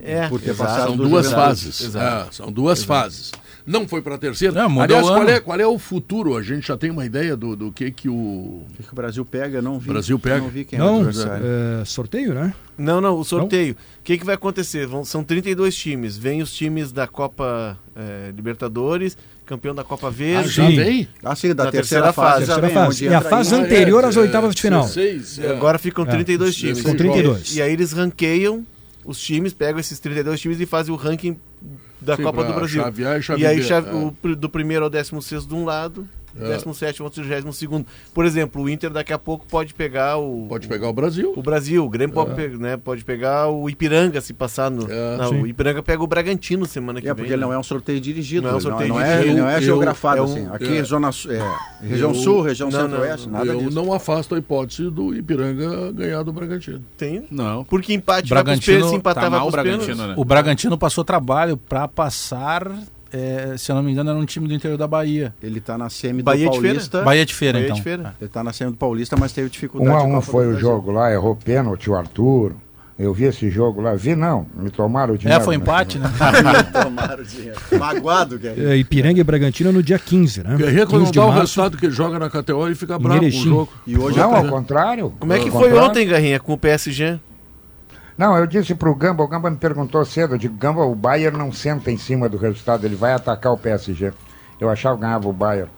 Speaker 3: É,
Speaker 2: Por ter
Speaker 3: exato.
Speaker 2: passado
Speaker 1: São duas
Speaker 2: Juventude.
Speaker 1: fases.
Speaker 3: Exato.
Speaker 1: É, são duas fases. Não foi para a terceira.
Speaker 6: Não,
Speaker 1: Aliás, qual é, qual é o futuro? A gente já tem uma ideia do, do que que o...
Speaker 2: O que que o Brasil pega? Não vi.
Speaker 1: Brasil pega?
Speaker 2: Não vi quem é o
Speaker 4: Não,
Speaker 2: adversário.
Speaker 4: é, sorteio, né?
Speaker 3: Não, não, o sorteio. O que, que vai acontecer? Vão, são 32 times. Vem os times da Copa eh, Libertadores, campeão da Copa
Speaker 1: Ah,
Speaker 3: Verde.
Speaker 1: já
Speaker 4: Sim.
Speaker 1: vem?
Speaker 2: Ah, sim, da terceira,
Speaker 3: terceira
Speaker 2: fase. já
Speaker 4: Terceira
Speaker 2: vem,
Speaker 4: fase. E a fase
Speaker 2: aí-
Speaker 4: anterior às
Speaker 1: é,
Speaker 4: oitavas de final.
Speaker 1: 16,
Speaker 3: E
Speaker 1: é.
Speaker 3: Agora ficam
Speaker 4: É.
Speaker 3: 32 times.
Speaker 1: Com
Speaker 4: 32.
Speaker 3: E aí eles ranqueiam os times, pegam esses 32 times e fazem o ranking da
Speaker 1: Sim,
Speaker 3: Copa do Brasil.
Speaker 1: chavear e
Speaker 3: e
Speaker 1: chavear,
Speaker 3: aí cha-
Speaker 1: é.
Speaker 3: o, do primeiro ao décimo sexto de um lado 17 ou 32 Por exemplo, o Inter daqui a pouco pode pegar o.
Speaker 1: Pode pegar o Brasil.
Speaker 3: O Brasil. O Grêmio pode, pe- né, pode pegar o Ipiranga se passar no.
Speaker 1: É.
Speaker 3: não, o Ipiranga pega o Bragantino semana que
Speaker 2: É,
Speaker 3: vem.
Speaker 2: porque
Speaker 3: né?
Speaker 2: não é um sorteio dirigido.
Speaker 3: Não é um
Speaker 2: não-
Speaker 3: sorteio
Speaker 2: não, é,
Speaker 1: dirigido.
Speaker 2: não é
Speaker 1: Eu-
Speaker 2: geografado
Speaker 1: eu-
Speaker 2: assim. Aqui
Speaker 1: é.
Speaker 2: é zona é, região
Speaker 1: Eu-
Speaker 2: sul, região
Speaker 3: Não, não,
Speaker 2: centro-oeste, nada
Speaker 1: eu
Speaker 2: disso.
Speaker 1: não afasto a hipótese do Ipiranga ganhar do Bragantino.
Speaker 3: Tem.
Speaker 7: Não.
Speaker 3: Porque empate vai pros
Speaker 6: Bragantino
Speaker 3: pênaltis, se
Speaker 7: Tá
Speaker 3: empatava
Speaker 7: mal o. Bragantino, né?
Speaker 6: O Bragantino passou trabalho pra passar, é, se eu não me engano, era um time do interior da Bahia.
Speaker 2: Ele tá na semi
Speaker 3: Bahia
Speaker 2: do
Speaker 3: de Feira?
Speaker 2: Paulista.
Speaker 6: Bahia de Feira,
Speaker 3: Bahia
Speaker 6: então.
Speaker 3: de Feira.
Speaker 2: Ele tá na semi do Paulista, mas teve dificuldade.
Speaker 5: Um a
Speaker 2: de
Speaker 5: um foi
Speaker 2: do
Speaker 5: o jogo lá, errou pênalti o Arthur. Eu vi esse jogo lá. Vi não, me tomaram o dinheiro.
Speaker 6: É, foi empate, né?
Speaker 2: Tomaram o dinheiro. Magoado, Guerreiro.
Speaker 4: É, Ipiranga e Bragantino no dia 15, né?
Speaker 1: Guerreiro, quando
Speaker 4: 15
Speaker 1: não
Speaker 4: de
Speaker 1: dá o resultado que joga na KTO, ele fica bravo com o jogo.
Speaker 2: E hoje
Speaker 5: Não,
Speaker 2: é
Speaker 5: ao contrário.
Speaker 3: Como é que foi
Speaker 5: contrário.
Speaker 3: ontem, Garrinha, com o PSG?
Speaker 5: Não, eu disse pro Gamba, o Gamba me perguntou cedo, eu Gamba, o Bayern não senta em cima do resultado, ele vai atacar o PSG. Eu achava que ganhava o Bayern.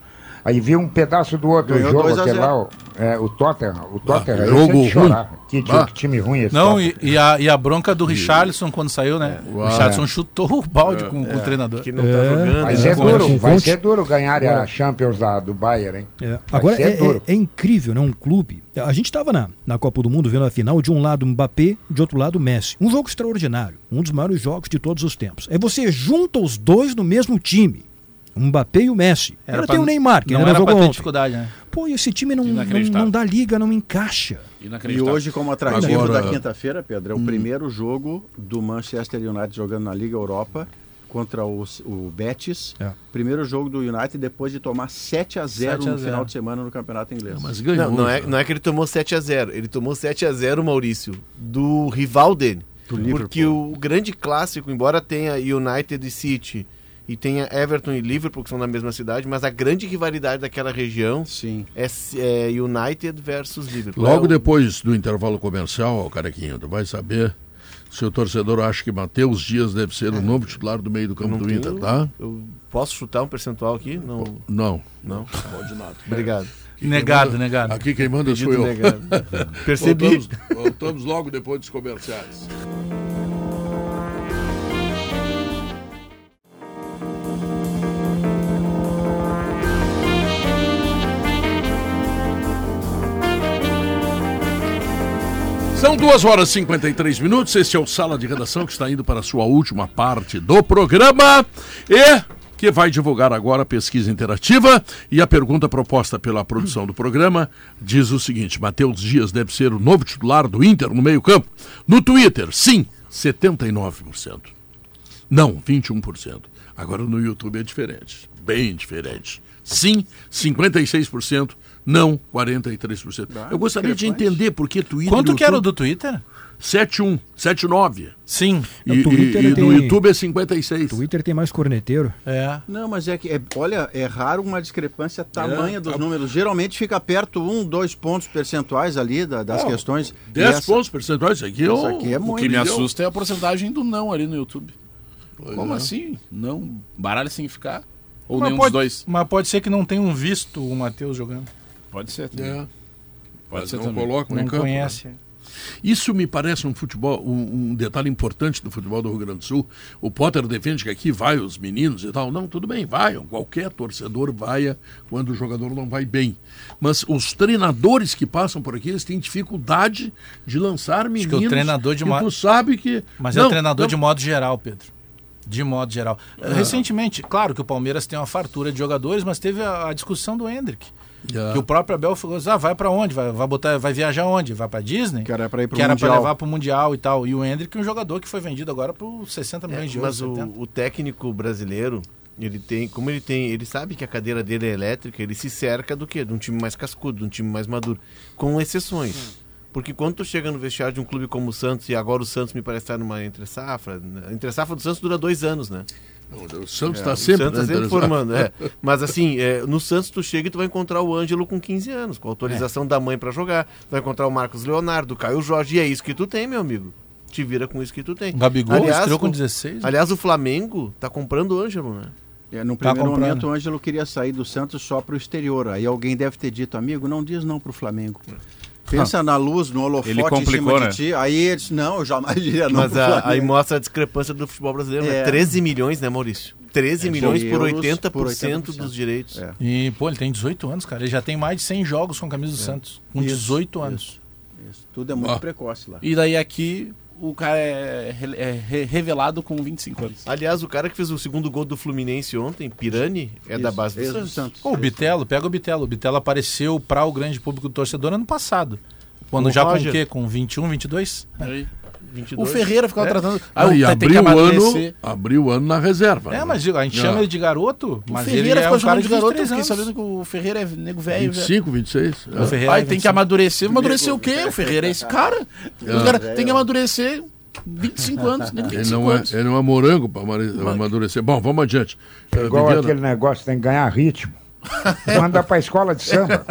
Speaker 5: Aí vi um pedaço do outro
Speaker 2: Ganhou
Speaker 5: jogo,
Speaker 2: 2 a
Speaker 5: aquele
Speaker 2: 0.
Speaker 5: lá, o, é, o Tottenham. O Tottenham, esse
Speaker 1: jogo
Speaker 5: é de chorar. Que, ti-
Speaker 1: Ah.
Speaker 5: que time ruim esse
Speaker 6: Não, e, e a, e a bronca do Richarlison quando saiu, né? O
Speaker 1: Uau.
Speaker 6: Richarlison chutou o balde com, com o treinador.
Speaker 3: Que não tá
Speaker 4: É.
Speaker 3: jogando.
Speaker 5: Vai
Speaker 4: É,
Speaker 5: ser duro, vai ser duro ganhar a Champions da, do Bayern, hein?
Speaker 4: É. Agora é, é- é incrível, né? Um clube. A gente estava na, na Copa do Mundo vendo a final de um lado Mbappé, de outro lado Messi. Um jogo extraordinário, um dos maiores jogos de todos os tempos. Aí você junta os dois no mesmo time. O Mbappé e o Messi.
Speaker 6: Era
Speaker 4: Ainda
Speaker 6: pra-
Speaker 4: tem o Neymar, que
Speaker 6: não
Speaker 4: ainda
Speaker 6: era
Speaker 4: não
Speaker 6: pra
Speaker 4: jogou
Speaker 6: dificuldade, né?
Speaker 4: Pô, e esse time não, não, não dá liga, não encaixa.
Speaker 2: E hoje, como atrativo
Speaker 1: Agora-
Speaker 2: da quinta-feira, Pedro, é o primeiro jogo do Manchester United jogando na Liga Europa contra o, o Betis.
Speaker 4: É.
Speaker 2: Primeiro jogo do United depois de tomar 7 a 0
Speaker 6: 7 a
Speaker 2: no
Speaker 6: 0.
Speaker 2: final de semana no Campeonato Inglês.
Speaker 1: Mas ganhou.
Speaker 3: Não, não é, não é que ele tomou 7x0. Ele tomou 7x0, Maurício, do rival dele.
Speaker 2: Do Liverpool.
Speaker 3: Porque o grande clássico, embora tenha United e City e tenha Everton e Liverpool, que são da mesma cidade, mas a grande rivalidade daquela região
Speaker 2: Sim.
Speaker 3: é, é United versus Liverpool.
Speaker 1: Logo
Speaker 3: É o-
Speaker 1: depois do intervalo comercial, ó, Carequinho, tu vai saber se o torcedor acha que Matheus Dias deve ser o novo titular do meio do campo do
Speaker 3: tenho-
Speaker 1: Inter, tá?
Speaker 3: Eu posso chutar um percentual aqui? Não.
Speaker 1: Não.
Speaker 3: Não.
Speaker 1: Pode nada.
Speaker 3: Obrigado.
Speaker 6: Negado, negado.
Speaker 1: Aqui quem manda sou
Speaker 3: Pedido
Speaker 1: eu.
Speaker 3: Percebi.
Speaker 1: Voltamos, voltamos logo depois dos comerciais. São duas horas e 53 minutos. Este é o Sala de Redação que está indo para a sua última parte do programa e que vai divulgar agora a pesquisa interativa. E a pergunta proposta pela produção do programa diz o seguinte: Matheus Dias deve ser o novo titular do Inter no meio-campo. No Twitter, sim, 79%. Não, 21%. Agora no YouTube é diferente, bem diferente. Sim, 56%. Não, 43%. Eu gostaria de entender por que Twitter.
Speaker 6: Quanto
Speaker 1: e
Speaker 6: que era o
Speaker 1: YouTube-
Speaker 6: do Twitter?
Speaker 1: 71, 79.
Speaker 6: Sim.
Speaker 1: E,
Speaker 4: O Twitter
Speaker 1: e- e no
Speaker 4: tem-
Speaker 1: YouTube é 56.
Speaker 4: O Twitter tem mais corneteiro.
Speaker 6: É.
Speaker 2: Não, mas é que, é- olha, é raro uma discrepância tamanha dos
Speaker 1: tá-
Speaker 2: números. Geralmente fica perto um, dois pontos percentuais ali da- das questões.
Speaker 1: 10
Speaker 2: E essa-
Speaker 1: pontos percentuais, isso aqui é,
Speaker 2: Isso
Speaker 1: o-
Speaker 2: aqui é
Speaker 7: O
Speaker 2: muito.
Speaker 7: que me assusta é a porcentagem do não ali no YouTube. Como
Speaker 1: é.
Speaker 7: assim? Não? Baralho sem ficar? Ou
Speaker 6: Mas
Speaker 7: nenhum
Speaker 6: pode,
Speaker 7: dos dois?
Speaker 6: mas pode ser que não tenham visto o Matheus jogando.
Speaker 7: Pode ser. também.
Speaker 1: É,
Speaker 7: Pode
Speaker 1: mas
Speaker 7: ser
Speaker 1: não
Speaker 7: também.
Speaker 1: colocam
Speaker 6: Não
Speaker 1: em campo. né?
Speaker 6: conhece.
Speaker 1: Isso me parece um futebol, um, um detalhe importante do futebol do Rio Grande do Sul. O Potter defende que aqui vai os meninos e tal. Não, tudo bem, vai. Qualquer torcedor vai quando o jogador não vai bem. Mas os treinadores que passam por aqui, eles têm dificuldade de lançar meninos.
Speaker 6: que o treinador de uma-
Speaker 1: tu sabe que.
Speaker 6: Mas é
Speaker 1: Não,
Speaker 6: o treinador
Speaker 1: não,
Speaker 6: de modo geral, Pedro. De modo geral. Recentemente, claro que o Palmeiras tem uma fartura de jogadores, mas teve a, a discussão do Hendrick.
Speaker 1: É.
Speaker 6: Que o próprio Abel falou assim, ah, vai pra onde? Vai, vai, botar, vai viajar onde? Vai pra Disney?
Speaker 2: Que era pra ir pro
Speaker 6: que era pra
Speaker 2: Mundial.
Speaker 6: levar pro Mundial e tal. E o Hendrick é um jogador que foi vendido agora por 60 milhões de
Speaker 3: É,
Speaker 6: euros.
Speaker 3: mas o,
Speaker 6: 70.
Speaker 3: o técnico brasileiro, ele tem, como ele tem, ele sabe que a cadeira dele é elétrica, ele se cerca do quê? De um time mais cascudo, de um time mais maduro, com exceções. Porque quando tu chega no vestiário de um clube como o Santos, e agora o Santos me parece estar numa entre safra, a entre safra do Santos dura dois anos, né?
Speaker 1: O Santos está
Speaker 3: O
Speaker 1: sempre,
Speaker 3: Santos tá
Speaker 1: né,
Speaker 3: sempre
Speaker 1: interessado.
Speaker 3: formando, é. Mas assim, é, no Santos tu chega e tu vai encontrar o Ângelo com 15 anos, com autorização da mãe pra jogar. Vai encontrar o Marcos Leonardo, o Caio Jorge, e é isso que tu tem, meu amigo. Te vira com isso que tu tem.
Speaker 6: O Gabigol
Speaker 3: Aliás,
Speaker 6: estreou com
Speaker 3: o-
Speaker 6: 16. né?
Speaker 3: Aliás, o Flamengo tá comprando o Ângelo, né?
Speaker 2: É, no
Speaker 6: Tá
Speaker 2: primeiro
Speaker 6: comprando.
Speaker 2: momento, o Ângelo queria sair do Santos só para o exterior. Aí alguém deve ter dito, amigo, não diz não para o Flamengo. Pensa na luz, no holofote
Speaker 7: Ele
Speaker 2: em
Speaker 7: complicou,
Speaker 2: cima
Speaker 7: né?
Speaker 2: de ti. Aí eles, não, eu jamais diria não
Speaker 3: Mas a- aí
Speaker 2: Flamengo.
Speaker 3: mostra a discrepância do futebol brasileiro, né?
Speaker 2: É.
Speaker 3: 13 milhões, né, Maurício? 13 milhões por
Speaker 2: euros
Speaker 3: 80%,
Speaker 2: por 80%
Speaker 3: dos direitos.
Speaker 2: É.
Speaker 6: E, pô, ele tem 18 anos, cara. Ele já tem mais de 100 jogos com a camisa do Santos. Com
Speaker 2: Isso,
Speaker 6: 18 anos.
Speaker 2: Isso. Tudo é muito
Speaker 1: Ah.
Speaker 2: precoce lá.
Speaker 7: E daí aqui o cara é, é re- revelado com 25 anos.
Speaker 3: Aliás, o cara que fez o segundo gol do Fluminense ontem, Pirani, é da
Speaker 2: Isso,
Speaker 3: base do Santos.
Speaker 2: Santos.
Speaker 6: Pô, o Bitelo, pega o Bitelo. O Bitelo apareceu para o grande público do torcedor ano passado. Quando
Speaker 3: O
Speaker 6: já
Speaker 3: Roger.
Speaker 6: com o quê? Com 21, 22?
Speaker 7: Aí,
Speaker 3: 22.
Speaker 7: O Ferreira ficava
Speaker 3: É.
Speaker 7: tratando.
Speaker 1: Ah,
Speaker 7: o-
Speaker 1: e abriu o ano, abriu o ano na reserva.
Speaker 6: É,
Speaker 1: né?
Speaker 6: mas a gente
Speaker 1: Ah.
Speaker 6: chama ele de garoto,
Speaker 7: O
Speaker 6: mas ele
Speaker 7: Ferreira
Speaker 6: é
Speaker 7: ficou
Speaker 6: um cara
Speaker 7: chamando
Speaker 6: de
Speaker 7: garoto, eu
Speaker 6: 23
Speaker 7: fiquei sabendo que o Ferreira é nego velho. velho.
Speaker 1: 25, 26.
Speaker 6: O
Speaker 1: É.
Speaker 6: Ferreira
Speaker 7: Aí
Speaker 6: é
Speaker 7: tem que
Speaker 6: 25.
Speaker 7: amadurecer. Amadurecer o quê? O Ferreira é esse cara.
Speaker 1: Ah.
Speaker 7: cara tem que amadurecer 25 anos. Nem
Speaker 1: Ele
Speaker 7: 25
Speaker 1: não, é,
Speaker 7: anos.
Speaker 1: ele não é morango para amadurecer. Bom, vamos adiante.
Speaker 5: Igual
Speaker 1: Viviana,
Speaker 5: aquele negócio, tem que ganhar ritmo. Manda pra escola de samba.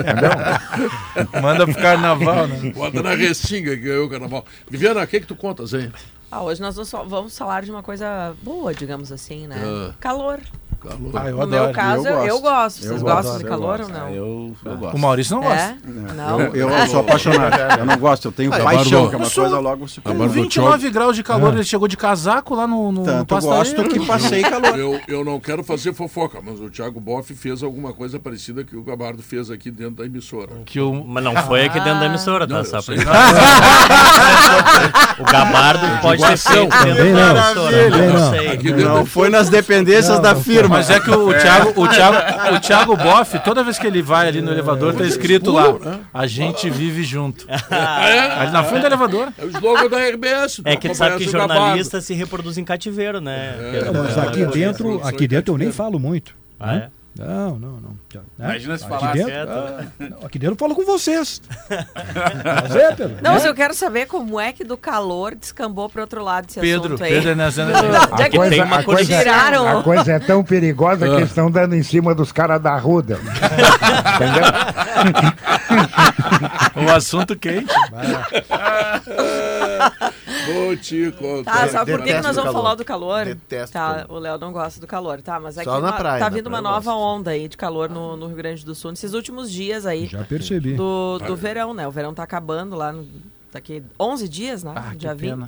Speaker 5: Entendeu?
Speaker 6: Manda pro carnaval, né?
Speaker 1: Bota na restinga que ganhou o carnaval. Viviana, o que, que tu contas aí?
Speaker 11: Ah, hoje nós vamos falar de uma coisa boa, digamos assim, né?
Speaker 1: Ah.
Speaker 11: Calor.
Speaker 1: Calor.
Speaker 6: Ah, eu
Speaker 11: no
Speaker 6: adoro.
Speaker 11: meu caso, eu, eu gosto. Vocês
Speaker 2: Eu
Speaker 11: gostam
Speaker 2: gosto,
Speaker 11: de
Speaker 2: eu
Speaker 11: calor ou não?
Speaker 7: Ah, eu, eu gosto.
Speaker 6: O Maurício não gosta.
Speaker 11: É? Não.
Speaker 2: Eu, eu sou apaixonado. Eu não gosto, eu tenho
Speaker 1: Ah,
Speaker 2: paixão, que é uma
Speaker 6: Eu sou-
Speaker 2: coisa logo se
Speaker 6: Com
Speaker 1: Barba
Speaker 6: 29 graus de calor, ele chegou de casaco lá no, no,
Speaker 2: Tanto eu gosto que passei calor.
Speaker 1: Eu, eu não quero fazer fofoca, mas o Thiago Boff fez alguma coisa parecida que o Gabardo fez aqui dentro da emissora.
Speaker 6: Que o...
Speaker 12: Mas não foi aqui dentro da emissora, tá?
Speaker 1: Não,
Speaker 12: Só
Speaker 1: eu
Speaker 12: pra... o Gabardo pode ter feito dentro
Speaker 4: Também
Speaker 12: da emissora,
Speaker 4: Também
Speaker 12: não
Speaker 4: não.
Speaker 12: sei.
Speaker 1: Aqui dentro
Speaker 2: Não foi nas dependências da firma.
Speaker 6: Mas é que o Thiago, o Thiago, o Thiago Boff, toda vez que ele vai ali no elevador, tá escrito lá, a gente vive junto. Ali na frente do elevador.
Speaker 1: É o slogan da RBS.
Speaker 12: É que tu sabe que jornalista se reproduz em cativeiro, né? Pedro?
Speaker 4: Mas aqui dentro, aqui dentro eu nem falo muito.
Speaker 12: Ah, é?
Speaker 4: Não, não, não. Né?
Speaker 7: Imagina se falasse.
Speaker 4: dentro,
Speaker 12: Certo.
Speaker 4: ah, não, aqui dentro eu falo com vocês. Mas é, Pedro.
Speaker 11: Não,
Speaker 4: né?
Speaker 11: mas eu quero saber como é que do calor descambou para outro lado esse
Speaker 6: Pedro,
Speaker 11: assunto aí.
Speaker 6: Pedro é
Speaker 11: já
Speaker 5: A coisa,
Speaker 12: tem uma
Speaker 5: a, coisa,
Speaker 11: tiraram.
Speaker 5: a coisa é tão perigosa que eles estão dando em cima dos caras da ruda. Entendeu?
Speaker 6: O assunto quente.
Speaker 1: Vou te contar.
Speaker 11: Tá, sabe por que, nós vamos
Speaker 3: calor.
Speaker 11: falar do calor?
Speaker 3: Detesto
Speaker 11: Tá, o Léo não gosta do calor, tá? Mas é
Speaker 3: Só
Speaker 11: que
Speaker 3: na
Speaker 11: uma-
Speaker 3: praia,
Speaker 11: tá vindo uma nova
Speaker 3: gosto.
Speaker 11: onda aí de calor no, no Rio Grande do Sul, nesses últimos dias aí
Speaker 4: Já percebi.
Speaker 11: do, do verão, né? O verão tá acabando lá no, daqui 11 dias, né?
Speaker 6: Ah, que
Speaker 11: Dia
Speaker 6: pena.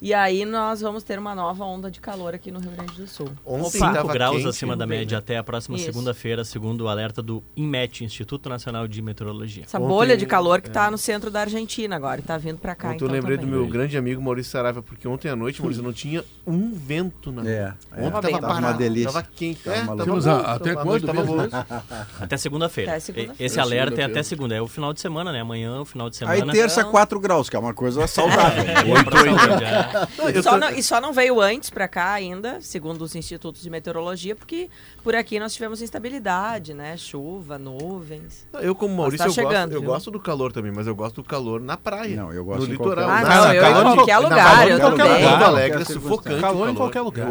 Speaker 11: E aí nós vamos ter uma nova onda de calor aqui no Rio Grande do Sul.
Speaker 12: 5 graus
Speaker 3: quente,
Speaker 12: acima da média até a próxima segunda-feira, segundo o alerta do INMET, Instituto Nacional de Meteorologia.
Speaker 11: Essa
Speaker 3: Ontem,
Speaker 11: bolha de calor que está é. no centro da Argentina agora, está vindo para cá. Então,
Speaker 3: eu lembrei
Speaker 11: também.
Speaker 3: do meu grande amigo Maurício Saraiva, porque ontem à noite, Maurício, não tinha um vento na
Speaker 2: é, é.
Speaker 3: Ontem
Speaker 11: estava
Speaker 3: parado,
Speaker 2: uma delícia.
Speaker 3: Tava quente.
Speaker 2: Tava
Speaker 3: é, tava bom,
Speaker 1: até
Speaker 3: tava
Speaker 1: quando?
Speaker 3: Tava
Speaker 12: até segunda-feira.
Speaker 11: Segunda
Speaker 12: Esse
Speaker 1: segunda
Speaker 12: alerta é até segunda. É o final de semana, né? Amanhã, o final de semana.
Speaker 2: Aí terça, 4 graus, que é uma coisa saudável.
Speaker 12: 8,
Speaker 3: 8. e,
Speaker 11: só não, e só não veio antes para cá ainda, segundo os institutos de meteorologia, porque por aqui nós tivemos instabilidade, né? Chuva, nuvens.
Speaker 3: Eu, como Maurício,
Speaker 11: tá
Speaker 3: eu,
Speaker 11: chegando,
Speaker 3: gosto, eu gosto do calor também, mas eu gosto do calor na praia.
Speaker 2: Não, eu gosto
Speaker 3: no litoral.
Speaker 11: Ah, não, eu é
Speaker 6: calor
Speaker 11: em qualquer lugar, eu também.
Speaker 3: Calor
Speaker 6: em
Speaker 3: Alegre sufocante.
Speaker 6: Calor em qualquer lugar.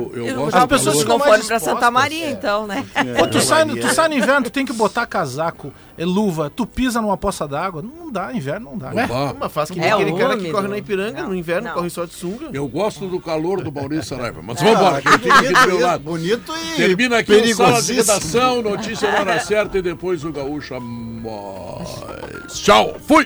Speaker 11: As pessoas ficam
Speaker 6: mais
Speaker 11: pra Santa Maria, então, né?
Speaker 6: Tu sai no inverno, tu tem que botar casaco luva, tu pisa numa poça d'água. Não dá, inverno não dá.
Speaker 1: Bah,
Speaker 3: Mas faz que
Speaker 11: É
Speaker 3: nem aquele cara que corre na Ipiranga,
Speaker 11: Não,
Speaker 3: no inverno
Speaker 11: não.
Speaker 3: corre só de sunga.
Speaker 1: Eu gosto do calor do Maurício Saraiva. Mas
Speaker 2: Ah,
Speaker 1: vamos embora, que
Speaker 2: que
Speaker 1: aqui do meu
Speaker 2: bonito,
Speaker 1: lado.
Speaker 2: bonito e
Speaker 1: Termina aqui o Sala de. Redação, notícia na hora certa e depois o Gaúcha mais. Tchau, fui!